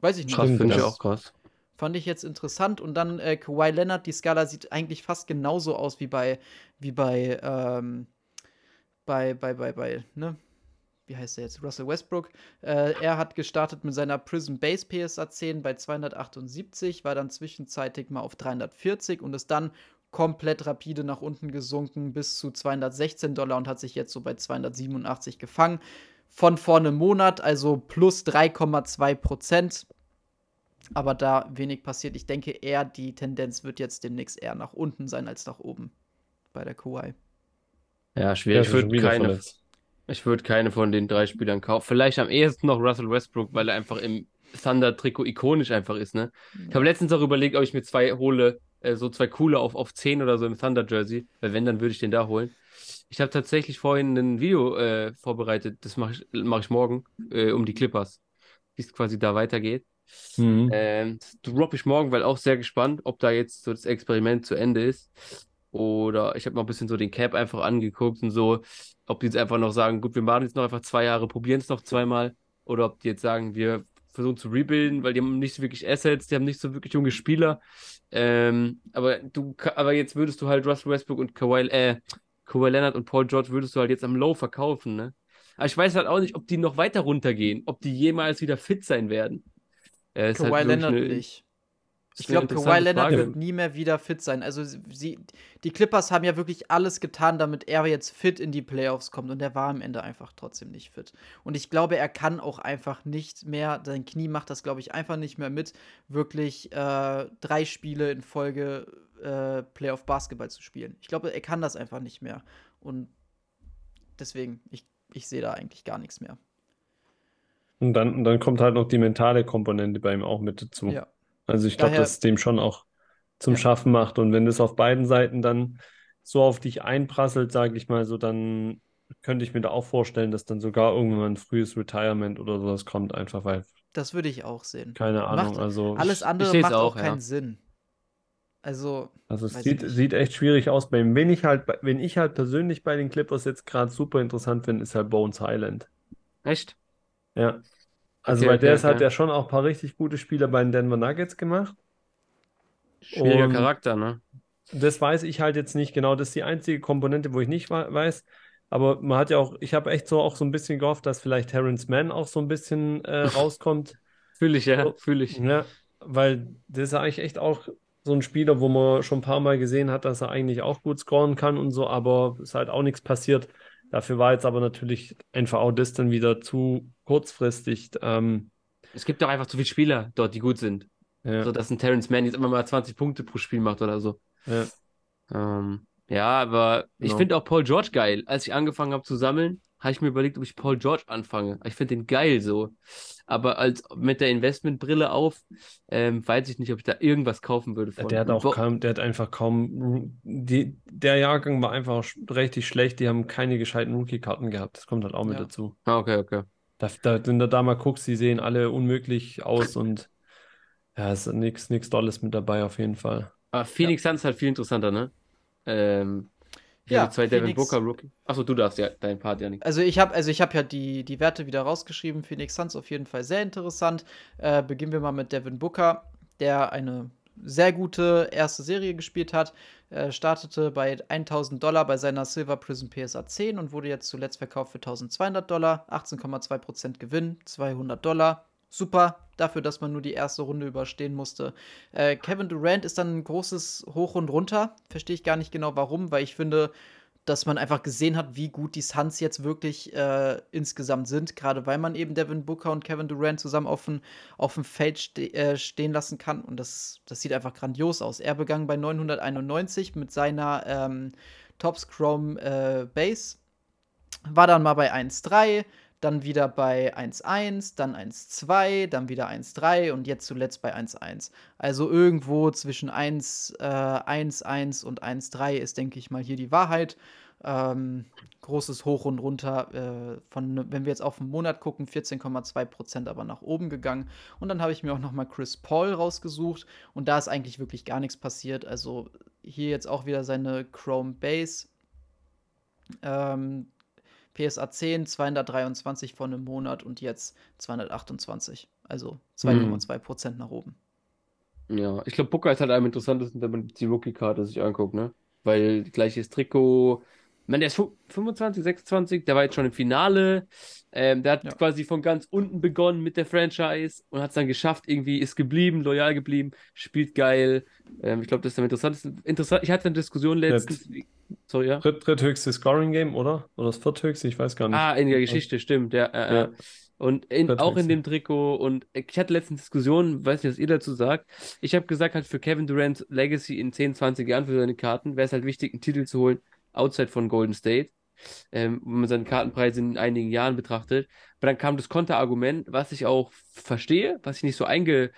weiß ich nicht. Krass, finde ich das- auch krass. Fand ich jetzt interessant. Und dann äh, Kawhi Leonard, die Skala sieht eigentlich fast genauso aus wie bei, wie bei, ähm, bei, bei, bei, bei, ne? Wie heißt der jetzt? Russell Westbrook. Äh, er hat gestartet mit seiner Prism Base PSA 10 bei 278, war dann zwischenzeitig mal auf 340 und ist dann komplett rapide nach unten gesunken bis zu 216 Dollar und hat sich jetzt so bei 287 gefangen. Von vor einem Monat, also plus 3,2 Prozent aber da wenig passiert. Ich denke eher, die Tendenz wird jetzt demnächst eher nach unten sein als nach oben bei der Kawhi. Ja, schwierig. Ich würde keine, ich würde keine von den drei Spielern kaufen. Vielleicht am ehesten noch Russell Westbrook, weil er einfach im Thunder-Trikot ikonisch einfach ist, ne? Ich habe letztens auch überlegt, ob ich mir zwei hole, äh, so zwei coole auf, auf 10 oder so im Thunder-Jersey, weil wenn, dann würde ich den da holen. Ich habe tatsächlich vorhin ein Video äh, vorbereitet, das mache ich, mach ich morgen, äh, um die Clippers, wie es quasi da weitergeht. Mhm. Ähm, droppe ich morgen, weil auch sehr gespannt, ob da jetzt so das Experiment zu Ende ist. Oder ich habe noch ein bisschen so den Cap einfach angeguckt und so, ob die jetzt einfach noch sagen, gut, wir machen jetzt noch einfach zwei Jahre, probieren es noch zweimal. Oder ob die jetzt sagen, wir versuchen zu rebuilden, weil die haben nicht so wirklich Assets, die haben nicht so wirklich junge Spieler. Ähm, aber du, aber jetzt würdest du halt Russell Westbrook und Kawhi, äh, Kawhi Leonard und Paul George würdest du halt jetzt am Low verkaufen, ne? Aber ich weiß halt auch nicht, ob die noch weiter runtergehen, ob die jemals wieder fit sein werden. Ist Kawhi halt Leonard eine- nicht. Ich glaube, Kawhi Leonard wird nie mehr wieder fit sein. Also sie, die Clippers haben ja wirklich alles getan, damit er jetzt fit in die Playoffs kommt und er war am Ende einfach trotzdem nicht fit. Und ich glaube, er kann auch einfach nicht mehr, sein Knie macht das, glaube ich, einfach nicht mehr mit, wirklich äh, drei Spiele in Folge äh, Playoff Basketball zu spielen. Ich glaube, er kann das einfach nicht mehr. Und deswegen, ich, ich sehe da eigentlich gar nichts mehr. Und dann, und dann kommt halt noch die mentale Komponente bei ihm auch mit dazu. Ja. Also ich glaube, dass es dem schon auch zum Ja. Schaffen macht. Und wenn das auf beiden Seiten dann so auf dich einprasselt, sage ich mal so, dann könnte ich mir da auch vorstellen, dass dann sogar irgendwann ein frühes Retirement oder sowas kommt, einfach weil, Das würde ich auch sehen. keine Ahnung, Macht, also, alles ich andere macht auch, auch, ja. keinen Sinn. Also, also es sieht, sieht echt schwierig aus bei ihm. Wen ich halt, wen ich halt persönlich bei den Clippers jetzt gerade super interessant finde, ist halt Bones Highland. Echt? Ja. Also, Okay, weil der okay, ist, hat okay. ja schon auch ein paar richtig gute Spieler bei den Denver Nuggets gemacht. Schwieriger Und- Charakter, ne? Das weiß ich halt jetzt nicht genau. Das ist die einzige Komponente, wo ich nicht weiß. Aber man hat ja auch, ich habe echt so auch so ein bisschen gehofft, dass vielleicht Terrence Mann auch so ein bisschen äh, rauskommt. Fühle ich, ja, fühle ich. Ja, weil das ist eigentlich echt auch so ein Spieler, wo man schon ein paar Mal gesehen hat, dass er eigentlich auch gut scoren kann und so, aber ist halt auch nichts passiert. Dafür war jetzt aber natürlich das dann wieder zu kurzfristig. Ähm, Es gibt doch einfach zu viele Spieler dort, die gut sind. ja, So, dass ein Terrence Mann jetzt immer mal 20 Punkte pro Spiel macht oder so. ja. Ähm, ja, aber ich Genau. finde auch Paul George geil. Als ich angefangen habe zu sammeln, habe ich mir überlegt, ob ich Paul George anfange. Ich finde den geil so. Aber als mit der Investmentbrille auf, ähm, weiß ich nicht, ob ich da irgendwas kaufen würde von. Der hat auch Bo- kaum, der hat einfach kaum, die, der Jahrgang war einfach richtig schlecht. Die haben keine gescheiten Rookie-Karten gehabt. Das kommt halt auch mit Ja. dazu. Ah, okay, okay. Da, da, wenn du da mal guckst, die sehen alle unmöglich aus und ja, ist nichts nichts Dolles mit dabei auf jeden Fall. Aber Phoenix Suns ist halt viel interessanter, ne? Ähm, Ja, zwei Devin Phoenix- Booker Rookie. Achso, du darfst ja dein Part ja nicht. Also ich habe also ich habe ja die, die Werte wieder rausgeschrieben. Phoenix Suns auf jeden Fall sehr interessant. Äh, beginnen wir mal mit Devin Booker, der eine sehr gute erste Serie gespielt hat. Äh, startete bei 1000 Dollar bei seiner Silver Prism PSA 10 und wurde jetzt zuletzt verkauft für 1200 Dollar. 18,2% Gewinn, 200 Dollar. Super, dafür, dass man nur die erste Runde überstehen musste. Äh, Kevin Durant ist dann ein großes Hoch und Runter. Verstehe ich gar nicht genau warum, weil ich finde, dass man einfach gesehen hat, wie gut die Suns jetzt wirklich äh, insgesamt sind, gerade weil man eben Devin Booker und Kevin Durant zusammen auf dem, auf dem Feld ste äh, stehen lassen kann. Und das, das sieht einfach grandios aus. Er begann bei 991 mit seiner ähm, Top Scrum äh, Base, war dann mal bei 1,3, dann wieder bei 1,1, dann 1,2, dann wieder 1,3 und jetzt zuletzt bei 1,1. Also irgendwo zwischen 1, äh, 1,1 und 1,3 ist, denke ich mal, hier die Wahrheit. Ähm, großes Hoch und runter. Äh, von, wenn wir jetzt auf den Monat gucken, 14,2% aber nach oben gegangen. Und dann habe ich mir auch noch mal Chris Paul rausgesucht. Und da ist eigentlich wirklich gar nichts passiert. Also hier jetzt auch wieder seine Chrome Base. Ähm, PSA 10, 223 vor einem Monat und jetzt 228. Also 2,2% nach oben. Ja, ich glaube, Booker ist halt am interessantesten, wenn man die Rookie-Karte sich anguckt, ne? Weil gleiches Trikot. Ich meine, der ist fu- 25, 26, der war jetzt schon im Finale. Ähm, der hat Ja. quasi von ganz unten begonnen mit der Franchise und hat es dann geschafft, irgendwie ist geblieben, loyal geblieben, spielt geil. Ähm, ich glaube, das ist am interessantesten. Interessant, ich hatte eine Diskussion letztens. Sorry, ja? Dritt, dritthöchste Scoring-Game, oder? Oder das vierthöchste, ich weiß gar nicht. Ah, in der Geschichte, stimmt, ja. Äh, Ja. Und in, auch in dem Trikot. Und ich hatte letztens Diskussionen, weiß nicht, was ihr dazu sagt. Ich habe gesagt, halt für Kevin Durant Legacy in 10, 20 Jahren für seine Karten wäre es halt wichtig, einen Titel zu holen, outside von Golden State. Ähm, wenn man seine Kartenpreise in einigen Jahren betrachtet. Aber dann kam das Konterargument, was ich auch verstehe, was ich nicht so einge,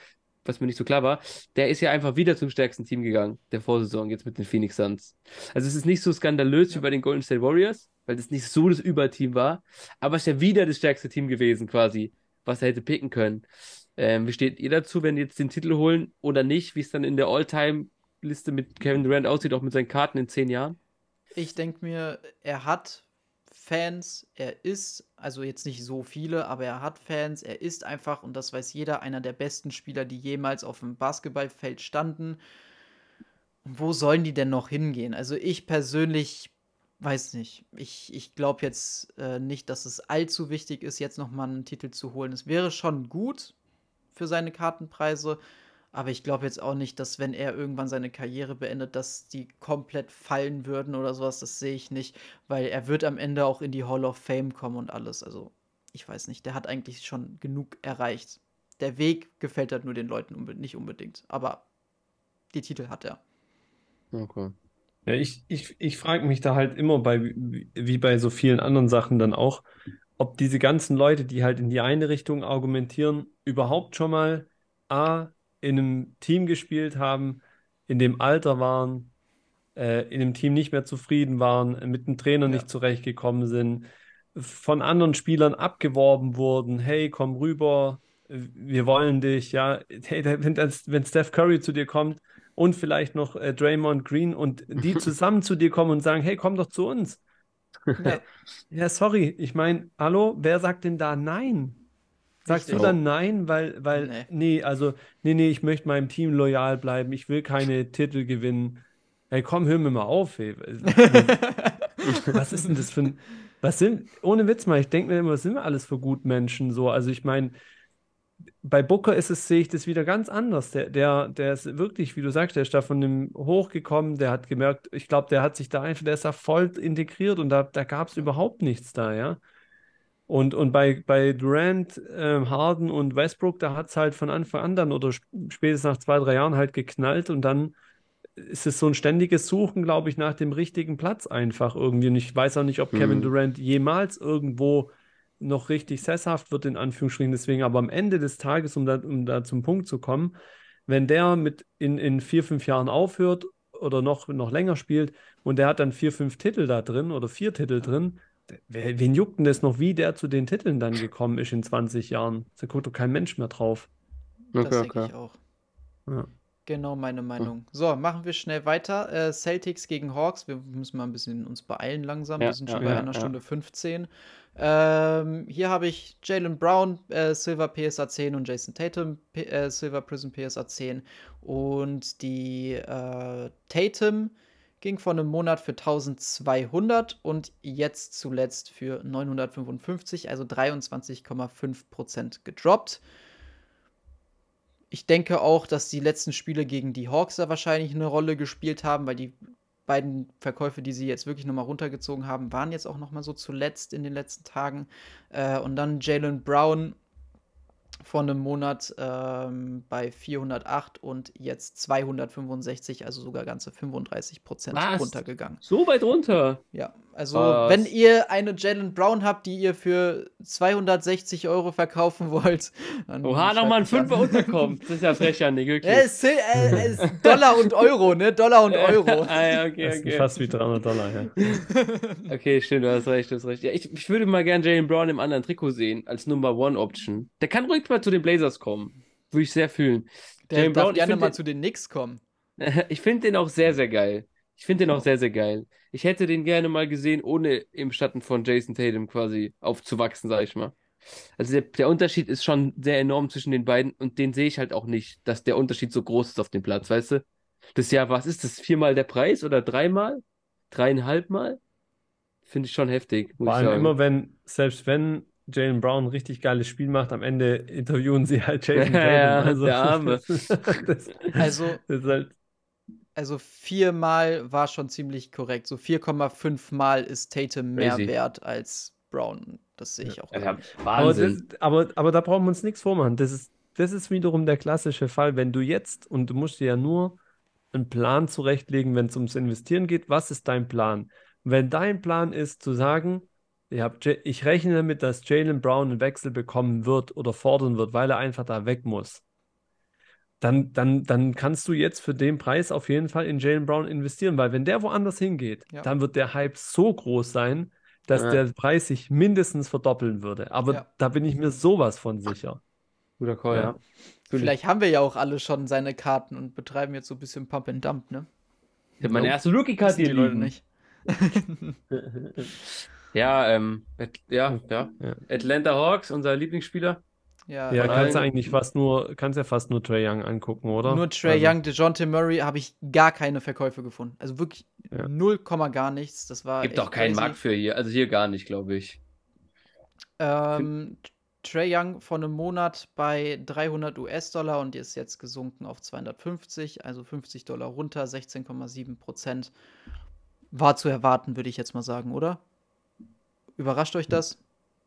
was mir nicht so klar war. Der ist ja einfach wieder zum stärksten Team gegangen, der Vorsaison, jetzt mit den Phoenix Suns. Also es ist nicht so skandalös wie bei den Golden State Warriors, weil das nicht so das Überteam war. Aber es ist ja wieder das stärkste Team gewesen, quasi, was er hätte picken können. Ähm, wie steht ihr dazu, wenn die jetzt den Titel holen oder nicht? Wie es dann in der All-Time-Liste mit Kevin Durant aussieht, auch mit seinen Karten in zehn Jahren? Ich denke mir, er hat Fans, er ist, also jetzt nicht so viele, aber er hat Fans, er ist einfach, und das weiß jeder, einer der besten Spieler, die jemals auf dem Basketballfeld standen. Wo sollen die denn noch hingehen? Also ich persönlich weiß nicht. Ich, ich glaube jetzt äh, nicht, dass es allzu wichtig ist, jetzt nochmal einen Titel zu holen. Es wäre schon gut für seine Kartenpreise, aber ich glaube jetzt auch nicht, dass wenn er irgendwann seine Karriere beendet, dass die komplett fallen würden oder sowas. Das sehe ich nicht, weil er wird am Ende auch in die Hall of Fame kommen und alles. Also ich weiß nicht, der hat eigentlich schon genug erreicht. Der Weg gefällt halt nur den Leuten unbe nicht unbedingt, aber die Titel hat er. Okay. Ja, ich, ich, ich frage mich da halt immer bei, wie wie bei so vielen anderen Sachen dann auch, ob diese ganzen Leute, die halt in die eine Richtung argumentieren, überhaupt schon mal A, in einem Team gespielt haben, in dem Alter waren, äh, in dem Team nicht mehr zufrieden waren, mit dem Trainer Ja. nicht zurechtgekommen sind, von anderen Spielern abgeworben wurden. Hey, komm rüber, wir wollen dich. Ja, hey, wenn, wenn Steph Curry zu dir kommt und vielleicht noch äh, Draymond Green und die zusammen zu dir kommen und sagen, hey, komm doch zu uns. Ja. Ja, sorry, ich meine, hallo, wer sagt denn da nein? Sagst Richtig. du dann nein, weil, weil, Nee. nee, also, nee, nee, ich möchte meinem Team loyal bleiben, ich will keine Titel gewinnen. Hey, komm, hör mir mal auf, ey. Was ist denn das für ein, was sind, ohne Witz mal, ich denke mir immer, was sind wir alles für Gutmenschen so? Also ich meine, bei Booker ist es, sehe ich das wieder ganz anders. Der, der, der ist wirklich, wie du sagst, der ist da von dem hochgekommen, der hat gemerkt, ich glaube, der hat sich da einfach, der ist da voll integriert und da, da gab es überhaupt nichts da, ja. Und, und bei, bei Durant, ähm, Harden und Westbrook, da hat es halt von Anfang an dann oder sp- spätestens nach zwei, drei Jahren halt geknallt und dann ist es so ein ständiges Suchen, glaube ich, nach dem richtigen Platz einfach irgendwie. Und ich weiß auch nicht, ob Kevin Mhm. Durant jemals irgendwo noch richtig sesshaft wird, in Anführungsstrichen. Deswegen, aber am Ende des Tages, um da, um da zum Punkt zu kommen, wenn der mit in, in vier, fünf Jahren aufhört oder noch, noch länger spielt und der hat dann vier, fünf Titel da drin oder vier Titel drin, wen juckt denn das noch, wie der zu den Titeln dann gekommen ist in 20 Jahren? Da guckt doch kein Mensch mehr drauf. Das Okay, denke okay. ich auch. Ja. Genau meine Meinung. So, machen wir schnell weiter. Äh, Celtics gegen Hawks. Wir müssen mal ein bisschen uns beeilen langsam. Ja, wir sind ja, schon bei ja, einer ja. Stunde 15. Ähm, hier habe ich Jalen Brown, äh, Silver PSA 10 und Jason Tatum, P äh, Silver Prism PSA 10. Und die äh, Tatum ging vor einem Monat für 1200 und jetzt zuletzt für 955, also 23,5% gedroppt. Ich denke auch, dass die letzten Spiele gegen die Hawks da wahrscheinlich eine Rolle gespielt haben, weil die beiden Verkäufe, die sie jetzt wirklich nochmal runtergezogen haben, waren jetzt auch nochmal so zuletzt in den letzten Tagen. Äh, und dann Jalen Brown vor einem Monat ähm, bei 408 und jetzt 265, also sogar ganze 35 Prozent runtergegangen. So weit runter. Ja, also Was? wenn ihr eine Jalen Brown habt, die ihr für 260 Euro verkaufen wollt, dann Oha, nochmal ein. Fünfer unterkommt. Das ist ja frech, Janik, wirklich. Ja, es sind äh, es ist Dollar und Euro, ne? Dollar und Euro. ah, ja, okay, Das okay. fast wie 300 Dollar, ja. Okay, stimmt, du hast recht, du hast recht. Ja, ich, ich würde mal gern Jalen Brown im anderen Trikot sehen, als Number One Option. Der kann ruhig mal zu den Blazers kommen. Würde ich sehr fühlen. Der Jalen darf Brown, gerne mal den- zu den Knicks kommen. Ich finde den auch sehr, sehr geil. Ich finde den auch sehr, sehr geil. Ich hätte den gerne mal gesehen, ohne im Schatten von Jason Tatum quasi aufzuwachsen, sag ich mal. Also der, der Unterschied ist schon sehr enorm zwischen den beiden und den sehe ich halt auch nicht, dass der Unterschied so groß ist auf dem Platz, weißt du? Das ist ja, was ist das? Viermal der Preis oder dreimal? Dreieinhalb Mal? Finde ich schon heftig, muss Vor ich allem sagen. immer, wenn, selbst wenn Jalen Brown ein richtig geiles Spiel macht, am Ende interviewen sie halt Jason Tatum. Ja, also, der Arme. Das, das, Also, das ist halt, also viermal war schon ziemlich korrekt. So 4,5 Mal ist Tatum mehr Crazy. wert als Brown. Das sehe ich auch. Ja, nicht. aber, Wahnsinn. das, aber, aber da brauchen wir uns nichts vormachen. Das ist, das ist wiederum der klassische Fall, wenn du jetzt, und du musst dir ja nur einen Plan zurechtlegen, wenn es ums Investieren geht, was ist dein Plan? Wenn dein Plan ist zu sagen, ich, hab, ich rechne damit, dass Jalen Brown einen Wechsel bekommen wird oder fordern wird, weil er einfach da weg muss, dann, dann, dann kannst du jetzt für den Preis auf jeden Fall in Jalen Brown investieren, weil wenn der woanders hingeht, Ja. dann wird der Hype so groß sein, dass Ja. der Preis sich mindestens verdoppeln würde. Aber Ja. da bin ich mir sowas von sicher. Guter Call, Ja. ja. Vielleicht haben wir ja auch alle schon seine Karten und betreiben jetzt so ein bisschen Pump and Dump, ne? Ich habe meine erste Rookie-Card Wissen die hier Leute liegen. nicht. Ja, ähm, ja. Ja. Atlanta Hawks, unser Lieblingsspieler. Ja, Ja, kannst du eigentlich fast nur, kannst ja fast nur Trae Young angucken, oder? Nur Trey Also, Young, DeJounte Murray habe ich gar keine Verkäufe gefunden. Also wirklich Ja. 0, gar nichts. Das war Gibt auch keinen crazy. Markt für hier. Also hier gar nicht, glaube ich. Ähm, Trey Young vor einem Monat bei 300 US-Dollar und ist jetzt gesunken auf 250, also 50 Dollar runter, 16,7 Prozent. War zu erwarten, würde ich jetzt mal sagen, oder? Überrascht euch das?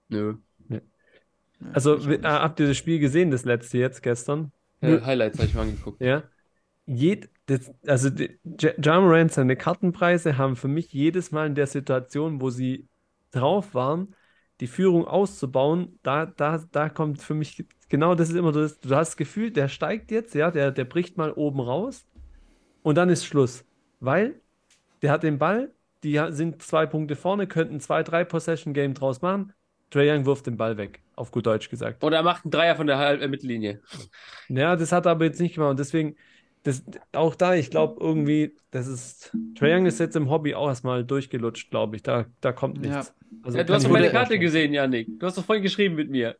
Nö. Nö, Also, äh, habt ihr das Spiel gesehen, das letzte jetzt gestern? Äh, Highlights habe ich mal angeguckt. Ja. Jed, das, also, die, Ja Ja Morant, seine Kartenpreise haben für mich jedes Mal in der Situation, wo sie drauf waren, die Führung auszubauen, da, da, da kommt für mich genau das ist immer das. Du hast das Gefühl, der steigt jetzt, ja, der, der bricht mal oben raus und dann ist Schluss. Weil der hat den Ball, die sind zwei Punkte vorne, könnten zwei, drei Possession-Game draus machen. Trae Young wirft den Ball weg, auf gut Deutsch gesagt. Oder er macht einen Dreier von der Halb äh, Mittellinie. Ja, das hat er aber jetzt nicht gemacht. Und deswegen, das, auch da, ich glaube irgendwie, das ist, Trae Young ist jetzt im Hobby auch erstmal durchgelutscht, glaube ich. Da, da kommt nichts. Ja. Also, ja, du hast doch meine Karte gesehen, Janik. Du hast doch vorhin geschrieben mit mir.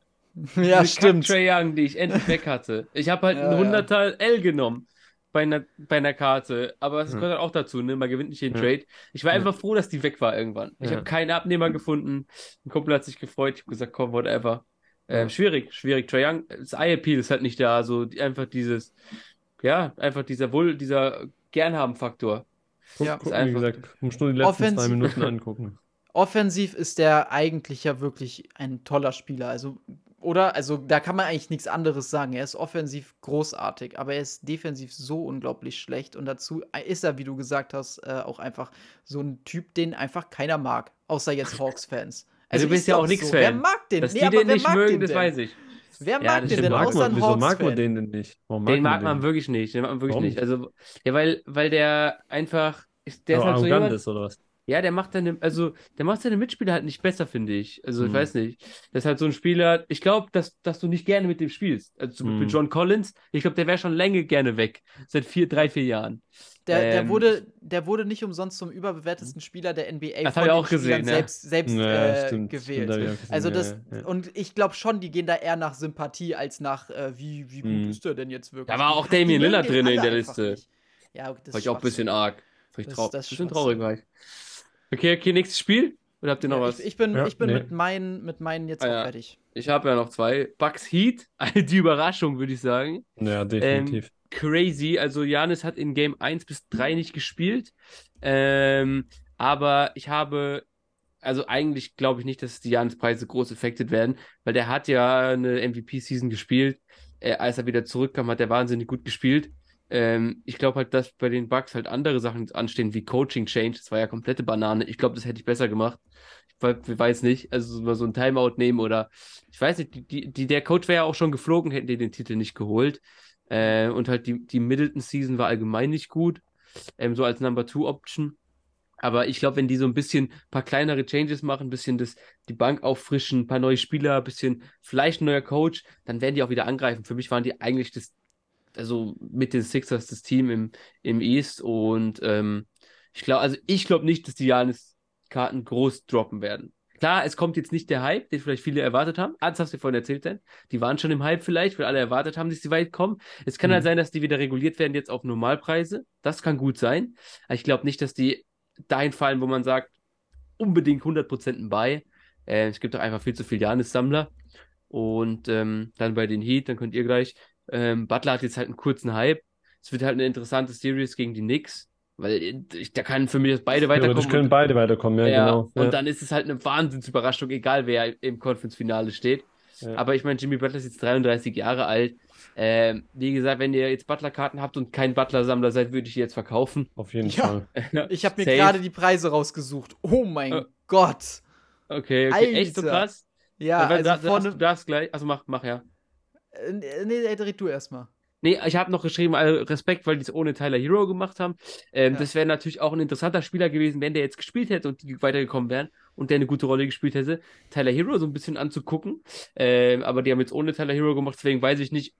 Ja, Diese stimmt. Trae Young, die ich endlich weg hatte. Ich habe halt Ja, einen ja. 100er L genommen bei einer, bei einer Karte. Aber es Hm. gehört halt auch dazu, ne? Man gewinnt nicht den Ja. Trade. Ich war Ja. einfach froh, dass die weg war irgendwann. Ich Ja. habe keinen Abnehmer gefunden. Ein Kumpel hat sich gefreut. Ich habe gesagt, komm, whatever. Ähm, Ja. schwierig, schwierig. Trae Young, das Eye-Appeal ist halt nicht da. So die, einfach dieses, ja, einfach dieser wohl, dieser Gernhaben-Faktor. Ja. Wie einfach- gesagt, muss nur die letzten zwei Offensiv- Minuten angucken. Offensiv ist der eigentlich ja wirklich ein toller Spieler. Also, oder? Also, da kann man eigentlich nichts anderes sagen. Er ist offensiv großartig, aber er ist defensiv so unglaublich schlecht. Und dazu ist er, wie du gesagt hast, äh, auch einfach so ein Typ, den einfach keiner mag. Außer jetzt Hawks-Fans. Also, du bist ist ja auch Knicks-Fan. Wer mag den? Dass Nee, die aber den wer nicht mag mögen, den das denn? weiß ich. Wer Ja, mag das den stimmt. denn Mag außer man, wieso mag man den denn nicht? Warum Den mag man wirklich nicht. Den mag man wirklich Warum nicht. Also, ja, weil, weil der einfach, ist, der Der ist halt so arrogant jemand, ist oder was? Ja, der macht seine, also, der macht seine Mitspieler halt nicht besser, finde ich. Also, ich Hm. weiß nicht. Das ist halt so ein Spieler, ich glaube, dass, dass du nicht gerne mit dem spielst. Also, zum Beispiel Hm. John Collins, ich glaube, der wäre schon länger gerne weg. Seit vier, drei, vier Jahren. Der, der, Ähm, wurde, der wurde nicht umsonst zum überbewertesten Spieler der NBA Das von ich den auch gesehen, ja. selbst, selbst Ja, äh, stimmt, gewählt. stimmt, auch gesehen, Also das, ja, ja. und ich glaube schon, die gehen da eher nach Sympathie als nach, äh, wie, wie gut Mhm. ist der denn jetzt wirklich? Da war auch mögen Lillard drin in der Liste. nicht. Ja, das War ich auch ein bisschen arg. Das- trau das ist bisschen Schwachsinn. traurig war ich. Okay, okay, nächstes Spiel? Oder habt ihr noch Ja, was? ich, ich bin, Ja, ich bin nee. mit, meinen, mit meinen jetzt Ah, auch ja. fertig. Ich habe ja noch zwei. Bucks Heat, die Überraschung, würde ich sagen. Ja, definitiv. crazy. Also Janis hat in Game 1 bis 3 nicht gespielt. Ähm, aber ich habe, also eigentlich glaube ich nicht, dass die Janis-Preise groß affected werden, weil der hat ja eine MVP-Season gespielt. Äh, als er wieder zurückkam, hat er wahnsinnig gut gespielt. Ähm, ich glaube halt, dass bei den Bucks halt andere Sachen anstehen, wie Coaching Change. Das war ja komplette Banane. Ich glaube, das hätte ich besser gemacht. Ich we- ich weiß nicht. Also mal so ein Timeout nehmen oder ich weiß nicht, die, die, der Coach wäre ja auch schon geflogen, hätten die den Titel nicht geholt. Äh, und halt die, die Middleton-Season war allgemein nicht gut. Ähm, so als Number Two Option. Aber ich glaube, wenn die so ein bisschen ein paar kleinere Changes machen, ein bisschen das, die Bank auffrischen, ein paar neue Spieler, ein bisschen vielleicht ein neuer Coach, dann werden die auch wieder angreifen. Für mich waren die eigentlich das, also mit den Sixers das Team im, im East. Und ähm, ich glaube, also ich glaube nicht, dass die Janis-Karten groß droppen werden. Klar, es kommt jetzt nicht der Hype, den vielleicht viele erwartet haben. Ah, das hast du vorhin erzählt, Dan. Die waren schon im Hype vielleicht, weil alle erwartet haben, dass sie weit kommen. Es kann Mhm. halt sein, dass die wieder reguliert werden jetzt auf Normalpreise. Das kann gut sein. Aber ich glaube nicht, dass die dahin fallen, wo man sagt, unbedingt 100% ein Buy. Äh, es gibt auch einfach viel zu viel Janis-Sammler. Und ähm, dann bei den Heat, dann könnt ihr gleich. Ähm, Butler hat jetzt halt einen kurzen Hype. Es wird halt eine interessante Series gegen die Knicks, weil äh, ich, da kann für mich jetzt beide Theoretisch weiterkommen. können und- beide weiterkommen, ja, ja, genau. und ja. dann ist es halt eine Wahnsinnsüberraschung, egal wer im Conference-Finale steht. Ja. Aber ich meine, Jimmy Butler ist jetzt 33 Jahre alt. Ähm, wie gesagt, wenn ihr jetzt Butler-Karten habt und kein Butler-Sammler seid, würde ich die jetzt verkaufen. Auf jeden Ja. Fall. Ich habe mir gerade die Preise rausgesucht. Oh mein Äh, Gott. Okay, okay. Echt so krass? Ja, Weil also da, da, vorne. du darfst gleich. Also mach, mach ja. Äh, nee, red du erstmal. Nee, ich habe noch geschrieben, also Respekt, weil die es ohne Tyler Hero gemacht haben. Ähm, Ja. Das wäre natürlich auch ein interessanter Spieler gewesen, wenn der jetzt gespielt hätte und die weitergekommen wären und der eine gute Rolle gespielt hätte. Tyler Hero so ein bisschen anzugucken. Ähm, aber die haben jetzt ohne Tyler Hero gemacht, deswegen weiß ich nicht,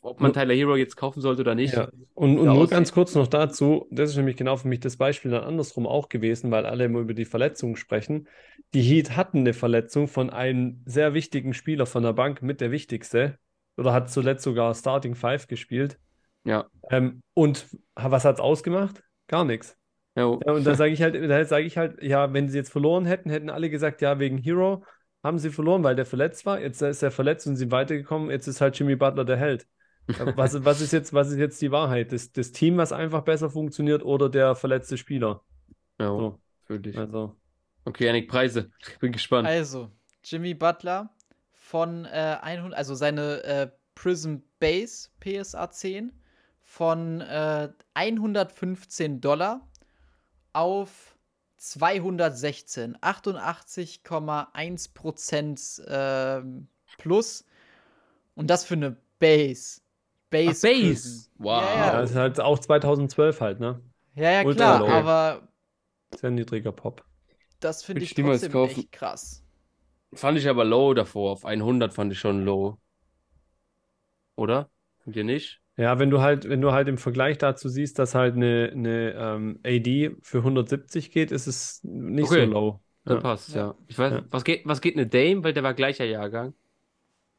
ob man. Tyler Hero jetzt kaufen sollte oder nicht. Ja. Und, und nur ganz kurz noch dazu, das ist nämlich genau für mich das Beispiel dann andersrum auch gewesen, weil alle immer über die Verletzungen sprechen. Die Heat hatten eine Verletzung von einem sehr wichtigen Spieler von der Bank, mit der wichtigste, oder hat zuletzt sogar Starting Five gespielt. Ja. Ähm, und was hat's ausgemacht? Gar nichts. Ja, Ja, und da sage ich halt, da sage ich halt, ja, wenn sie jetzt verloren hätten, hätten alle gesagt, ja, wegen Hero haben sie verloren, weil der verletzt war. Jetzt ist er verletzt und sie sind weitergekommen. Jetzt ist halt Jimmy Butler der Held. Was, was ist jetzt, was ist jetzt die Wahrheit? Das, das Team, was einfach besser funktioniert oder der verletzte Spieler? ja, So, für dich. also, Okay, Janik, Preise. Ich bin gespannt. Also, Jimmy Butler von äh, 100, also seine äh, Prism Base PSA 10 von äh, 115 Dollar auf 216, 88,1 Prozent ähm, plus und das für eine Base. Base. Ach. Base. Wow. Ja, ja, das ist halt auch 2012 halt, ne? Ja, ja, Ultra klar, low. aber Sehr niedriger Pop. Das finde ich trotzdem kaufen. echt krass. Fand ich aber low davor. Auf 100 fand ich schon low. Oder? Findet ihr nicht? Ja, wenn du halt, wenn du halt im Vergleich dazu siehst, dass halt eine, eine ähm, AD für 170 geht, ist es nicht Okay. so low. Dann Ja. passt, ja. Ja. Ich weiß, Ja. was geht, was geht eine Dame, weil der war gleicher Jahrgang.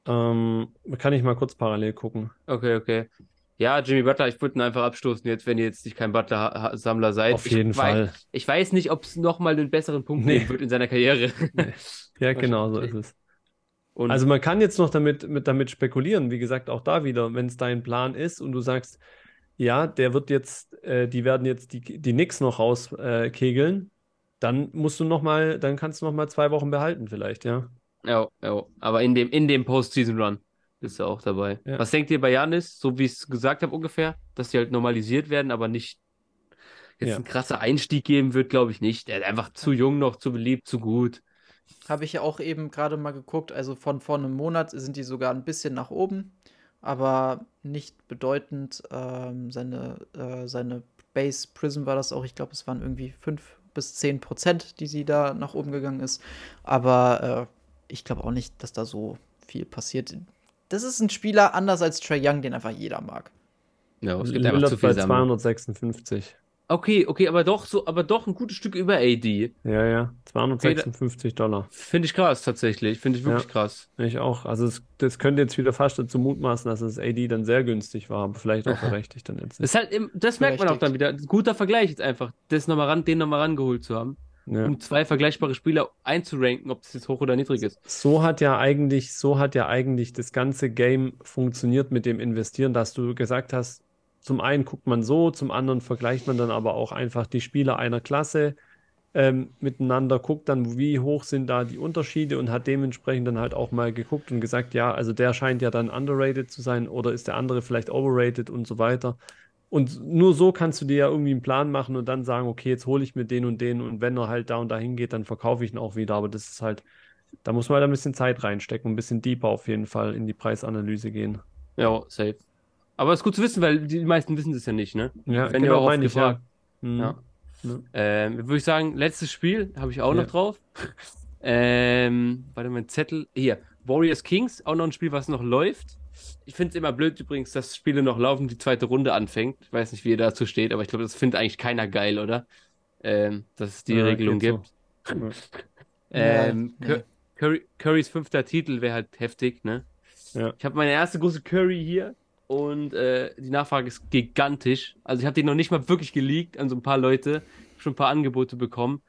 Ähm, kann ich mal kurz parallel gucken. Okay, okay. Ja, Jimmy Butler, ich würde ihn einfach abstoßen jetzt, wenn ihr jetzt nicht kein Butler-Sammler seid. Auf ich jeden wei- Fall. Ich weiß nicht, ob es nochmal einen besseren Punkt Nee. geben wird in seiner Karriere. Ja, genau so ist es. Und Also man kann jetzt noch damit, mit, damit spekulieren, wie gesagt, auch da wieder, wenn es dein Plan ist und du sagst, ja, der wird jetzt, äh, die werden jetzt die, die Knicks noch rauskegeln, äh, dann musst du noch mal, dann kannst du noch mal zwei Wochen behalten vielleicht, ja. ja, ja, aber in dem, in dem Postseason-Run bist du auch dabei. Ja. Was denkt ihr bei Janis, so wie ich es gesagt habe ungefähr, dass die halt normalisiert werden, aber nicht jetzt Ja. ein krasser Einstieg geben wird, glaube ich nicht. Der ist einfach zu jung noch, zu beliebt, zu gut. Habe ich ja auch eben gerade mal geguckt. Also von vor einem Monat sind die sogar ein bisschen nach oben, aber nicht bedeutend. Ähm, seine, äh, seine Base Prism war das auch. Ich glaube, es waren irgendwie 5 bis 10 Prozent, die sie da nach oben gegangen ist. Aber äh, ich glaube auch nicht, dass da so viel passiert. Das ist ein Spieler anders als Trey Young, den einfach jeder mag. Ja, es gibt einfach Lillard zu bei viel Sammler. 256. Okay, okay, aber doch so, aber doch ein gutes Stück über AD. Ja, ja, 256 Dollar. Finde ich krass tatsächlich. Finde ich wirklich Ja. krass. Ich auch. Also es, das könnte jetzt wieder fast dazu mutmaßen, dass das AD dann sehr günstig war, aber vielleicht auch berechtigt dann jetzt Das nicht. ist halt, das merkt man auch dann wieder. Guter Vergleich jetzt einfach, das noch mal ran, den nochmal rangeholt zu haben, Ja. um zwei vergleichbare Spieler einzuranken, ob das jetzt hoch oder niedrig ist. So hat ja eigentlich, so hat ja eigentlich das ganze Game funktioniert mit dem Investieren, dass du gesagt hast, zum einen guckt man so, zum anderen vergleicht man dann aber auch einfach die Spieler einer Klasse ähm, miteinander, guckt dann, wie hoch sind da die Unterschiede und hat dementsprechend dann halt auch mal geguckt und gesagt, ja, also der scheint ja dann underrated zu sein oder ist der andere vielleicht overrated und so weiter. Und nur so kannst du dir ja irgendwie einen Plan machen und dann sagen, okay, jetzt hole ich mir den und den und wenn er halt da und dahin geht, dann verkaufe ich ihn auch wieder. Aber das ist halt, da muss man halt ein bisschen Zeit reinstecken, ein bisschen deeper auf jeden Fall in die Preisanalyse gehen. Ja, safe. Aber ist gut zu wissen, weil die meisten wissen das ja nicht, ne? Ja, Wenn ihr auch meine ich, ja. gefragt. Mhm. Ja. Ja. Ähm, würde ich sagen, letztes Spiel habe ich auch Ja. noch drauf. Ähm, warte mal, Zettel. Hier, Warriors Kings, auch noch ein Spiel, was noch läuft. Ich finde es immer blöd übrigens, dass Spiele noch laufen, die zweite Runde anfängt. Ich weiß nicht, wie ihr dazu steht, aber ich glaube, das findet eigentlich keiner geil, oder? Ähm, dass es die Ja, Regelung so. gibt. Ja. Ähm, Ja. Curry, Currys fünfter Titel wäre halt heftig, ne? Ja. Ich habe meine erste große Curry hier und äh, die Nachfrage ist gigantisch. Also ich habe den noch nicht mal wirklich geleakt an so ein paar Leute. Schon ein paar Angebote bekommen.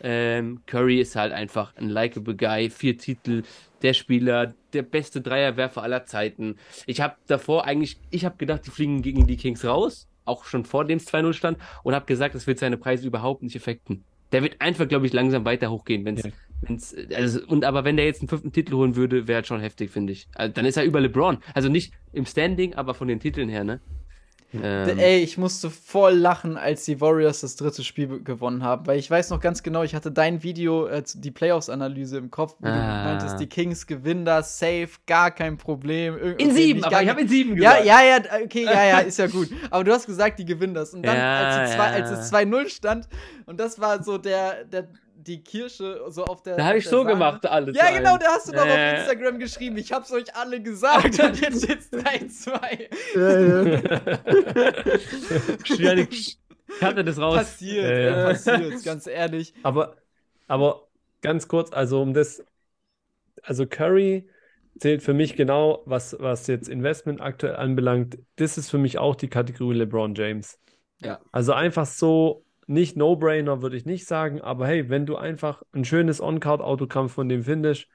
Ähm, Curry ist halt einfach ein likable Guy, vier Titel, der Spieler, der beste Dreierwerfer aller Zeiten. Ich habe davor eigentlich, ich habe gedacht, die fliegen gegen die Kings raus, auch schon vor dem 2-0 stand und habe gesagt, das wird seine Preise überhaupt nicht affekten. Der wird einfach, glaube ich, langsam weiter hochgehen, wenn es Ja. Wenn's, also, und aber wenn der jetzt einen fünften Titel holen würde, wäre halt schon heftig, finde ich. Also, dann ist er über LeBron. Also nicht im Standing, aber von den Titeln her, ne? Ähm, Ey, ich musste voll lachen, als die Warriors das dritte Spiel gewonnen haben, weil ich weiß noch ganz genau, ich hatte dein Video, äh, die Playoffs-Analyse im Kopf, wie Ah. du meintest, die Kings gewinnen das, safe, gar kein Problem. Ir- in okay, sieben, aber ich habe in sieben Ja, gesagt. ja, ja, okay, ja, ja, ist ja gut. Aber du hast gesagt, die gewinnen das. Und dann, Ja, als, zwei, als ja. es 2-0 stand, und das war so der, der, die Kirsche so auf der. Da habe ich so Sahne. gemacht, alles. Ja, genau, da hast du doch Äh. auf Instagram geschrieben. Ich hab's euch alle gesagt. Und jetzt steht's 3-2. Schwierig. Ich hatte das raus. Passiert, ja. passiert, ganz ehrlich. Aber, aber ganz kurz, also um das, also Curry zählt für mich genau, was, was jetzt Investment aktuell anbelangt. Das ist für mich auch die Kategorie LeBron James. Ja. Also einfach so, nicht No-Brainer würde ich nicht sagen, aber hey, wenn du einfach ein schönes On-Card-Autogramm von dem findest,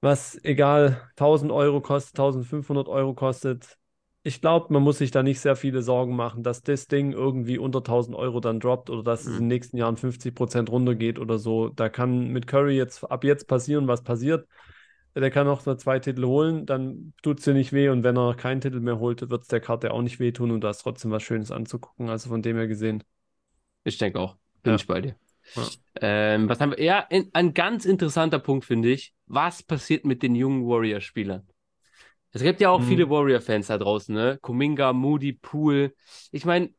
was egal 1000 Euro kostet, 1500 Euro kostet, ich glaube, man muss sich da nicht sehr viele Sorgen machen, dass das Ding irgendwie unter 1000 Euro dann droppt oder dass es in Mhm. den nächsten Jahren 50% runtergeht oder so. Da kann mit Curry jetzt ab jetzt passieren, was passiert. Der kann noch nur zwei Titel holen, dann tut es dir nicht weh und wenn er keinen Titel mehr holt, wird es der Karte auch nicht wehtun und da ist trotzdem was Schönes anzugucken. Also von dem her gesehen. Ich denke auch. Bin Ja. ich bei dir. Ja. Ähm, was haben wir? Ja, in, ein ganz interessanter Punkt, finde ich. Was passiert mit den jungen Warrior-Spielern? Es gibt ja auch Mhm. viele Warrior-Fans da draußen, ne? Kuminga, Moody, Poole. Ich meine,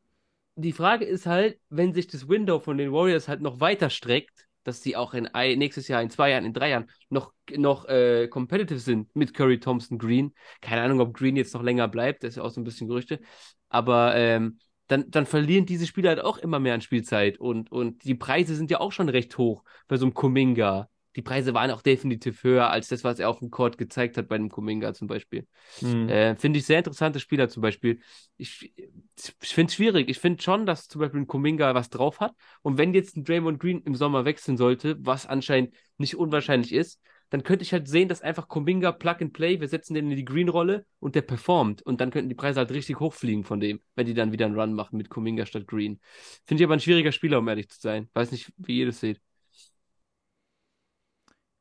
die Frage ist halt, wenn sich das Window von den Warriors halt noch weiter streckt, dass sie auch in ein, nächstes Jahr, in zwei Jahren, in drei Jahren noch, noch äh, competitive sind mit Curry, Thompson, Green. Keine Ahnung, ob Green jetzt noch länger bleibt, das ist ja auch so ein bisschen Gerüchte. Aber ähm, dann, dann verlieren diese Spieler halt auch immer mehr an Spielzeit und, und die Preise sind ja auch schon recht hoch bei so einem Kuminga. Die Preise waren auch definitiv höher als das, was er auf dem Court gezeigt hat bei einem Kuminga zum Beispiel. Mhm. Äh, finde ich sehr interessante Spieler zum Beispiel. Ich, ich finde es schwierig. Ich finde schon, dass zum Beispiel ein Kuminga was drauf hat. Und wenn jetzt ein Draymond Green im Sommer wechseln sollte, was anscheinend nicht unwahrscheinlich ist, dann könnte ich halt sehen, dass einfach Kuminga Plug and Play, wir setzen den in die Green-Rolle und der performt. Und dann könnten die Preise halt richtig hochfliegen von dem, wenn die dann wieder einen Run machen mit Kuminga statt Green. Finde ich aber ein schwieriger Spieler, um ehrlich zu sein. Weiß nicht, wie ihr das seht.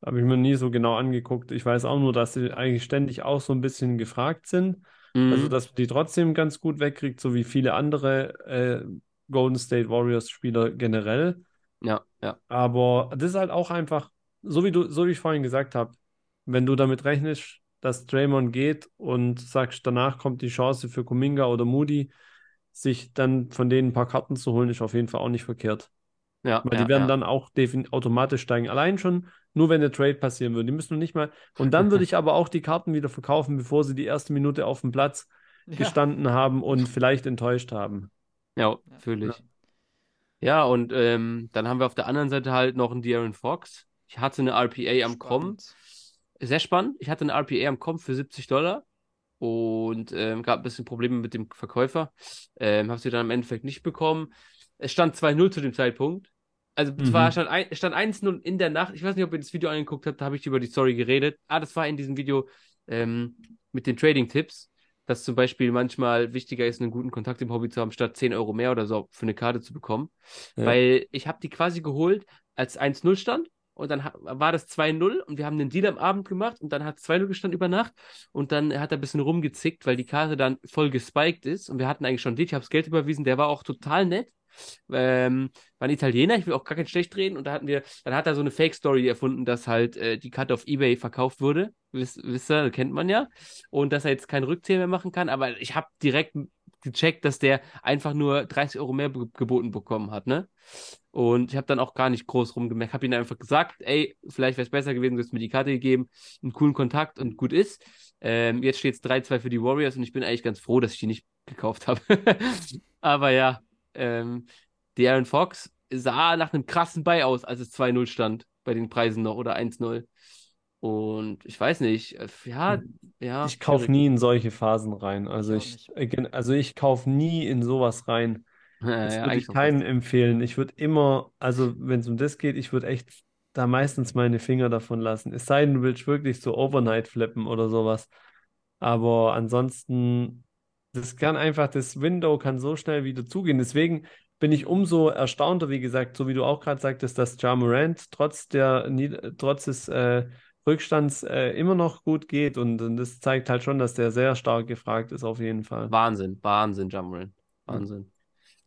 Habe ich mir nie so genau angeguckt. Ich weiß auch nur, dass sie eigentlich ständig auch so ein bisschen gefragt sind. Mhm. Also, dass die trotzdem ganz gut wegkriegt, so wie viele andere äh, Golden State Warriors Spieler generell. Ja, ja. Aber das ist halt auch einfach, so wie du, so wie ich vorhin gesagt habe, wenn du damit rechnest, dass Draymond geht und sagst, danach kommt die Chance für Kuminga oder Moody, sich dann von denen ein paar Karten zu holen, ist auf jeden Fall auch nicht verkehrt. Ja, Weil ja, die werden ja. dann auch automatisch steigen. Allein schon, nur wenn der Trade passieren würde. Die müssen nicht mal. Und dann würde ich aber auch die Karten wieder verkaufen, bevor sie die erste Minute auf dem Platz gestanden haben und vielleicht enttäuscht haben. Ja, fühle ich. Ja, und ähm, dann haben wir auf der anderen Seite halt noch einen De'Aaron Fox, ich hatte eine RPA am Kommen. Sehr spannend. Ich hatte eine RPA am Kommen für 70 Dollar und ähm, gab ein bisschen Probleme mit dem Verkäufer. Ähm, habe sie dann im Endeffekt nicht bekommen. Es stand 2-0 zu dem Zeitpunkt. Also mhm. zwar stand, ein, stand 1-0 in der Nacht. Ich weiß nicht, ob ihr das Video angeguckt habt, da habe ich über die Story geredet. Ah, das war in diesem Video ähm, mit den Trading-Tipps, dass zum Beispiel manchmal wichtiger ist, einen guten Kontakt im Hobby zu haben, statt 10 Euro mehr oder so für eine Karte zu bekommen. Ja. Weil ich habe die quasi geholt, als 1-0 stand und dann war das 2-0 und wir haben den Deal am Abend gemacht und dann hat 2-0 gestanden über Nacht und dann hat er ein bisschen rumgezickt, weil die Karte dann voll gespiked ist und wir hatten eigentlich schon Deal, ich habe das Geld überwiesen, der war auch total nett. Ähm, war ein Italiener, ich will auch gar kein schlecht reden und da hatten wir, dann hat er so eine Fake-Story erfunden, dass halt äh, die Karte auf Ebay verkauft wurde, wisst, ihr, kennt man ja. Und dass er jetzt keinen Rückzähl mehr machen kann, aber ich habe direkt gecheckt, dass der einfach nur 30 Euro mehr geboten bekommen hat, ne? Und ich habe dann auch gar nicht groß rumgemerkt, habe ihm einfach gesagt, ey, vielleicht wäre es besser gewesen, du hättest mir die Karte gegeben, einen coolen Kontakt und gut ist. Ähm, jetzt steht es 3-2 für die Warriors und ich bin eigentlich ganz froh, dass ich die nicht gekauft habe. Aber ja, ähm, die Aaron Fox sah nach einem krassen Buy aus, als es 2-0 stand bei den Preisen noch oder 1-0. Und ich weiß nicht, äh, ja, ja. Ich kaufe nie in solche Phasen rein. Also ich, ich also ich kaufe nie in sowas rein. Das ja, würde ich keinen empfehlen. Ich würde immer, also wenn es um das geht, ich würde echt da meistens meine Finger davon lassen. Es sei denn, du willst wirklich so Overnight flippen oder sowas. Aber ansonsten, das kann einfach, das Window kann so schnell wieder zugehen. Deswegen bin ich umso erstaunter, wie gesagt, so wie du auch gerade sagtest, dass Ja Morant trotz der, trotz des äh, Rückstands äh, immer noch gut geht und, und, das zeigt halt schon, dass der sehr stark gefragt ist, auf jeden Fall. Wahnsinn, Wahnsinn, Jammerin. Wahnsinn.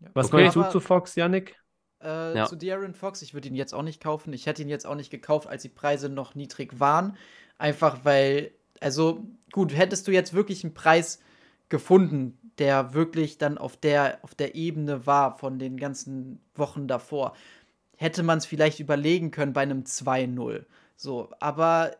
Ja. Was okay, meinst du zu Fox, Yannick? Äh, ja. Zu De'Aaron Fox, ich würde ihn jetzt auch nicht kaufen. Ich hätte ihn jetzt auch nicht gekauft, als die Preise noch niedrig waren. Einfach weil, also gut, hättest du jetzt wirklich einen Preis gefunden, der wirklich dann auf der, auf der Ebene war von den ganzen Wochen davor, hätte man es vielleicht überlegen können bei einem 2-0. So, aber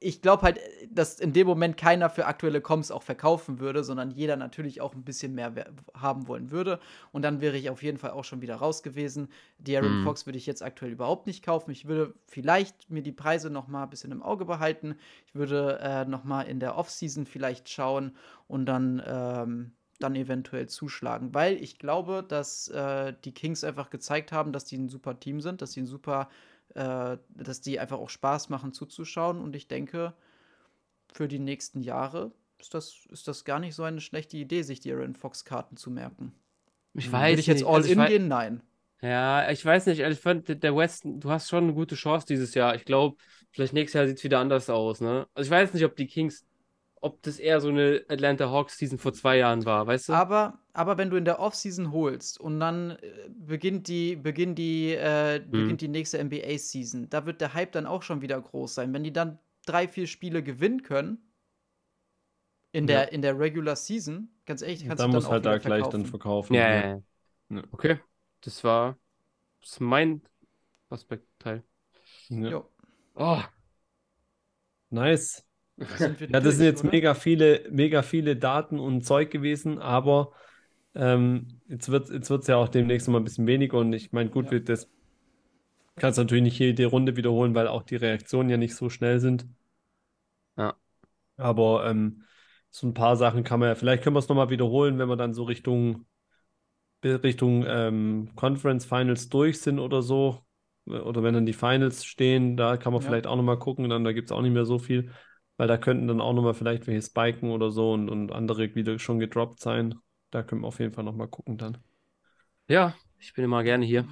ich glaube halt, dass in dem Moment keiner für aktuelle Comps auch verkaufen würde, sondern jeder natürlich auch ein bisschen mehr haben wollen würde. Und dann wäre ich auf jeden Fall auch schon wieder raus gewesen. Die Aaron mhm. Fox würde ich jetzt aktuell überhaupt nicht kaufen. Ich würde vielleicht mir die Preise noch mal ein bisschen im Auge behalten. Ich würde äh, noch mal in der Offseason vielleicht schauen und dann ähm, dann eventuell zuschlagen, weil ich glaube, dass äh, die Kings einfach gezeigt haben, dass die ein super Team sind, dass sie ein super äh, dass die einfach auch Spaß machen zuzuschauen. Und ich denke, für die nächsten Jahre ist das, ist das gar nicht so eine schlechte Idee, sich die Aaron Fox-Karten zu merken. Ich weiß Will ich jetzt all also in gehen? Nein. Ja, ich weiß nicht. Also ich fand, der Westen, du hast schon eine gute Chance dieses Jahr. Ich glaube, vielleicht nächstes Jahr sieht es wieder anders aus, ne? Also ich weiß nicht, ob die Kings ob das eher so eine Atlanta Hawks Season vor zwei Jahren war, weißt du? Aber, aber wenn du in der Offseason holst und dann äh, beginnt die, beginnt die, äh, hm. beginnt die nächste NBA Season, da wird der Hype dann auch schon wieder groß sein. Wenn die dann drei, vier Spiele gewinnen können in der, ja. in der Regular Season, ganz ehrlich, kannst dann du dann muss halt da gleich dann verkaufen. Ja, ja. Okay, das war das ist mein Aspektteil. Ja. Oh, Nice. Ja, das sind jetzt oder? mega viele, mega viele Daten und Zeug gewesen, aber ähm, jetzt wird jetzt wird's ja auch demnächst mal ein bisschen weniger und ich meine, gut, Ja. wir- das kannst natürlich nicht jede Runde wiederholen, weil auch die Reaktionen ja nicht so schnell sind. Ja. Aber ähm, so ein paar Sachen kann man ja, vielleicht können wir es nochmal wiederholen, wenn wir dann so Richtung, Richtung ähm, Conference Finals durch sind oder so. Oder wenn dann die Finals stehen, da kann man Ja. vielleicht auch nochmal gucken, dann da gibt es auch nicht mehr so viel. Weil da könnten dann auch nochmal vielleicht welche spiken oder so und, und andere wieder schon gedroppt sein. Da können wir auf jeden Fall nochmal gucken dann. ja, ich bin immer gerne hier.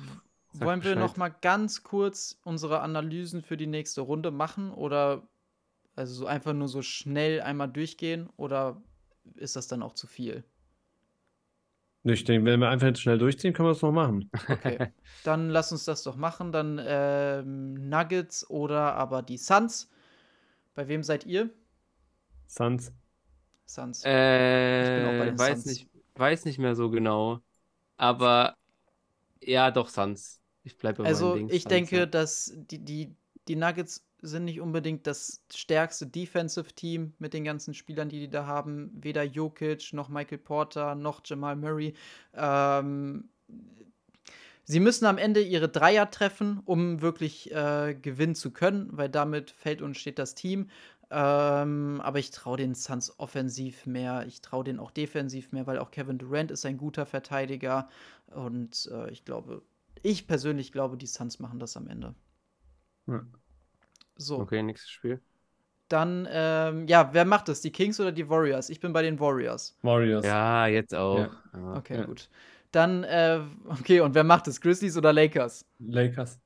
Sag Wollen wir Bescheid. noch mal ganz kurz unsere Analysen für die nächste Runde machen oder also so einfach nur so schnell einmal durchgehen oder ist das dann auch zu viel? Ich denke, wenn wir einfach jetzt schnell durchziehen, können wir es noch machen. Okay, dann lass uns das doch machen. Dann ähm, Nuggets oder aber die Suns. Bei wem seid ihr? Suns. Suns. bin auch bei Äh, den weiß Suns. nicht, weiß nicht mehr so genau. Aber ja, doch, Suns. Ich bleibe bei Also Dings. ich Suns, denke, ja. dass die, die, die Nuggets sind nicht unbedingt das stärkste Defensive-Team mit den ganzen Spielern, die die da haben. Weder Jokic noch Michael Porter noch Jamal Murray. Ähm, sie müssen am Ende ihre Dreier treffen, um wirklich äh, gewinnen zu können, weil damit fällt und steht das Team. Ähm, aber ich traue den Suns offensiv mehr. Ich traue den auch defensiv mehr, weil auch Kevin Durant ist ein guter Verteidiger. Und äh, ich glaube, ich persönlich glaube, die Suns machen das am Ende. Ja. So, Okay, nächstes Spiel. dann, ähm, ja, wer macht das? Die Kings oder die Warriors? Ich bin bei den Warriors. Warriors. Ja, jetzt auch. Ja. Ja. Okay, Ja. gut. Dann, äh, okay, und wer macht es? Grizzlies oder Lakers? Lakers.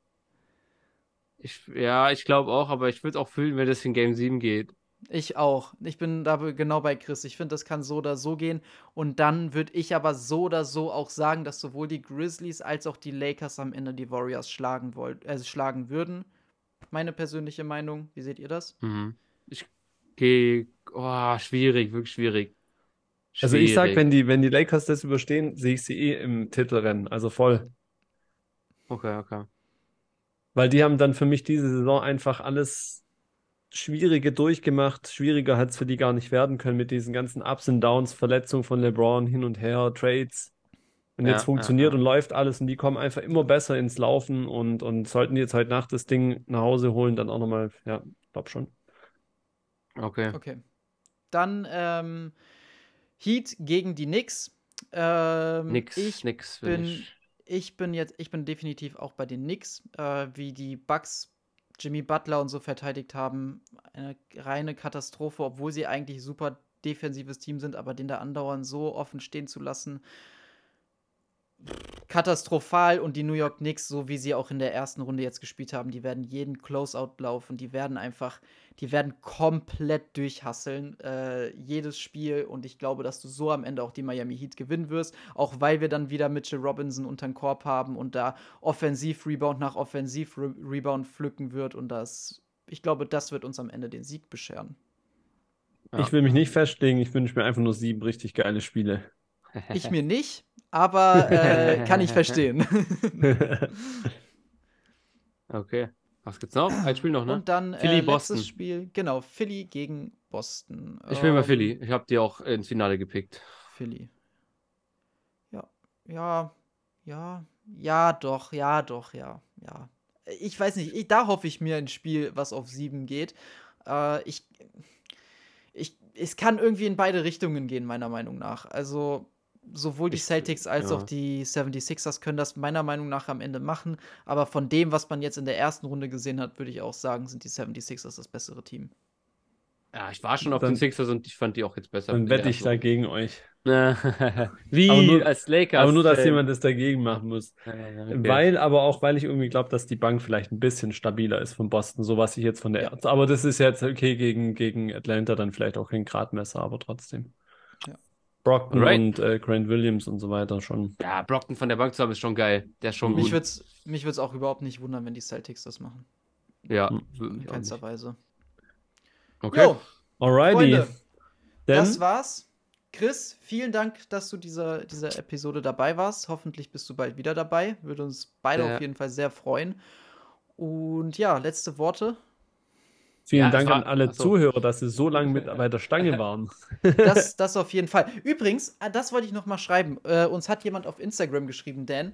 Ich, ja, ich glaube auch, aber ich würde auch fühlen, wenn das in Game 7 geht. Ich auch. Ich bin da genau bei Chris. Ich finde, das kann so oder so gehen. Und dann würde ich aber so oder so auch sagen, dass sowohl die Grizzlies als auch die Lakers am Ende die Warriors schlagen wollt, äh, schlagen würden. Meine persönliche Meinung. Wie seht ihr das? Mhm. Ich gehe. Oh, schwierig, wirklich schwierig. Also ich sag, Schwierig. wenn die, wenn die Lakers das überstehen, sehe ich sie eh im Titelrennen. Also voll. Okay, okay. Weil die haben dann für mich diese Saison einfach alles Schwierige durchgemacht. Schwieriger hat es für die gar nicht werden können mit diesen ganzen Ups und Downs, Verletzung von LeBron hin und her, Trades. Und Ja, jetzt ja, funktioniert ja. und läuft alles und die kommen einfach immer besser ins Laufen und, und sollten die jetzt heute Nacht das Ding nach Hause holen, dann auch nochmal, ja, glaub schon. Okay. Okay. Dann ähm, Heat gegen die Knicks. Ähm, Nix, ich nix bin, ich. ich bin jetzt, ich bin definitiv auch bei den Knicks, äh, wie die Bucks Jimmy Butler und so verteidigt haben. Eine reine Katastrophe, obwohl sie eigentlich super defensives Team sind, aber den da andauernd so offen stehen zu lassen. Katastrophal und die New York Knicks, so wie sie auch in der ersten Runde jetzt gespielt haben, die werden jeden Closeout laufen, die werden einfach, die werden komplett durchhasseln, äh, jedes Spiel und ich glaube, dass du so am Ende auch die Miami Heat gewinnen wirst, auch weil wir dann wieder Mitchell Robinson unter den Korb haben und da Offensiv-Rebound nach Offensiv-Rebound pflücken wird und das, ich glaube, das wird uns am Ende den Sieg bescheren. Ja. Ich will mich nicht festlegen, ich wünsche mir einfach nur sieben richtig geile Spiele. Ich mir nicht, aber äh, kann ich verstehen. Okay. Was gibt's noch? Ein Spiel noch, ne? Und dann Philly, äh, letztes Boston. Spiel, genau, Philly gegen Boston. Ich will mal Ähm, Philly. Ich habe die auch ins Finale gepickt. Philly. Ja, ja, ja, ja, doch, ja, doch, ja, ja. Ich weiß nicht, ich, da hoffe ich mir ein Spiel, was auf sieben geht. Äh, ich, ich, es kann irgendwie in beide Richtungen gehen, meiner Meinung nach. Also, sowohl die Ich- Celtics als ja. auch die 76ers können das meiner Meinung nach am Ende machen. Aber von dem, was man jetzt in der ersten Runde gesehen hat, würde ich auch sagen, sind die 76ers das bessere Team. Ja, ich war schon auf Dann- den Sixers und ich fand die auch jetzt besser. Dann wette ich da ersten gegen euch. Wie Aber nur- als Lakers. Aber nur, dass Fan. jemand das dagegen machen muss. Okay. Weil, aber auch, weil ich irgendwie glaube, dass die Bank vielleicht ein bisschen stabiler ist von Boston, so was ich jetzt von der. Ja. Aber das ist jetzt okay gegen, gegen Atlanta, dann vielleicht auch kein Gradmesser, aber trotzdem. Ja. Brockton Alright. und äh, Grant Williams und so weiter schon. Ja, Brockton von der Bank zu haben ist schon geil. Der ist schon Mich gut. würde es mich würd's auch überhaupt nicht wundern, wenn die Celtics das machen. Ja, Hm. würde In keinster. Weise. Okay. Jo, Alrighty. Freunde, das war's. Chris, vielen Dank, dass du dieser, dieser Episode dabei warst. Hoffentlich bist du bald wieder dabei. Würde uns beide Ja. auf jeden Fall sehr freuen. Und ja, letzte Worte. Vielen Ja, Dank war- an alle ach so. Zuhörer, dass sie so lange mit bei der Stange waren. Das, das auf jeden Fall. Übrigens, ah, das wollte ich noch mal schreiben. Äh, uns hat jemand auf Instagram geschrieben, Dan.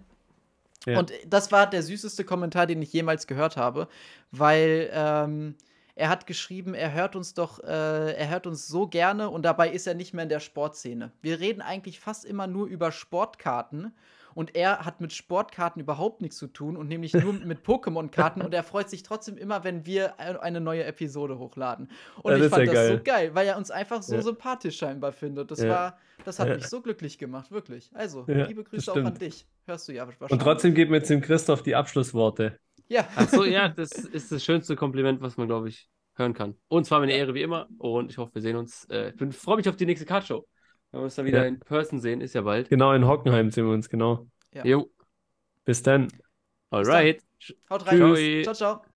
Ja. Und das war der süßeste Kommentar, den ich jemals gehört habe, weil ähm, er hat geschrieben, er hört uns doch, äh, er hört uns so gerne und dabei ist er nicht mehr in der Sportszene. Wir reden eigentlich fast immer nur über Sportkarten und er hat mit Sportkarten überhaupt nichts zu tun und nämlich nur mit Pokémon-Karten und er freut sich trotzdem immer, wenn wir ein- eine neue Episode hochladen. Und ich das ist fand ja das geil. so geil, weil er uns einfach so Ja. sympathisch scheinbar findet. Das Ja. war, das hat Ja. mich so glücklich gemacht, wirklich. Also, Ja, liebe Grüße auch an dich. Hörst du ja wahrscheinlich. Und trotzdem geben wir jetzt dem Christoph die Abschlussworte. Ja. Ach so, ja, das ist das schönste Kompliment, was man, glaube ich, hören kann. Und zwar eine Ehre wie immer. Und ich hoffe, wir sehen uns. Äh, ich freue mich auf die nächste Card-Show. Wenn wir uns dann wieder Ja. in Person sehen, ist ja bald. Genau, in Hockenheim sehen wir uns, genau. Ja. Jo, Bis dann. alright. Haut rein. Tschüss. Ciao, ciao.